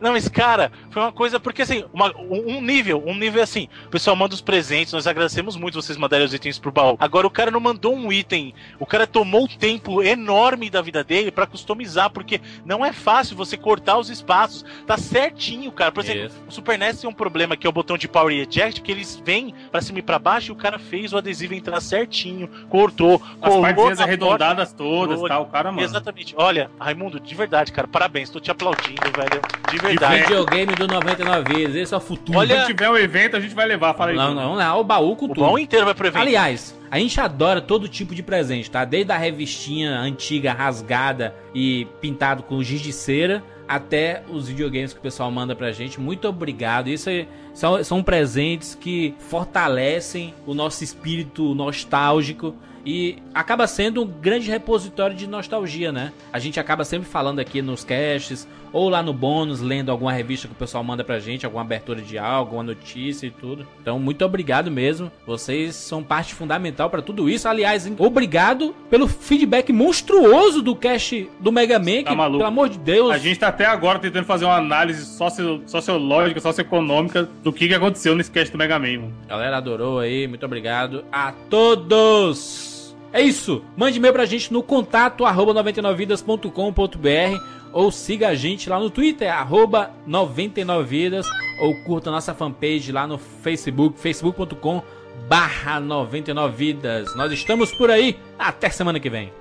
Não, mas, cara, foi uma coisa, porque assim, uma- um nível, um nível assim, o pessoal manda os presentes, nós agradecemos muito vocês mandarem os itens pro baú. Agora, o cara não mandou um item, o cara tomou um tempo enorme da vida dele pra customizar, porque não é fácil você cortar os espaços, tá certinho, cara. Por exemplo, Isso. o Super NES tem um problema que é o botão de Power Eject, que eles vêm pra cima e pra baixo e o cara fez o adesivo entrar certinho, cortou, As colou partezinhas na arredondadas todas tal, o cara, mano. Exatamente. Olha, Raimundo, de verdade, cara, parabéns, tô te aplaudindo, velho. De verdade. Videogame do 99 vezes, esse é o futuro. Olha- Quando tiver o evento, a gente vai levar, fala aí. Não, não, não, o baú com O tudo. baú inteiro vai pro evento. Aliás, a gente adora todo tipo de presente, tá? Desde a revistinha antiga, rasgada e pintado com giz de cera, até os videogames que o pessoal manda pra gente. Muito obrigado. Isso é- são, são presentes que fortalecem o nosso espírito nostálgico e acaba sendo um grande repositório de nostalgia, né? A gente acaba sempre falando aqui nos casts ou lá no bônus, lendo alguma revista que o pessoal manda pra gente, alguma abertura de algo, alguma notícia e tudo. Então, muito obrigado mesmo. Vocês são parte fundamental pra tudo isso. Aliás, obrigado pelo feedback monstruoso do cast do Mega Man, Tá que, maluco. pelo amor de Deus. A gente tá até agora tentando fazer uma análise socio, sociológica, socioeconômica do que, que aconteceu nesse cast do Mega Man, mano. Galera adorou aí, muito obrigado a todos. É isso. Mande e-mail pra gente no contato arroba 99vidas.com.br ou siga a gente lá no Twitter, arroba 99vidas ou curta nossa fanpage lá no Facebook, facebook.com barra 99vidas. Nós estamos por aí. Até semana que vem.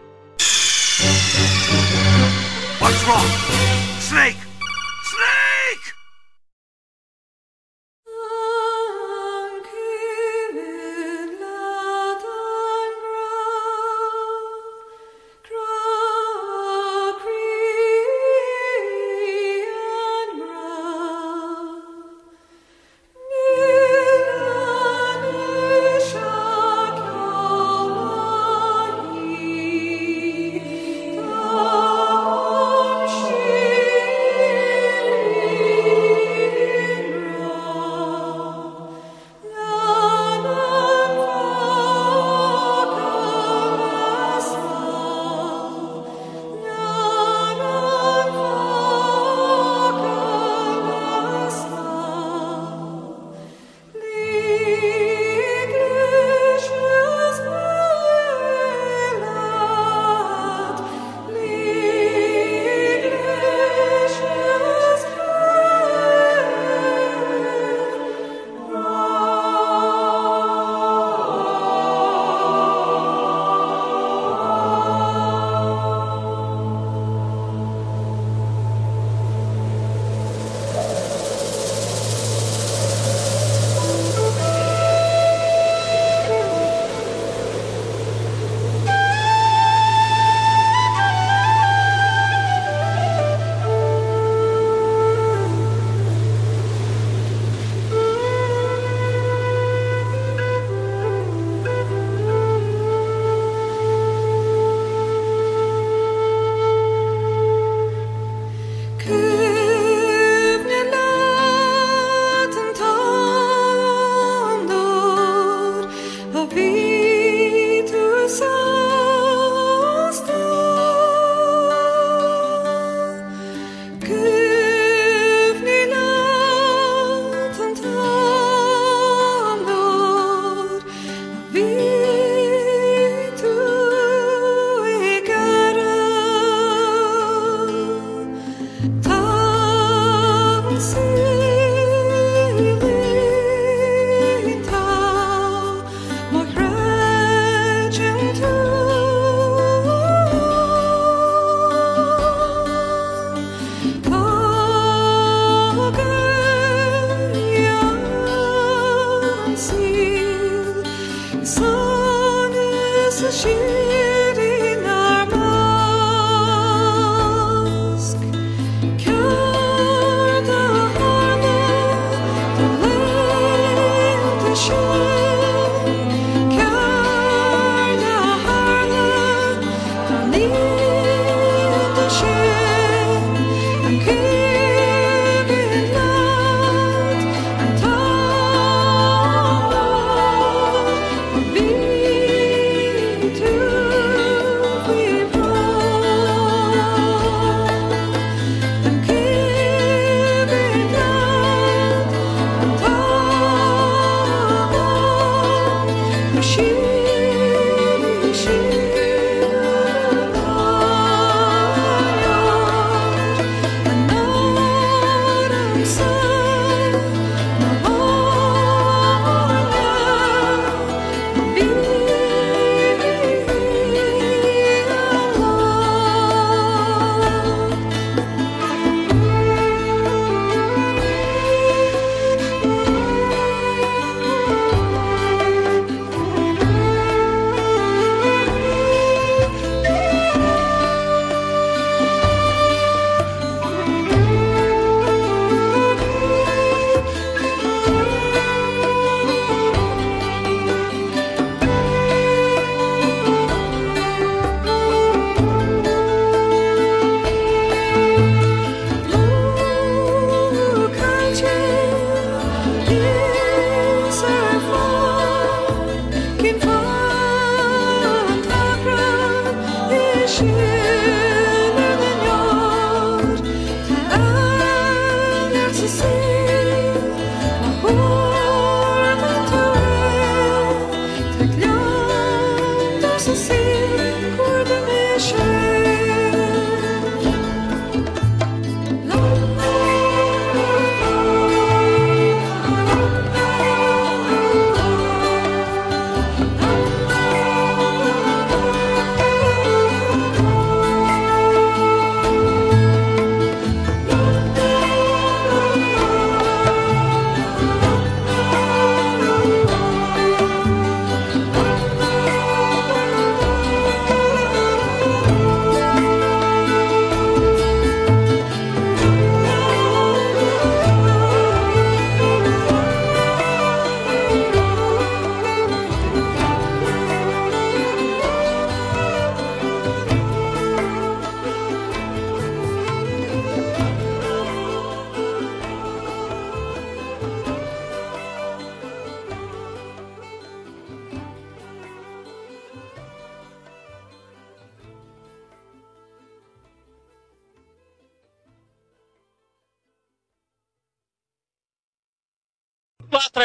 What's wrong?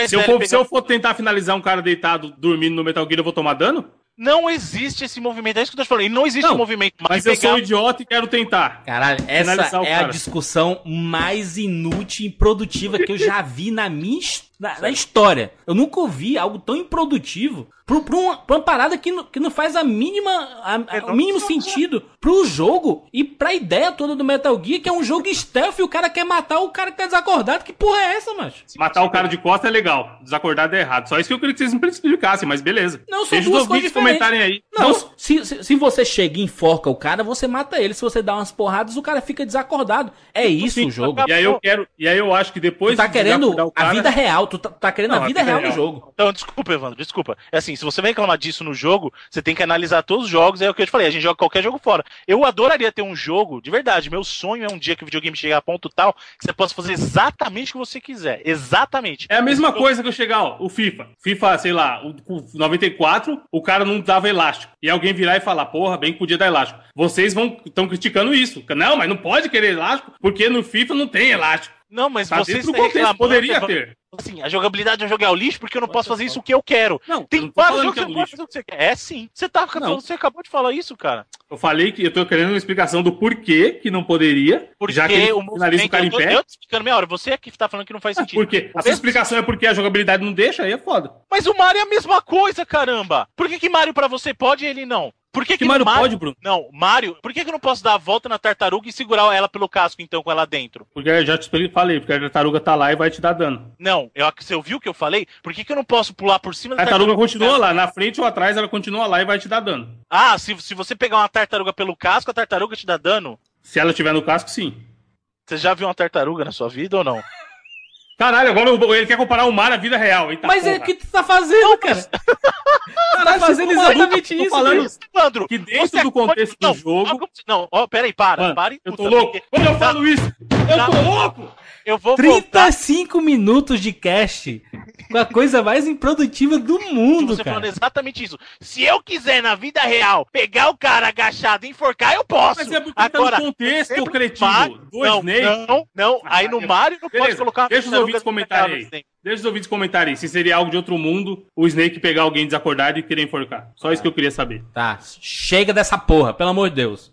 Se eu, for, pegar- se eu for tentar finalizar um cara deitado dormindo no Metal Gear, eu vou tomar dano? Não existe esse movimento. É isso que eu tô te falando. E não existe Não, um movimento Mas de eu sou pegar- idiota e quero tentar. Caralho, essa é a cara. discussão mais inútil e improdutiva que eu já vi na minha na, na história. Eu nunca ouvi algo tão improdutivo pra, pra uma, pra uma parada que não, que não faz a mínima, a- a- o mínimo sentido pro jogo e pra ideia toda do Metal Gear, que é um jogo stealth e o cara quer matar o cara que tá desacordado. Que porra é essa, macho? Matar o cara de costa é legal. Desacordado é errado. Só isso que eu queria que vocês me explicassem, mas beleza. Não, são Deixa duas os coisas comentarem aí. Não, se, se, se você chega e enforca o cara, você mata ele. Se você dá umas porradas, o cara fica desacordado. É isso o jogo. E aí eu quero. E aí eu acho que depois Tu tá de querendo a cara- vida real, tu tá, tá querendo Não, a a vida vida real no real. jogo. Então, desculpa, Evandro, desculpa. É assim, se você vai reclamar disso no jogo, você tem que analisar todos os jogos, é o que eu te falei, a gente joga qualquer jogo fora. Eu adoraria ter um jogo, de verdade, meu sonho é um dia que o videogame chegar a ponto tal que você possa fazer exatamente o que você quiser. Exatamente. É a mesma coisa que eu chegar, ó, o FIFA. FIFA, sei lá, o, o 94, o cara não dava elástico. E alguém virar e falar, porra, bem que podia dar elástico. Vocês vão estão criticando isso. Não, mas não pode querer elástico, porque no FIFA não tem elástico. Não, mas Tá vocês dentro do estão contexto, reclamando, poderia ter. Assim, a jogabilidade do jogo é o lixo porque eu não posso fazer isso o que eu quero. Não, tem não vários jogos que que é você pode fazer o que você quer. É sim. Você, tá, Não. você acabou de falar isso, cara. Eu falei que eu tô querendo uma explicação do porquê que não poderia, Porque já que o finaliza o cara em eu tô, pé. eu tô explicando meia hora. Você é que tá falando que não faz sentido. Por quê? A sua explicação é porque a jogabilidade não deixa, aí é foda. Mas o Mario é a mesma coisa, caramba. Por que, que Mario pra você pode e ele não? Por que, que, Que Mario pode, Bruno? Não, Mario, por que, que eu não posso dar a volta na tartaruga e segurar ela pelo casco, então, com ela dentro? Porque eu já te falei, porque a tartaruga tá lá e vai te dar dano. Não, eu, você ouviu o que eu falei? Por que, que eu não posso pular por cima A tartaruga continua lá, na frente ou atrás, ela continua lá e vai te dar dano. Ah, se, se você pegar uma tartaruga pelo casco, a tartaruga te dá dano? Se ela estiver no casco, sim. Você já viu uma tartaruga na sua vida ou não? Caralho, agora ele quer comparar o mar à vida real. Eita Mas é porra. o que tu tá fazendo, cara? Tu tá fazendo exatamente isso. falando que dentro você do contexto de- não, do jogo. Não, ó, peraí, para, Mano, para e eu tô louco. porque- Quando eu falo isso, eu tô louco! Eu vou voltar. 35 minutos de cast com a coisa mais improdutiva do mundo, Você cara. falando exatamente isso. Se eu quiser na vida real pegar o cara agachado e enforcar, eu posso. Mas é porque Agora, tá no contexto, cretino. Mario- Do não, Snake. não, não. Aí no Mario não pode Beleza, colocar uma Deixa os ouvintes comentarem aí. Deixa os ouvintes comentarem aí se seria algo de outro mundo o Snake pegar alguém desacordado e querer enforcar. Só isso que eu queria saber. Tá, chega dessa porra, pelo amor de Deus.